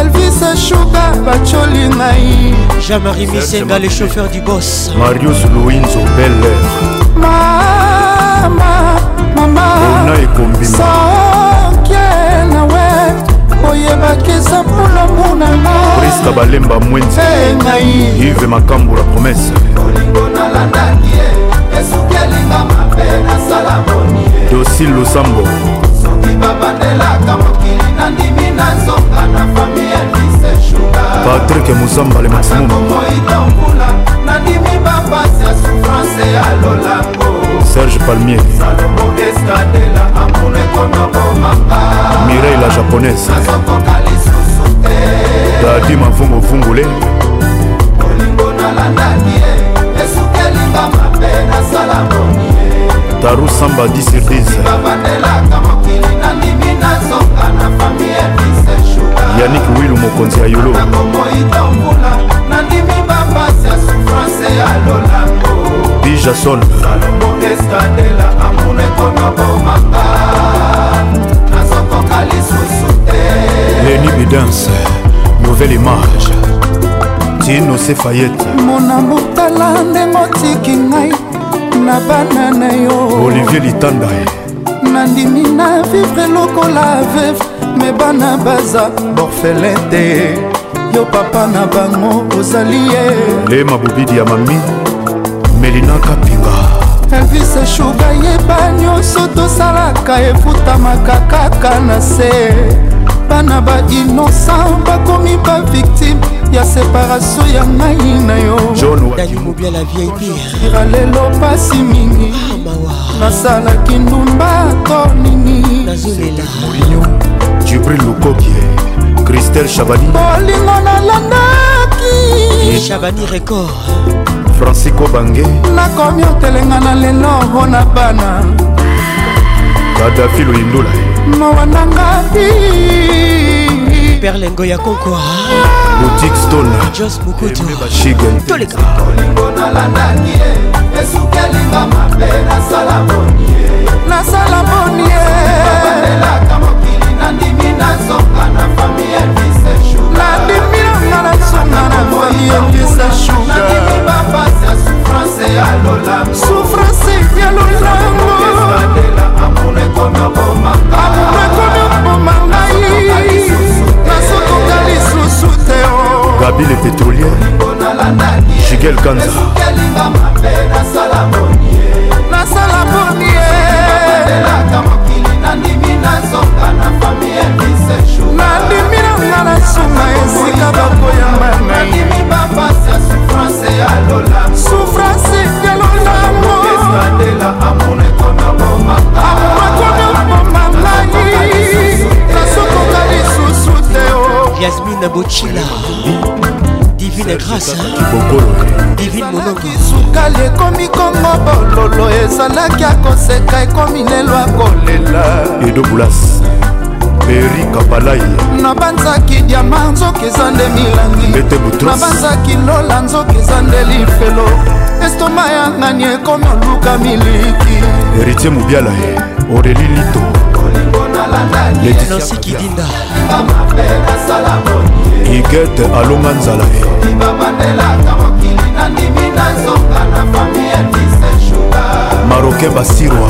elvis shuga bacoli ngai jean-marie misenga le chauffeur du bos marius louinzo beller mama mama ona ekombima bakesa molomu nangaoriska balemba mwenzengai ive makambo la promese olingo nalandaki ye esuki elinga mabe nasala boni dosi losambo soki babandelaka mokili nandimi na nzoka na fami ya liseshuga patrik muzamba le maximum moidombula nandimi bapasi ya souffrance ya lolango serge palmier mirei la japonaise dadi mavunguvungule olingo nalandaki e esuki elinga mabe nasala moni taru samba 10 surprise yanik wilu mokonzi ya yolo bijason eskandela amour ekona bomanga nazokoka lisusu te leni bidance nouvelle image tino sefayete mona motala ndenge otiki ngai na bana na yo olivier litanda nandimi na vivre lokola veve me bana baza borfelin te yo papa na bango ozali ye le mabobidi ya mami melina kapinga servise shuga yeba nyonso tosalaka efutamaka kaka na se bana bainosan bakomi baviktime ya separatio ya ngai na yoira lelo pasi mingi ah, nasalaki ndumba to nini jibril lukokie kristel chabani bolingo nalandaki chabani record francisco bange nakomi otelenga na lelo mpo na bana kadafi loindula mowandanga perlengo ya konkwa ah. boutique stone jos mokututooleka olingo nalandaki ye esukelinga mabe nasala boni ye nasala boni ye nandimi nazonga na fami elvise nandimi nanga nazonga na fami elvise suganandimi bapasi ya souffrance yalolango souffrance yalolangoadela amour ekomi obomanga amour ekomi obomanga nazokoka lisusu te oh. gabi le pétrolier jigel kanza nasala bonie nandimi nazoka na fami elise nandimi nanga na nsima esika bakoyamba nandimi bapasi ya souffrance ya lolamo souffrance ya lolamo esandela amonekona bomaka amonekona bomangai nasokoka lisusu te o yasmine bochila de grâce divine monokisukali ekomi kongo bololo ezalaki akoseka ekomi lelo akolela edobulas beri kabalai nabanzaki diama nzoki eza nde milangi nabanzaki lola nzoki eza nde lifelo estoma ya ngani ekomi oluka miliki eritie mobiala oreli eh, lito lenosi kidinda igete alonga nzala ye maroke basirwa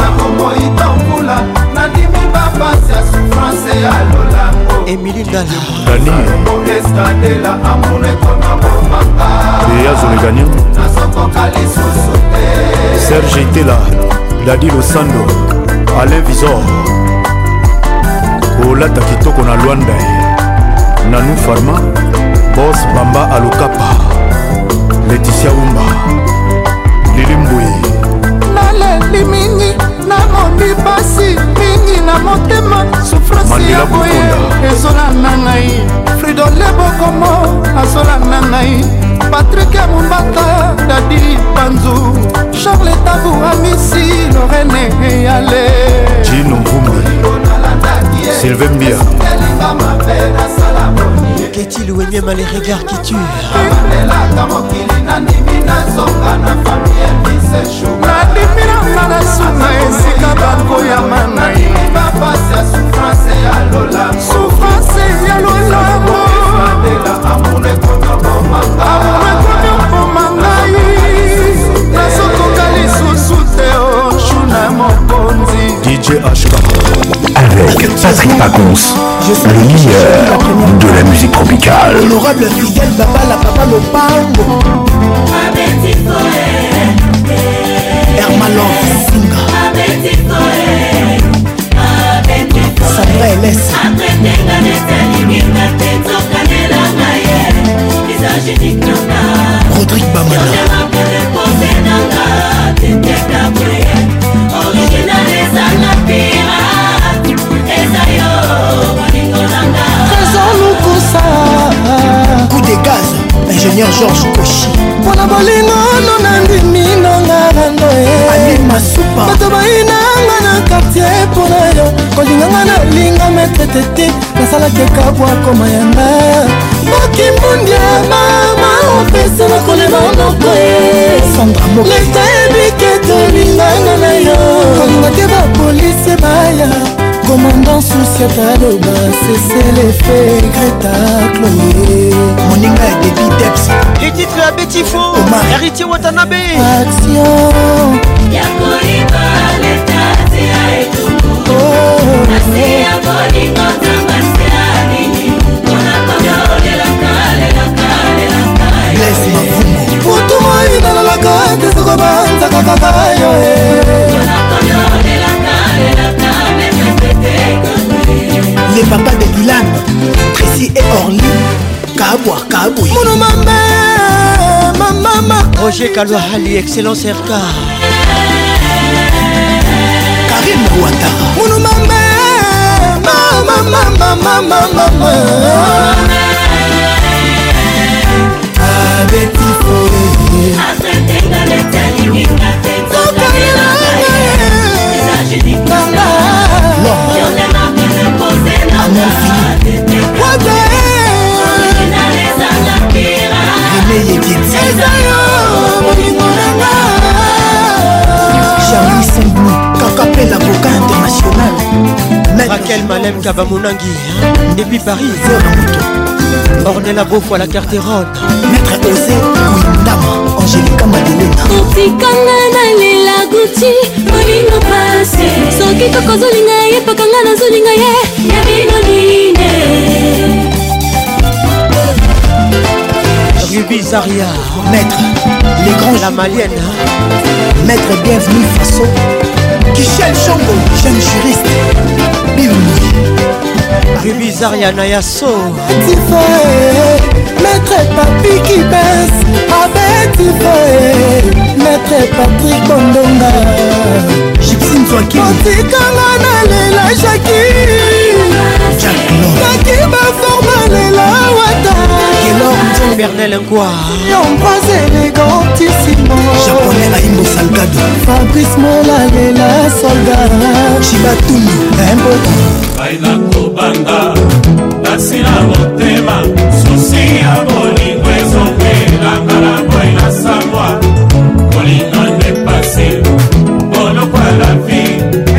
emili ndalaeyazolegani serge itela dadi losando alain visor bolata kitoko na lwanda ye nanu farma bos bamba alokapa leticia umba lilimbwi naleli mingi namoni pasi mingi na motema sufrasi ya boye ezolanda ngai fridole bokomo azolanda ngai patrik ya mombata dadi panzu charles tabu amisi lorene eyale jino vumbi Sylvain Bia Qu'est-il ou aimé les regards qui tuent nandimilanga na suna esika bakoyama na ye bapasi ya souffrance ya lola souffrance suis le meilleur de la musique tropicale. Honorable Fidel Baba, la papa nous parle. Hermalov Singa. Sandra Elès. Rodrigue Bamana. ingénieur georges koshi mpona bolingono nandimi nonga rando masupa bato bayinanga na kartier mpona yo kolinganga nalinga metre tete nasalaki kabwa koma yanga bakimbundi mama opesa na kolema nokoeleta yebike tolinganga na yo kolinga te bapolisi baya commandant susiat aloba seselefe greta cloye moninga ya dedi deps les titres ya betifo héritier watanabe action ya kolinga leta zela etungu asi ya kolinga tanga sela nini mpona koyo lelaka lelaka lelaka lesi mavumo putu oyi nalalaka ete soko banzaka kaka yo eh. les papas de Dylan, Tracy et Orly, Kabwa, Kabouy. Mon maman, ma maman. Roger Kalouali, excellence RK. Karim Ouattara. Mon maman, ma maman, ma maman, ma maman. Avec qui faut eza yo molingo nanga jean-louis sembou kaka mpe l'avocat international raquel malem kavamonangi depuis paris vona moto ornela bofo à la carte rode maître osé kuindama angélika madelena otikanga nalela guti molingo pase soki tokozolinga ye pakanga nazolinga ye ya bino nine Ruby Zaria, maître, les grands la malienne, hein? maître bienvenue façon, Kichel Chombo, jeune juriste, Bim. Ruby Zariana Yasso Maître Papi qui baisse Abetifé Maître Patrick Bondonga Gipsine Joaquin Otikanga na lela Jackie Jackie Baforma lela Wata Kelor Mzon Bernel Nkwa Yombrase élégantissimo Japonais Aimbo Salgado Fabrice Mola lela soldat Chibatundu Impotant ngai nakobanga kasi na motema susi ya bolingo ezongelanga na boy nasambwa kolinga nde pasi boloko ya la vi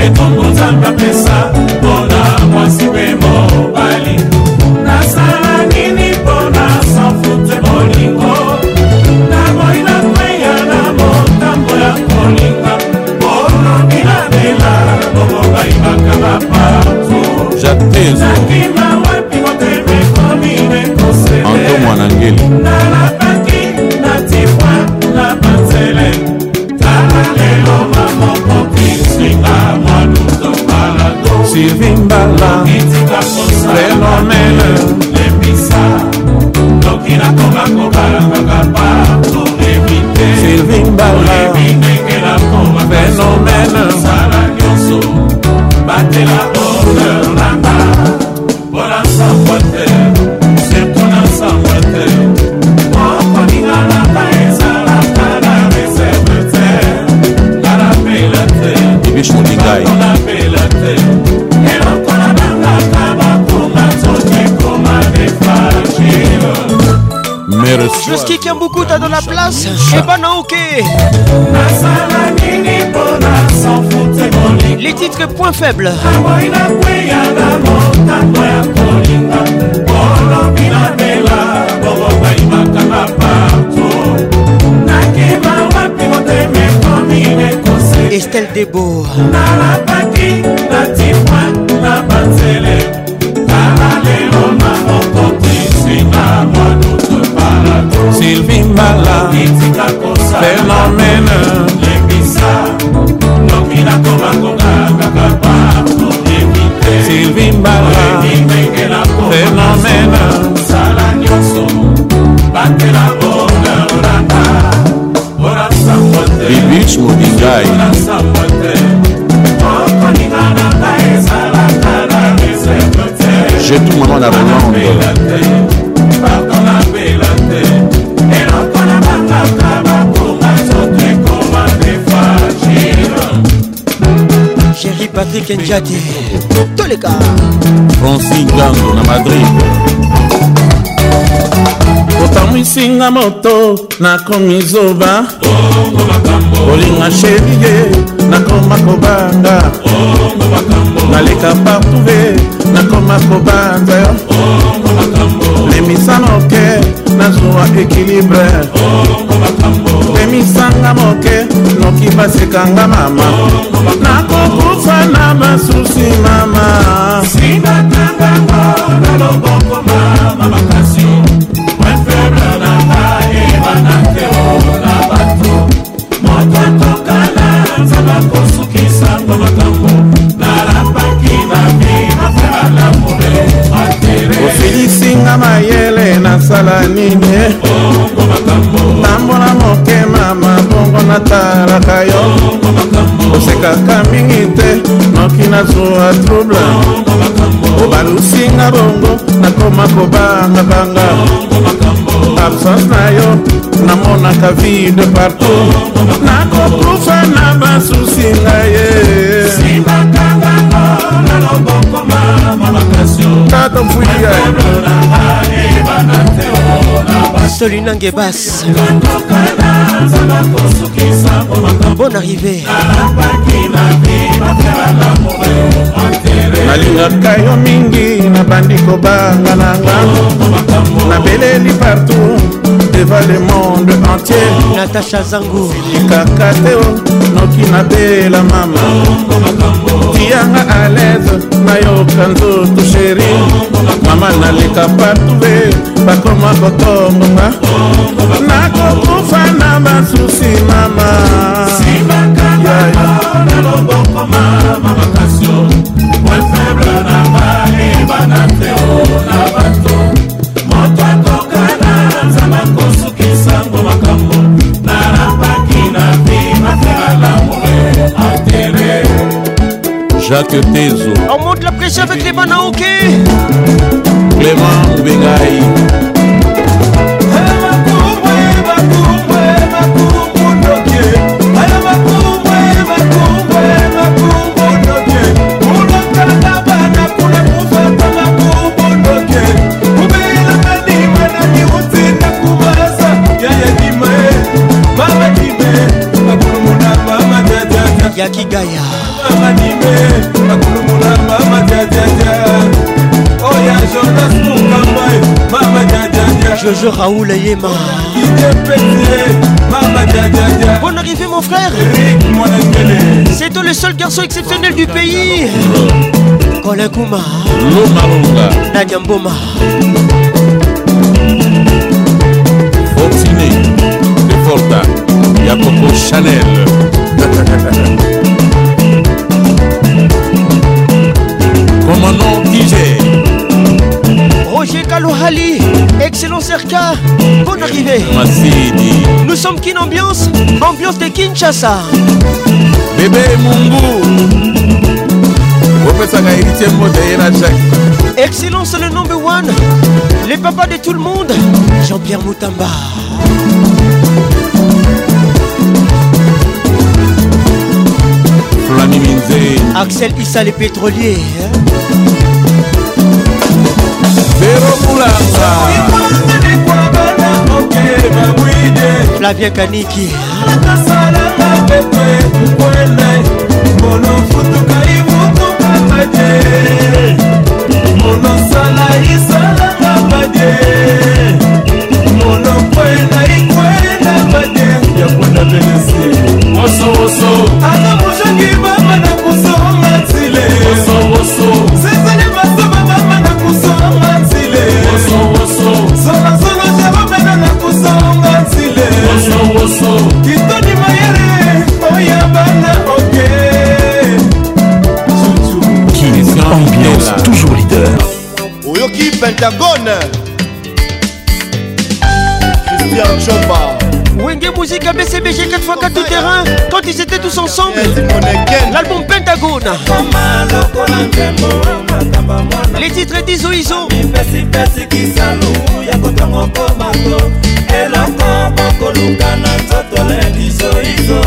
etongo nzambe apesa mpona mwasi pe moko ja tezo anto mwanangeli nalapaki natikwa na banzele tala lelo mamokokisinga mwaluto balado sivimbala renonele lebisa noki nakomakobalangaka pato evite silvimbala fenomene sala nyonso batela tient beaucoup, t'as dans la place eh ben, non, ok Les titres point faibles Estelle Debo Sylvie Mbala Phénomène Sylvie Mbala Phénomène Sala nyonso Batela bonheur Lata Ora sa motel Ibis Mobingai Ora sa motel patrik njati toleka franci ngango na madrid otamwisinga moto nakomi zoba kolinga sherie nakoma kobanga naleka partuve nakoma kobanza yo lemisano ke nazwa ekilibre lemisanga moke noki basekanga mama nakokufa na masusi mama sibatangango na loboko mama makasi mefeble na ngai ebana te o na bato moto atokala nzala kosukisango makambo nalapaki na vi aferalamure atere osilisinga mayele nasala nini eh? bongo makambo nambona mokema mabongo natalaka yo osekaka mingi te soki nazwa trouble o balusinga bongo nakoma kobangabanga absence na yo namonaka vide partout nakokufa na basusi na ye tata mfuyiga solinange bas bon arrivé nalingaka yo mingi nabandi kobanga nanga nabeleli partout devant le monde entier natacha zango silikaka te noki nabela mama tiyanga alaise nayoka nzoto sheri mama naleka patue bakoma kotombonga nakokufa na basusi mama Mama Casio, Mwen feble na ba e banate o na ba Jacques Tezo. On monte la pression avec Clément Naoké. Clément Bengaï. ya kigaya Jojo Raoul Ayema. Bonne arrivée mon frère. C'est toi le seul garçon exceptionnel du pays. Colin Kouma. Nanyamboma. Fortuné. Forta Yacopo Chanel. Commandant DJ. Roger Kalouhali, excellent Serka, bonne arrivée. Nous sommes qu'une ambiance, ambiance de Kinshasa. Bébé Mungu. Excellence le number one, les papas de tout le monde, Jean-Pierre Moutamba. Axel Issa les pétroliers. Hein. erokulanga flavien kaniki monosala isalanga bade monokwela ikwela bade yakona benesi mosowoso anga moshoki baba na kusoma ntile pentagone christian jomba Wenge Musique à BCBG 4x4 tout terrain quand ils étaient tous ensemble l'album Pentagone les titres d'Iso Iso eloko bokoluka na nzoto le biso iso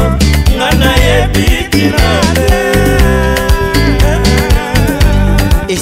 nga nayebi tina te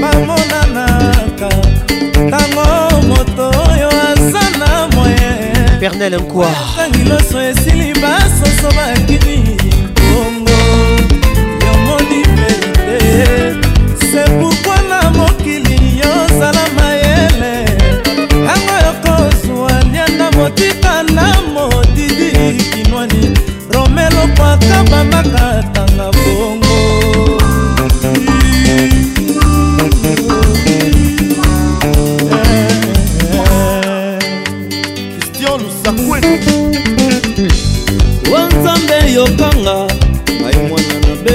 bamonanaka ntango moto oyo aza na moye pernel mkoatangi loso esili basoso bakini kongo yomoni verite se pourkui na mokili yozala mayele ntango yokozwa lianda motika na modidi kinwani romelo kwaka bandaka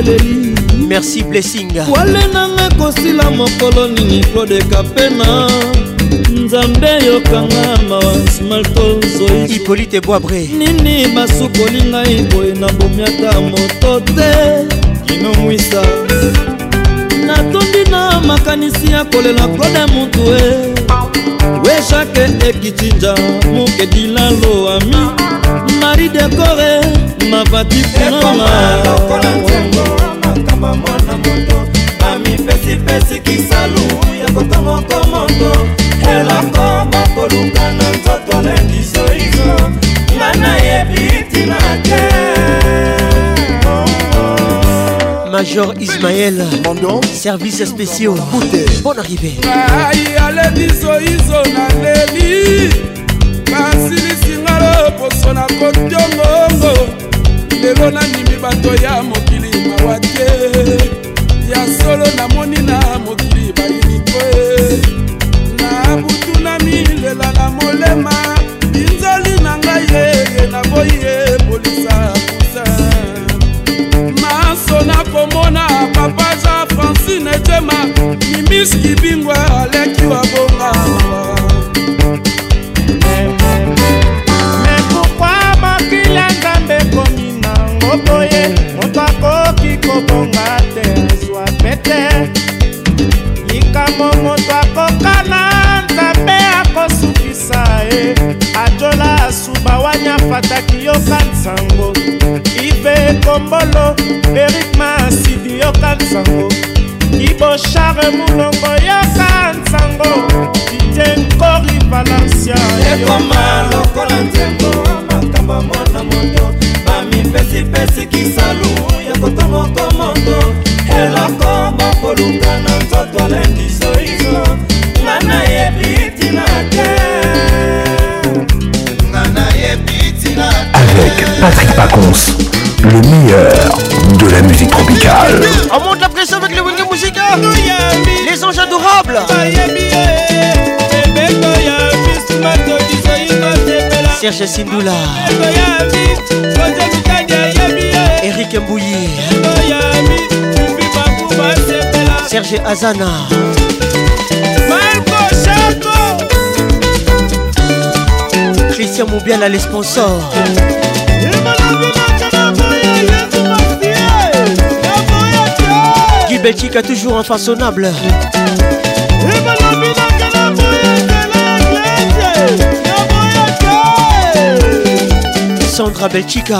ebeli merci blessing wale nanga ekosila mokolo nini klodeka pena nzambe yokanga masmaltozoi hipolite boabre nini basukoli ngai boye nabomiata moto te kinomwisa natondi na makanisi ya kolela klode mutu e we jake ekitinja mokedilalo ami mari dekore mavati lokola ntiango makama mwana moto bamipesipesi kisalu ya kotomoko moto eloko bakoluka na nzoto lendisoizo nga nayebi ntina te major ismael service spéciaux bon arrivé ai aledisoizo naleli basilisi nga loposo na kotiongongo lelo nandimi bato ya mokili mawa te ya solo namoni na mokili bayini te na butunami lela na molema binzoli na ngai yeye naboyi epolisa kusa maso nakomona papa jean francine jema mimiski bingwa aleki wabongawa ye moto akoki kobonga te ezwa pete likambo moto akokana nzambe akosukisa ye ajola asuba wanya fataki yoka nsango ive kombolo erik masidi yoka nsango kiboshare mulongo yoka nsango didie nkori valencia ekoma lokola nzembo makambo lipesikisa lumu ya kotongoka mondo eloko bokoluka na nzoto lendizoizo nga nayebi tina te Avec Patrick Pacons, le meilleur de la musique tropicale. On monte la pression avec le Wingé Musical. Les anges adorables. Eh, eh, eh, Serge Sindoula. Eric Mbouyi Serge Azana Christian Moubiala les sponsors Guy Belchica toujours infaçonnable Sandra Belchika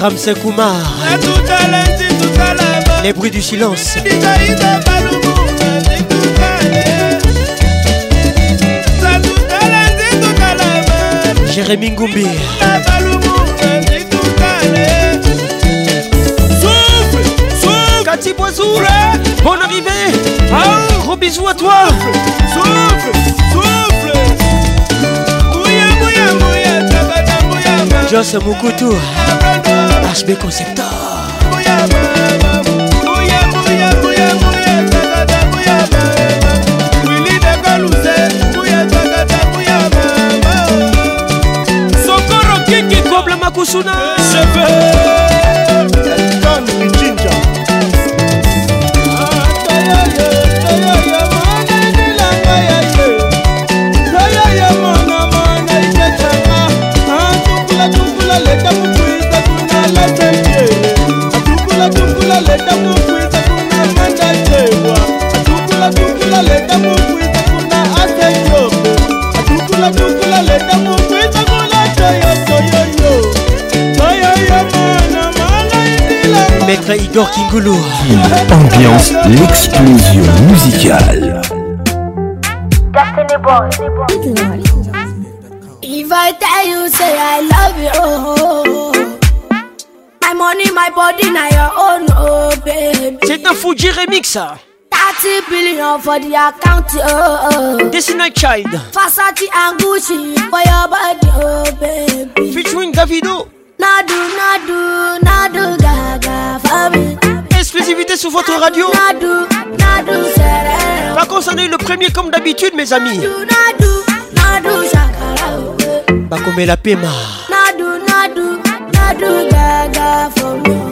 Ramsey Koumar. Les bruits du silence. Jérémy Ngoumbi. Kati Boisou. bonne arrivée. Ah, gros bisous à toi. Souffle, souffle. Joss Moukoutou HB Conceptor Sokoro Kiki Koble Makusuna Cheveux Elton Kijinja Atayaya Maître Igor Kingoulou Ambiance l'explosion musicale tell you, say I love you. Oh, My money, my body, now your own, oh baby. C'est un Fuji remix ça. 30 billion for the account, oh, oh. This is my child. Fasati and Gucci for your body, oh baby. Featuring Davido. Nadu, nadu, nadu, gaga, for Exclusivité sur votre radio. Nadu, nadu, Vacances en est le premier comme d'habitude, mes amis. Nadu, nadu, nadu, bakomela pema nadu, nadu, nadu, gaga for me.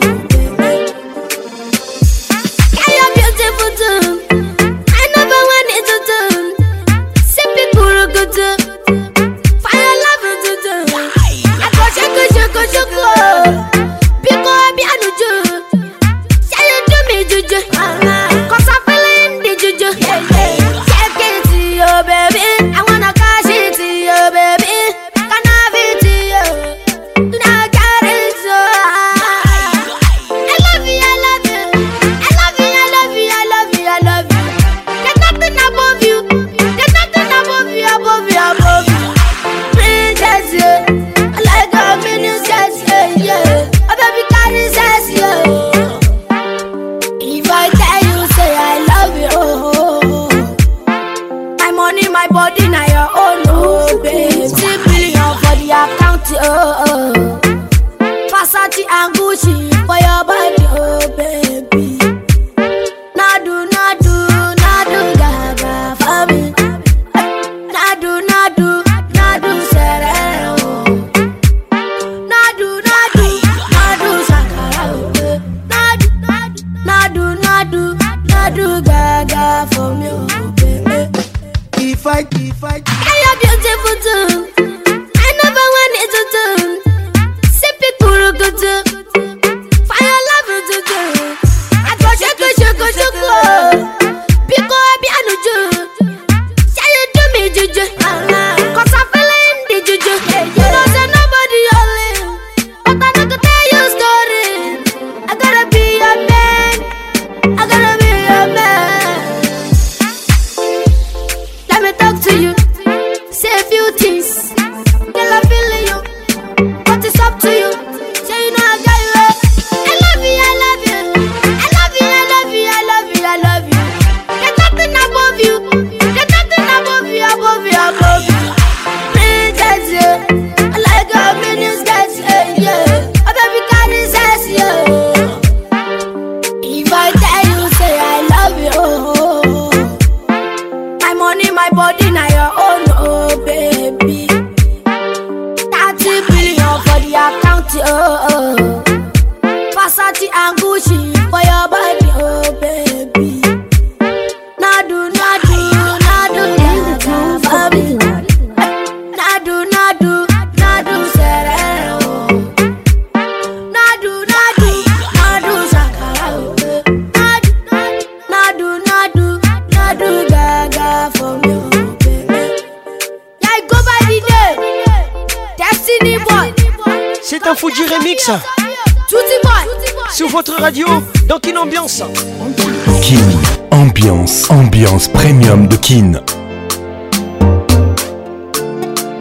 Kin.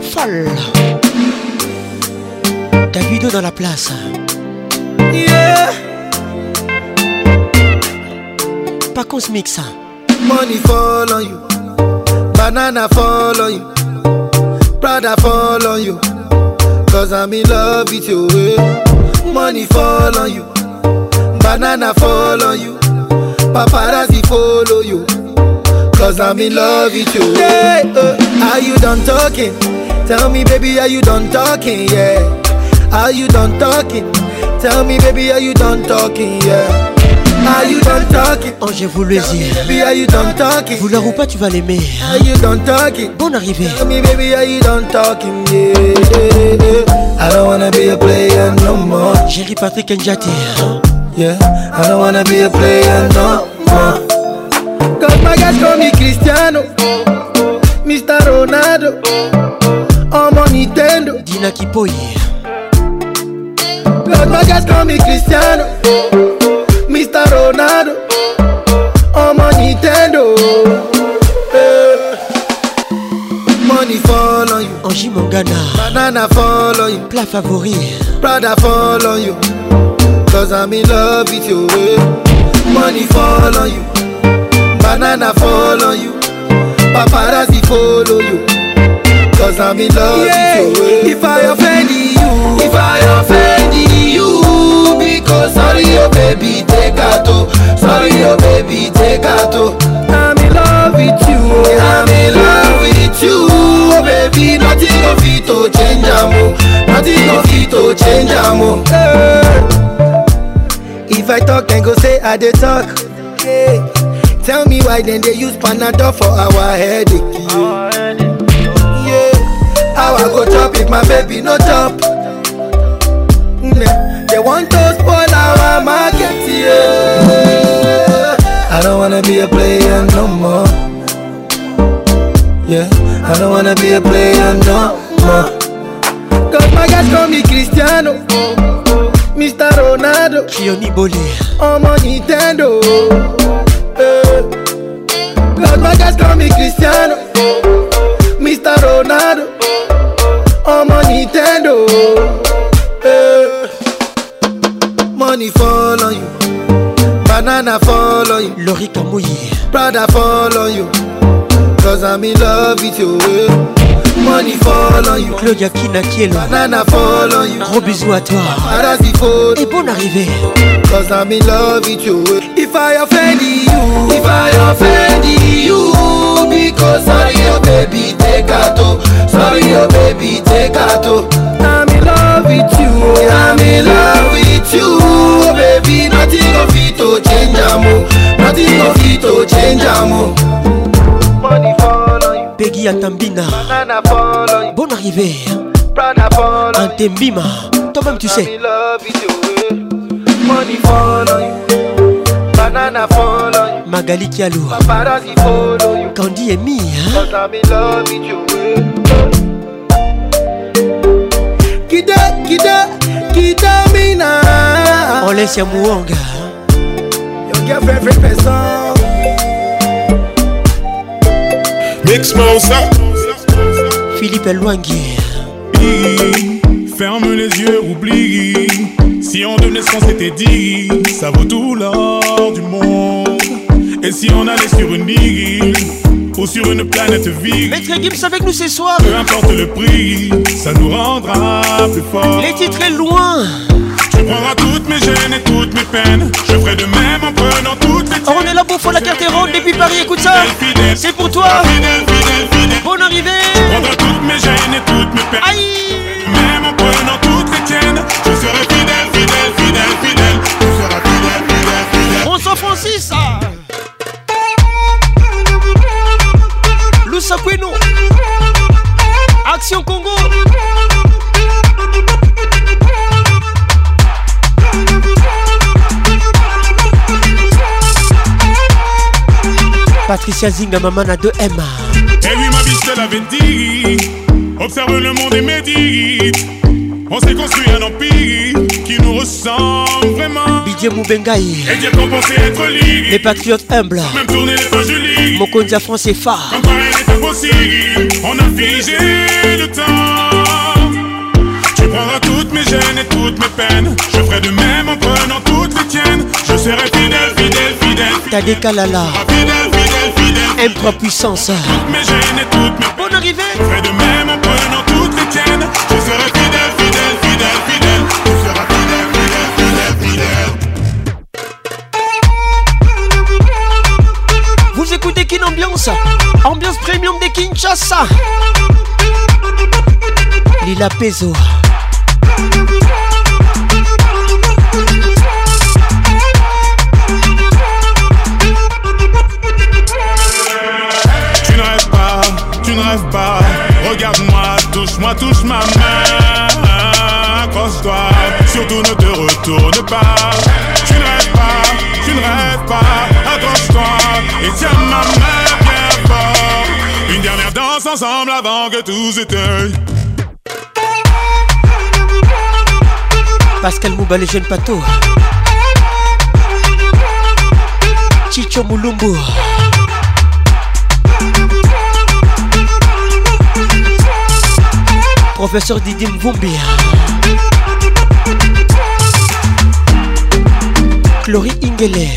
Folle. Davido dans la place. Cause I'm in love with you yeah, uh, Are you done talking? Tell me baby are you done talking? Yeah Are you done talking? Tell me baby are you done talking? Yeah Are you done talking? Oh, j'ai voulu le dire. Baby, are you done talking? Vouloir ou pas, tu vas l'aimer. Are you done talking? Bonne arrivée. Tell me, baby, are you done talking? Yeah, yeah, yeah. I don't wanna be a player no more. Jerry Patrick Njati. Yeah, I don't wanna be a player no more. Mariage comme Cristiano, Mr. Ronaldo, oh mon Nintendo. Dina Kipoy. Los mariage comme Cristiano, Mr. Ronaldo, oh mon Nintendo. Eh, money fall on you. Angie Mangana. Banana fall on you. Plat favori. Prada fall on you. Cause I'm in love with you. Money fall on you. banana follow you paparazzi follow you cause i'm in love yeah. with you if i offend you if i offend you because sorry oh baby take out oh sorry oh baby take out oh i'm in love with you i'm in love with you oh baby nothing go fit to change am oh nothing go fit to change am oh. Eh. Hey. if i talk dem go say i dey talk. Tell me why then they use Panadol for our headache. Yeah, how I go top if my baby no top? Mm-hmm. They want to spoil our market. Yeah, I don't wanna be a player no more. Yeah, I don't wanna be a player no more. Cause my guys call me Cristiano. Mr. Ronaldo, Leonie Bolé, on my Nintendo. Eh. Los vacas con mi cristiano, Mr. Ronaldo, Omo Nintendo. Eh. Money fall on you, banana fall on you. Lori Kamoyi, Prada fall on you, cause I'm in love with you. Eh. money fall on you. Claudia Kinakiel. Banana fall on you. Gros bisous à toi. Paradis fall. Et bonne arrivée. Cause I'm in love with you. If I offend you. If I offend you. Because sorry your oh baby take a to. Sorry your oh baby take a to. I'm in love with you. I'm in love with you. Baby nothing of it to change a mo. Nothing of it to change a mo. Money fall. pegi ata mbina bon arrivé ante mbima toi même tu sais magali kialu kandi emi kida kida kida mina on laisse ya muonga you give every person ça, Philippe Loingui Ferme les yeux, oublie Si on donnait sens dit Ça vaut tout l'or du monde Et si on allait sur une île ou sur une planète vide. Maître Gibbs avec nous ce soir. Peu importe le prix, ça nous rendra plus fort. Les titres très loin. Prends toutes mes gênes et toutes mes peines. Je ferai de même en prenant toutes les tiennes. On est là pour la carte ronde depuis Paris, écoute ça. C'est pour toi. Ah, Bonne arrivée. toutes mes gênes et toutes mes peines. Aïe. Même en prenant toutes les tiennes. Je serai fidèle, fidèle, fidèle, fidèle. Tu seras fidèle, fidèle, fidèle. Bonsoir Francis. Ah. Lusa Action Congo. Patricia Zinga, maman a 2M. Eh oui, ma biche, te l'avais dit. Observe le monde et médite. On s'est construit un empire qui nous ressemble vraiment. Didier Moubengaï. Et dire qu'on pensait être libre. Les patriotes humbles. Même tourner les pages Mon compte France est phare. Comme elle est impossible On a figé le temps toutes mes peines. Je ferai de même en prenant toutes les tiennes. Je serai fidèle, fidèle, fidèle. T'as des calala. Fidèle, fidèle, fidèle. Impropuissance. Toutes mes gênes et toutes mes Bonne Je ferai de même en prenant toutes les tiennes. Je serai fidèle, fidèle, fidèle, fidèle. fidèle, fidèle, fidèle, Vous écoutez Kin Ambiance Ambiance premium des Kinshasa Lila Peso tu tu ne ne rêves rêves pas, pas Regarde-moi, touche-moi, touche ma main. Accroche-toi, surtout ne te retourne pas. Tu ne rêves pas, tu ne rêves pas. Accroche-toi et tiens ma main bien fort. Une dernière danse ensemble avant que tout s'éteigne. Pascal Mouba, les jeunes pato Chicho Moulumbu Professeur Didim Mvumbi Chloé Ingele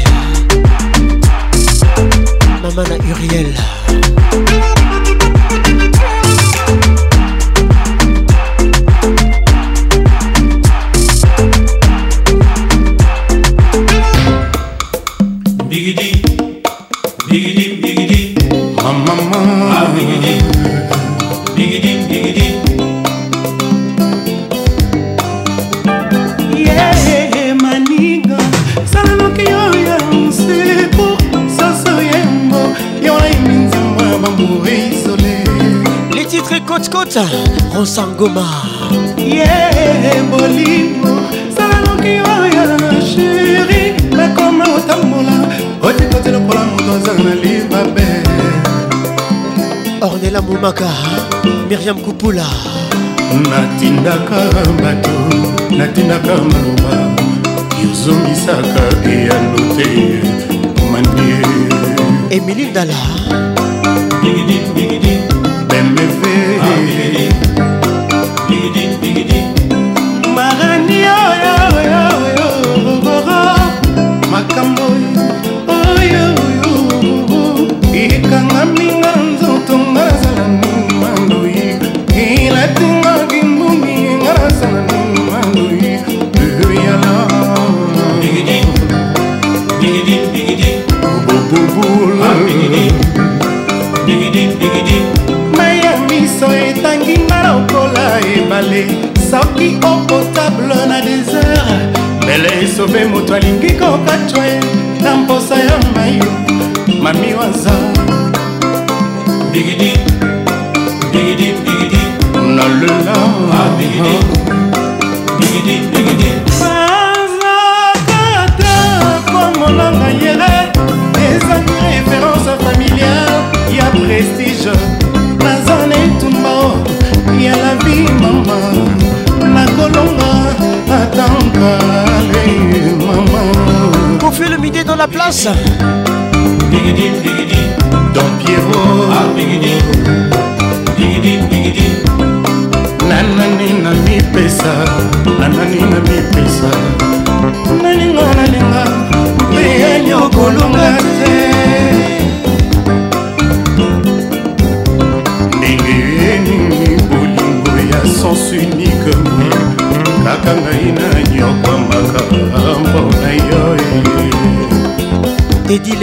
Mamana Uriel matkota rosangoma ye bolimo salanoki oya sheri nakoma otambola otikoti lokola moto azanga na libabe ornela momaka miriam kupula natindaka bato natindaka maloba yozongisaka eyano te manie emili ndala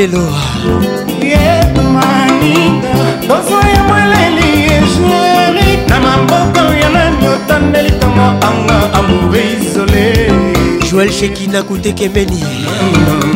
lelo tozoya moleli ejeri na maboko ya nani otandeli tongo anga amour isole joel shekina kutekemeni mm -hmm.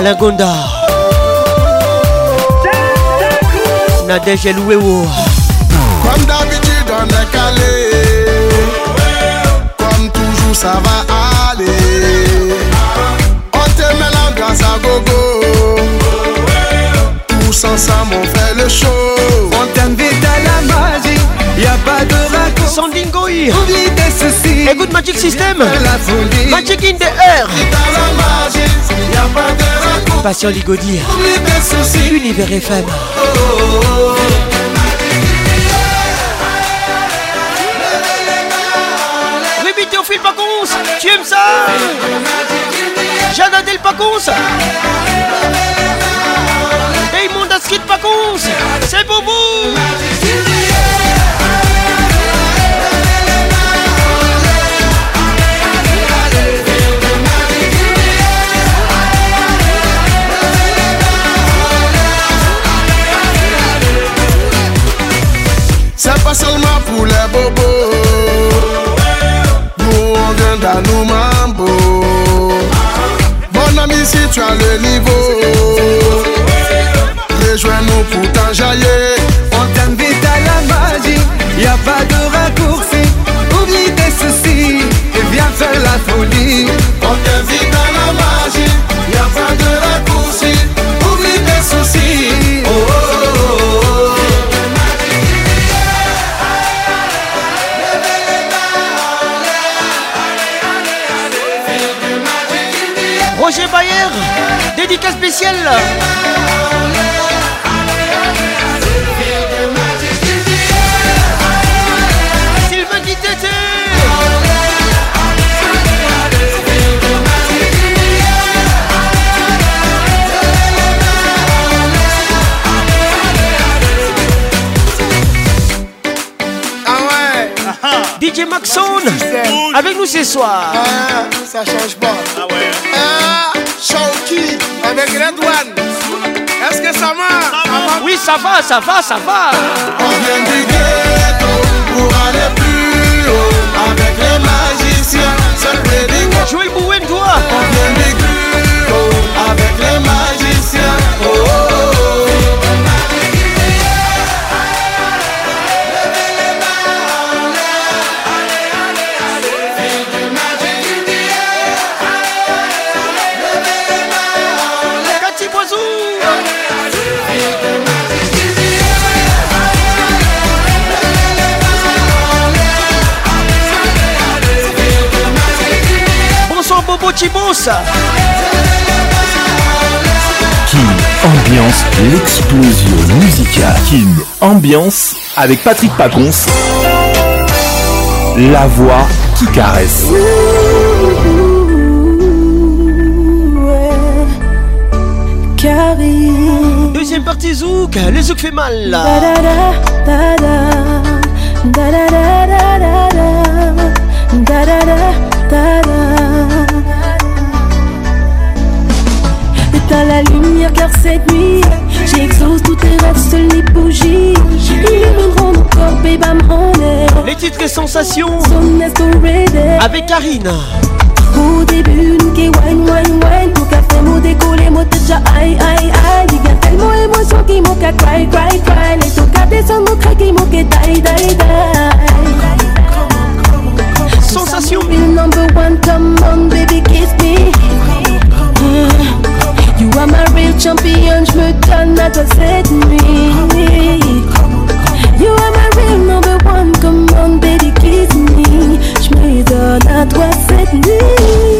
Alagonda Nadège Comme d'habitude on est calé Comme toujours ça va aller On te met la grâce à gogo Tous ensemble on fait le show On t'invite à la magie Y'a pas de raccourci Sandingoï Oublie tes soucis Écoute Magic System Magic in the air Patient Ligodi Univers FM Rémi Théophile Pacons Tu aimes ça Jeanne Adèle Pacons ski de Pacons C'est pour pas seulement pour les bobos. Nous on vient le Mambo. Bon ami, si tu as le niveau, rejoins-nous pour t'enjailler. On t'invite à la magie, Y'a a pas de raccourci. Oublie tes soucis et viens faire la folie. On t'invite à la magie. dédicace spéciale. dit DJ Maxone avec nous ce soir. Ah, ça change pas. Ah avec les douane. Est-ce que ça marche Oui, ça va, ça va, ça va. On vient du ghetto pour aller plus haut. Avec les magiciens, seul Reading. Joël toi. On vient du ghetto avec les magiciens. Oh, oh. Kim Ambiance, l'explosion musicale. Kim Ambiance avec Patrick Pacons. La voix qui caresse. Deuxième partie Zouk, le Zouk fait mal. à la lumière car cette nuit J'exauce tous tes rêves, seuls les bougies Illumineront nos corps, babe, mon air Les titres et sensations Avec Karine Au début, nous qui wine, wine, wine Pour café, nous décoller, nous déjà aïe, aïe, aïe Il y a tellement d'émotions qui m'ont qu'à cry, cry, cry Les taux qu'à descendre, nous craignent, qui m'ont qu'à die, die, die Sensation Number one, come on baby, kiss me I'm a real champion, je me donne à toi cette nuit. You are my real number one, come on baby kiss me. Je me donne à toi cette nuit.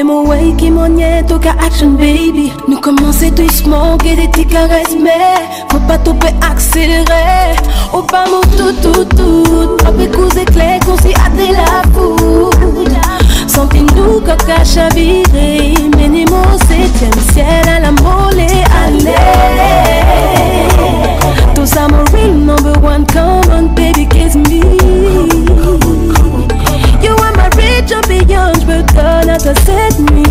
C'est mon way qui mon cas action baby Nous commençons doucement, manquer des petits caresses Mais faut pas tout accélérer Au pas mon tout tout tout Après coups éclairs qu'on s'y a de la foule Sans virer. coca, chaviré c'est septième ciel à la molle allez Tous à mon real number one Come on baby, kiss me learn how to set me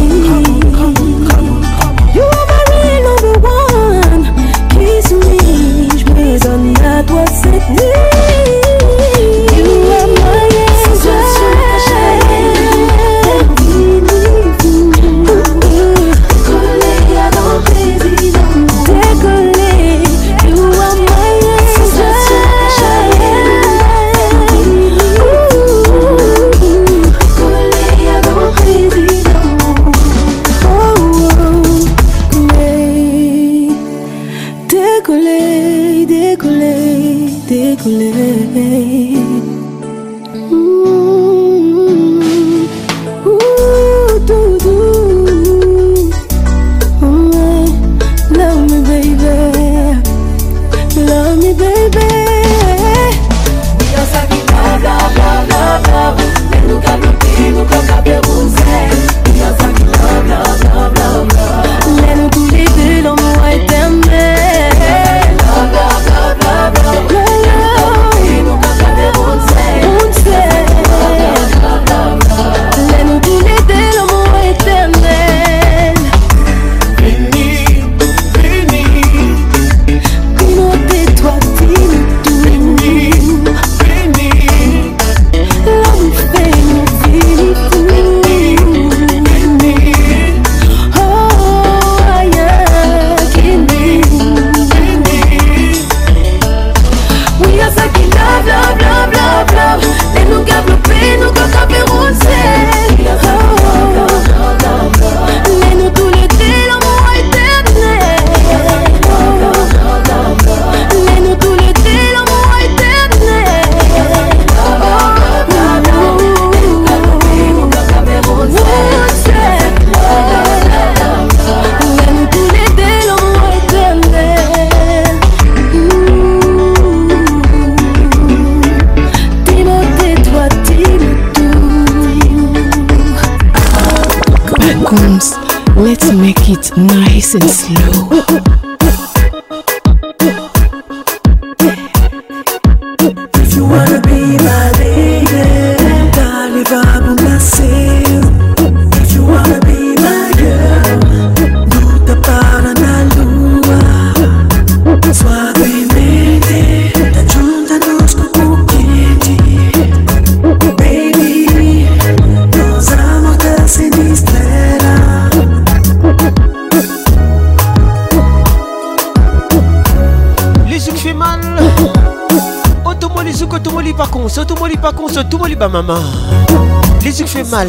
bamama musique fait mal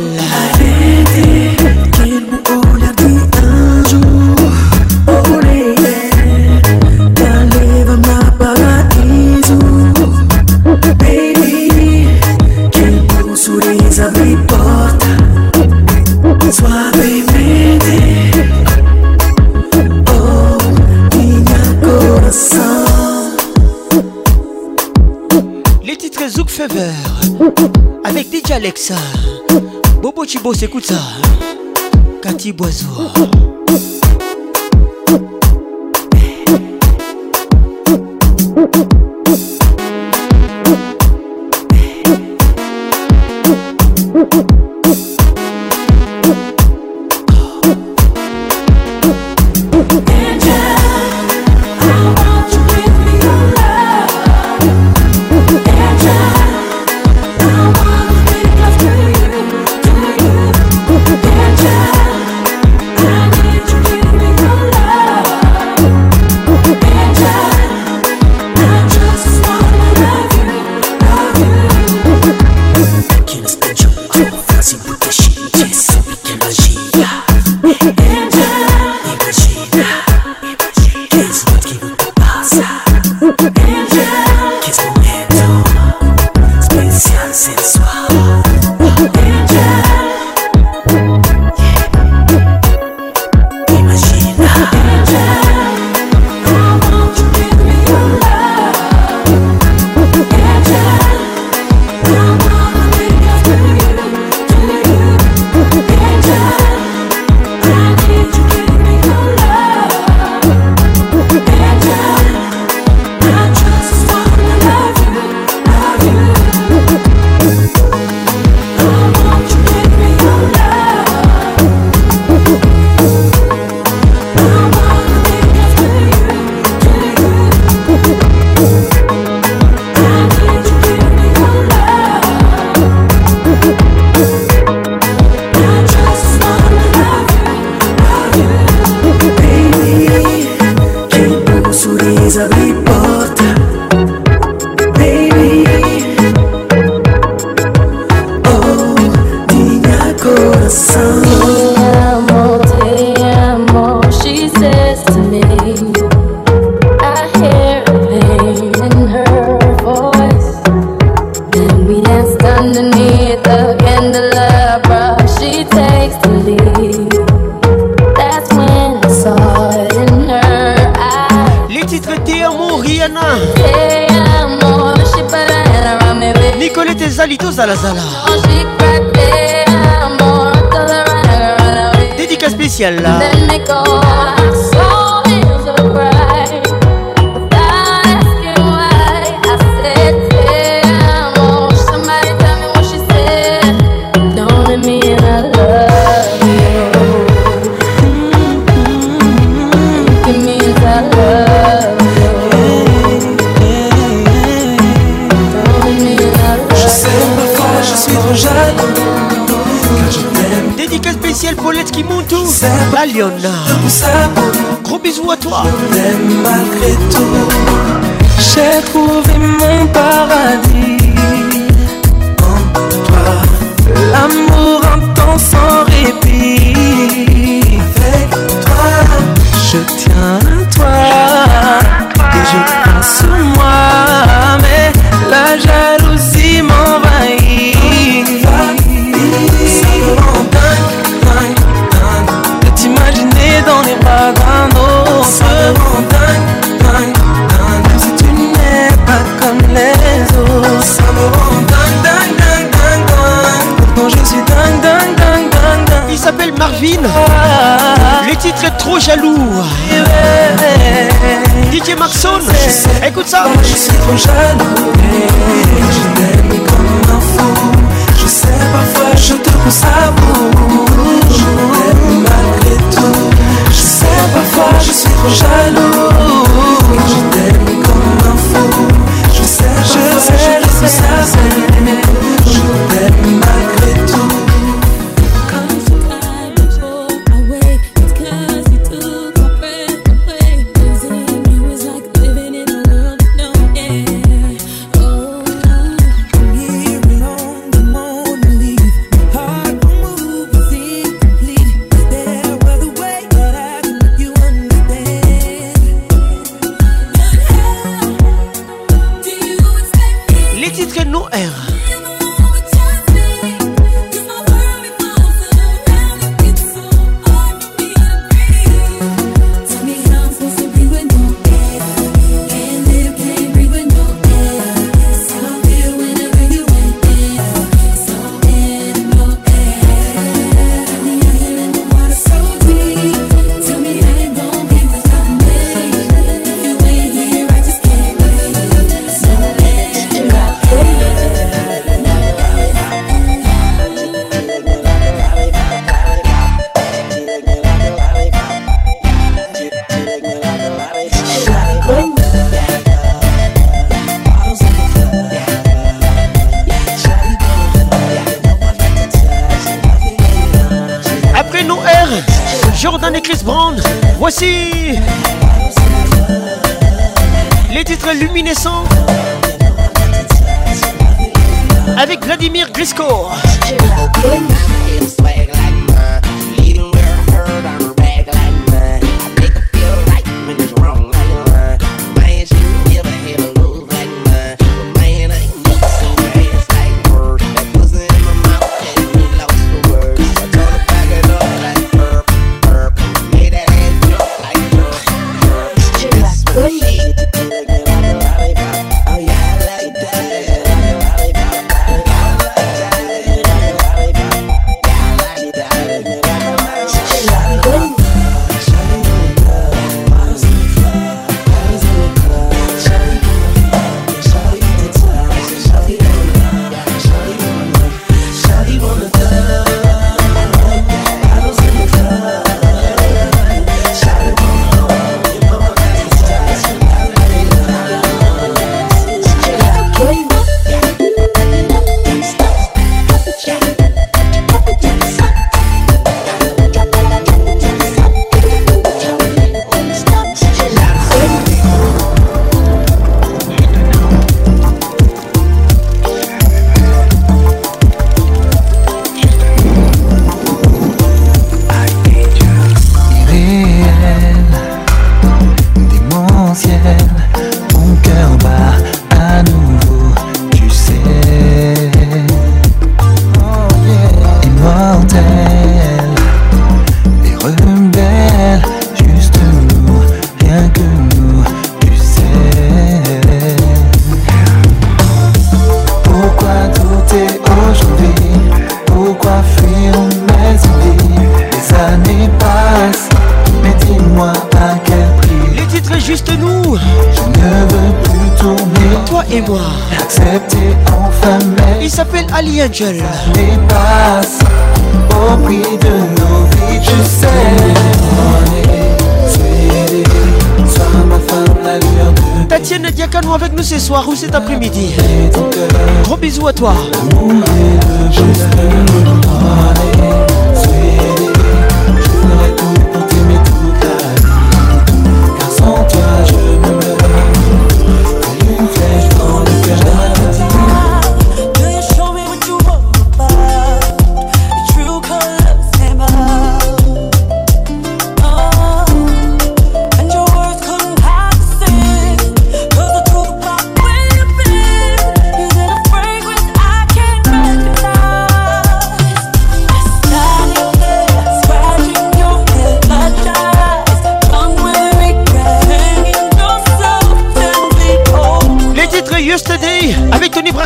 Alexa Bobo Chibos écoute ça Cathy Boiseau Gros bisous à toi. mais malgré tout, j'ai trouvé mon paradis. En toi, l'amour intense sans répit. Avec toi, je tiens à toi et je passe moi. Kevin. Le titre est trop jaloux. DJ Maxon, écoute ça. Je suis trop jaloux. Je t'aime comme un fou. Je sais parfois je te pousse à bout. Je t'aime malgré tout. Je sais parfois je suis trop jaloux. Je t'aime comme un fou. Je sais parfois je te pense à bout.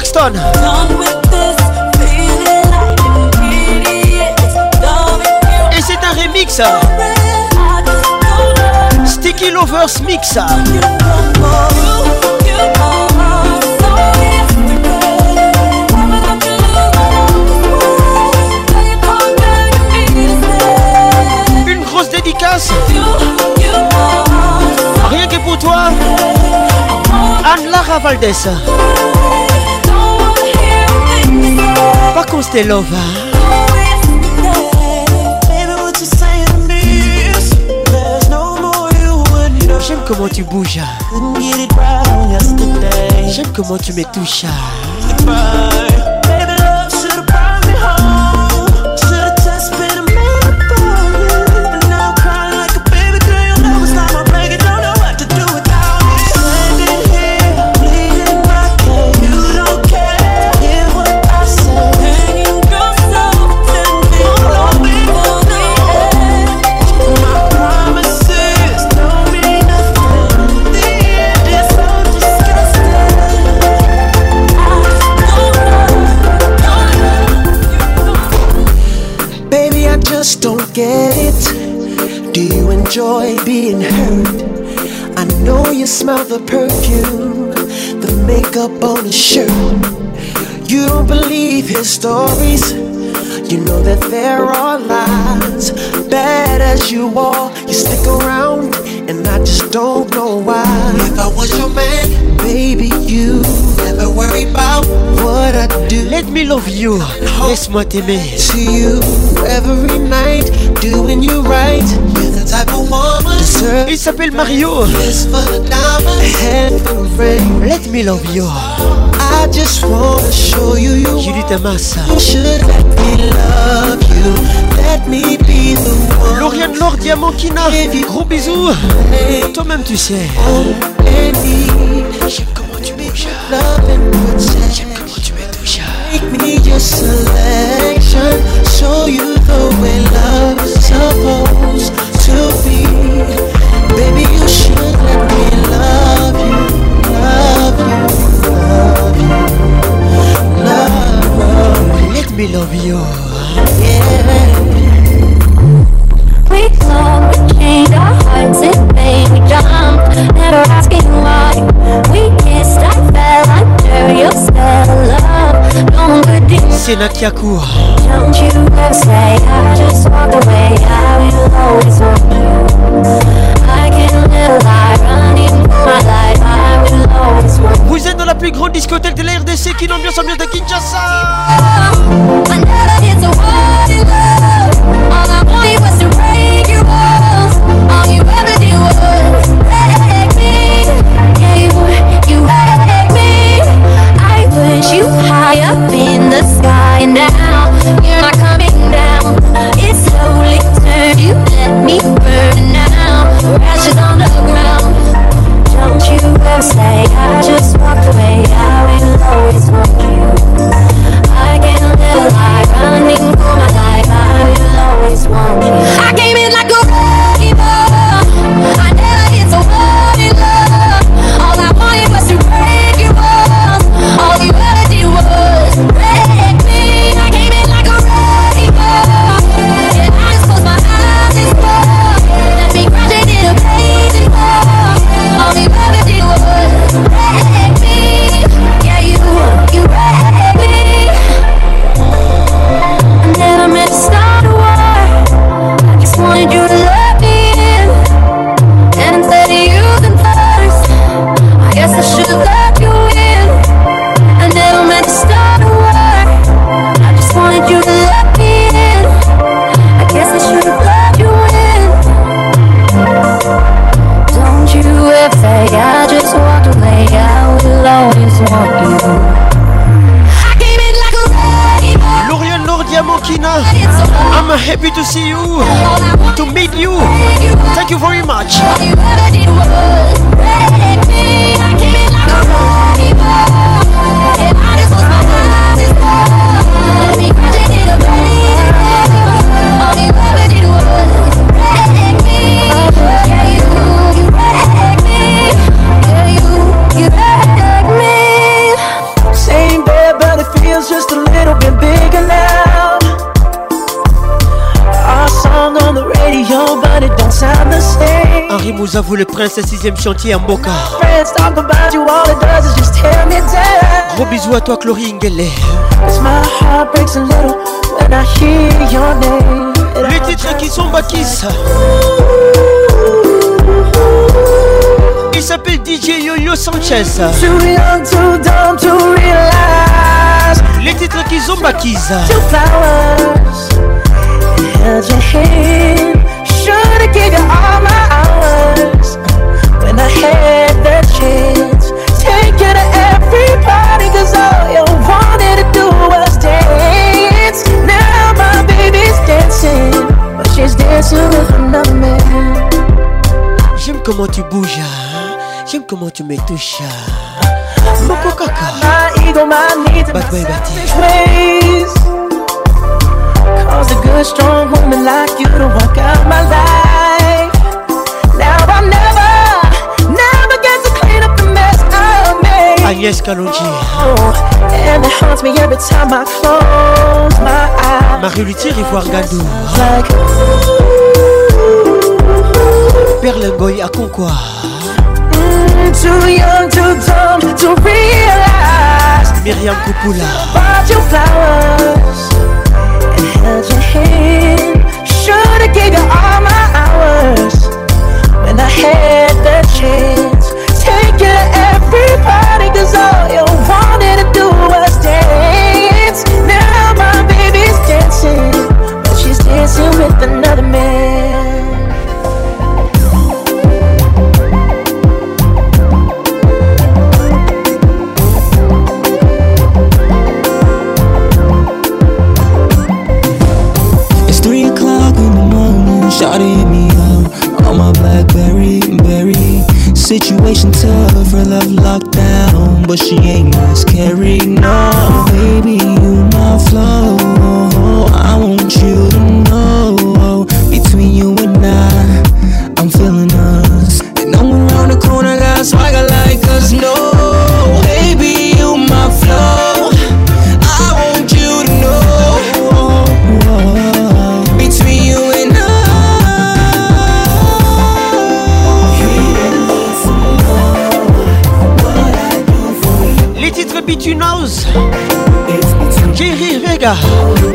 Et c'est un remix. Sticky Lovers Mix. Une grosse dédicace. Rien que pour toi. Anne Lara Papa Constelova. J'aime comment tu bouges. J'aime comment tu me touches. smell the perfume, the makeup on his shirt. You don't believe his stories, you know that there are lies. Bad as you are, you stick around, and I just don't know why. If I was your man, baby, you what I do. Let me love you. Laisse-moi t'aimer. See you every night, doing you right. You're the type of woman Il s'appelle Mario. Let me love you. I just want to show you you. You should let me love you. Let me be the one. Lauriane Lord Diamant Kina. Gros bisous. Toi-même tu sais. Oh, love and protection. Make me your selection. Show you the way love is supposed to be. Baby, you should let me love you, love you, love you, love, you. Let me love you. Yeah. We love, we change our hearts and made jump. Never asking why. We C'est Nakia Kour. Vous êtes dans la plus grande discothèque de la RDC qui l'ambiance ambiante de Kinshasa. the sky and now you're not coming down. It's slowly turned, you let me burn now. Ashes on the ground. Don't you ever say I just walked away. I will always walk. à vous les princes, sixième chantier à Mboka. Gros bisous à toi, Chloé Ingele. Les titres qui sont Bakis. Il s'appelle DJ Yo-Yo Sanchez. Les titres qui sont Bakis. toucha moko kaka bad boy bati Cause a good strong woman like you out my life Now never, never get to clean up the mess made Kalonji oh, And it me every time I Marie-Luthier Perle I'm too young, too dumb to realize. Miriam Kupula Bought you flowers and held your hand. Should've gave you all my hours when I had the chance. Take you to every party, cause all you wanted to do was dance. Now my baby's dancing, but she's dancing with another man. but she ain't as carry no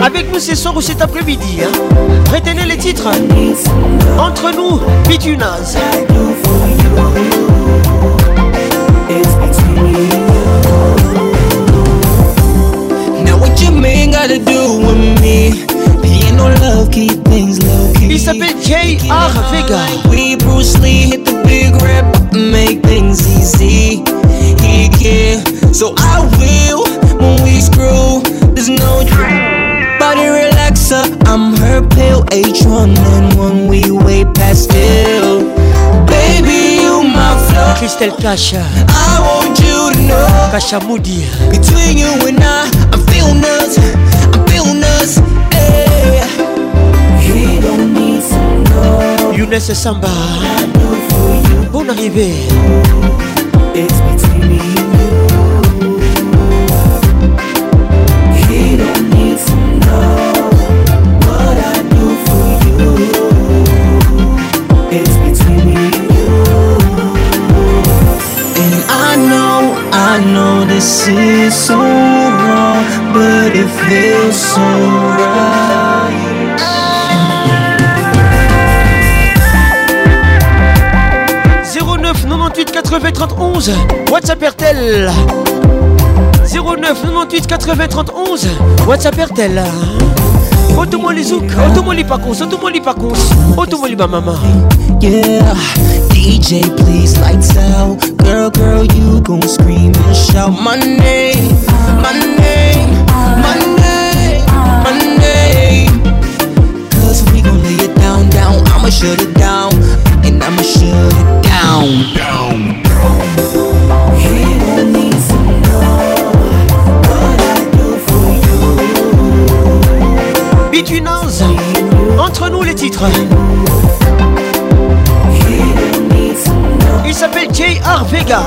avec nous c'est soir ou cet après-midi. Hein. Retenez les titres. Entre nous, Bitunaz. Il s'appelle J.R. Vega. We Bruce Lee hit the big rip, make things easy. He so I will when we screw. I'm her pale h one and one we way past ill. Baby, you my flow. Crystal Kasha. I want you to know. Kasha Moody. Between you and I, I'm feeling us. I'm feeling us. Hey. Eh. He don't need some love. Younes Samba. Bon arrivée. I know this is so wrong, but it feels so right. RTL 09 98 80 31 WhatsApp RTL moi les zouk, les pas cons, les maman. Yeah, DJ please lights out. girl, girl, you gon' scream and shout my name, my name, my name, my name. Cause we gon' lay it down, down, I'ma shut it down, and I'ma shut it down, down, down. He needs to know what I do for you. Bitch, you entre nous les titres. il s'appelle J.R. Vega.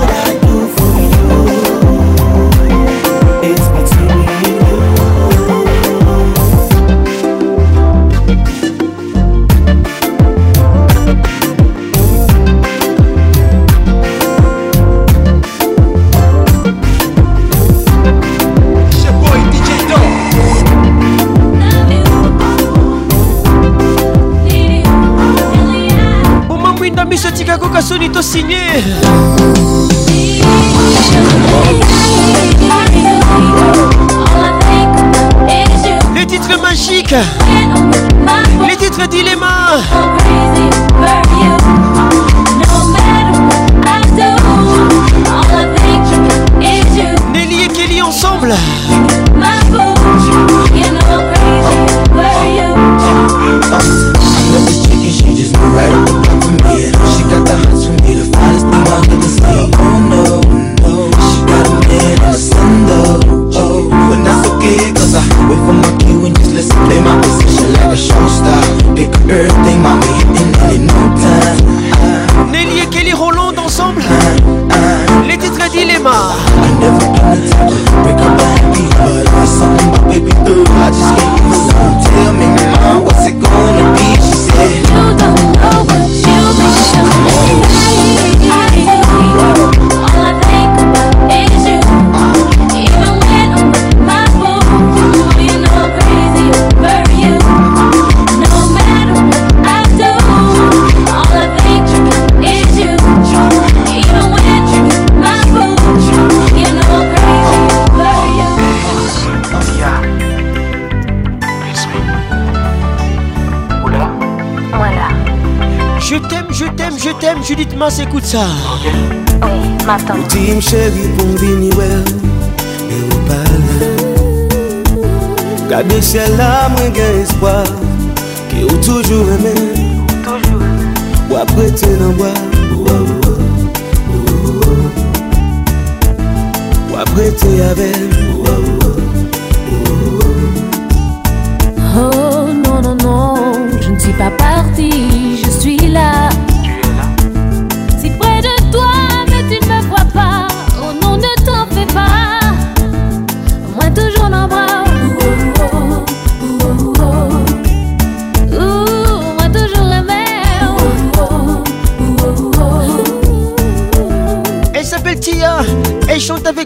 signé Les titres magiques Les titres dilemmas On s'écoute ça Oui, oh, m'attends Dis chérie pour venir well Mais ou pas là Gade ciel là, moi gain espoir Qui toujours aimé Toujours Ou après es dans bois oh, oh, Ou après es avec Oh non non non, je ne suis pas partie, je suis là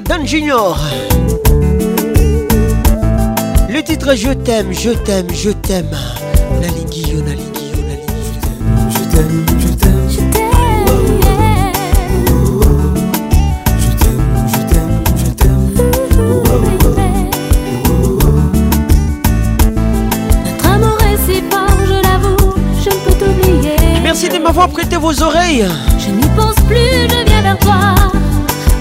Dan Junior. Le titre Je t'aime, je t'aime, je t'aime. La Liguillo, je t'aime, je t'aime Je t'aime, je t'aime. Je t'aime, je t'aime, je t'aime. Notre amour est si fort, je l'avoue, je ne peux t'oublier. Merci de m'avoir prêté vos oreilles. Je n'y pense plus, je viens vers toi.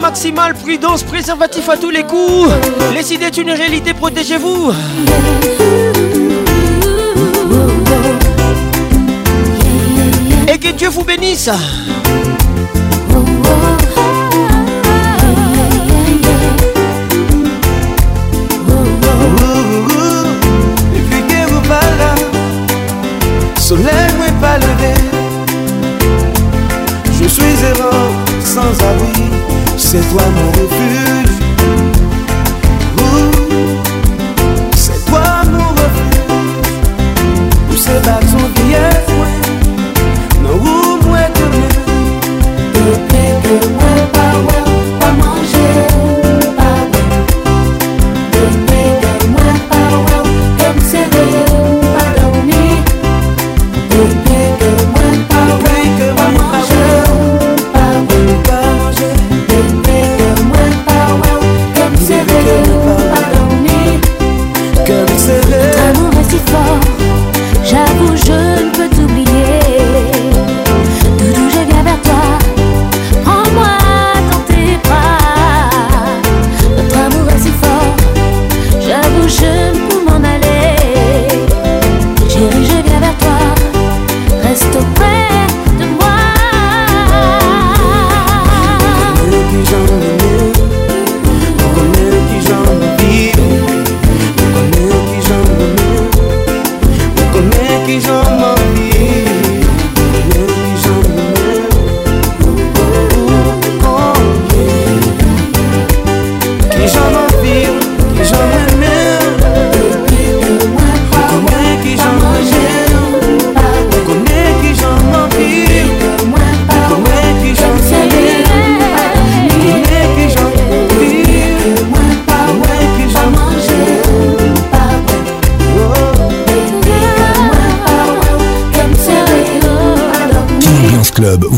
maximale, prudence, préservatif à tous les coups. Les idées une réalité, protégez-vous. Et que Dieu vous bénisse. soleil pas levé. Je suis errant, sans abri c'est toi mon refuge.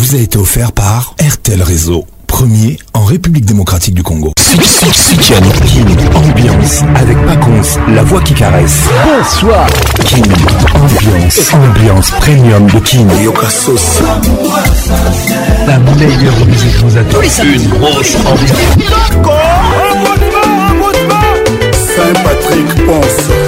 vous a été offert par RTL Réseau, premier en République démocratique du Congo. King, ambiance avec Paconce, la voix qui caresse. Bonsoir. King, ambiance, ambiance premium de King. Yokasos. La meilleure musique nous attend. Une grosse ambiance. Saint-Patrick pense.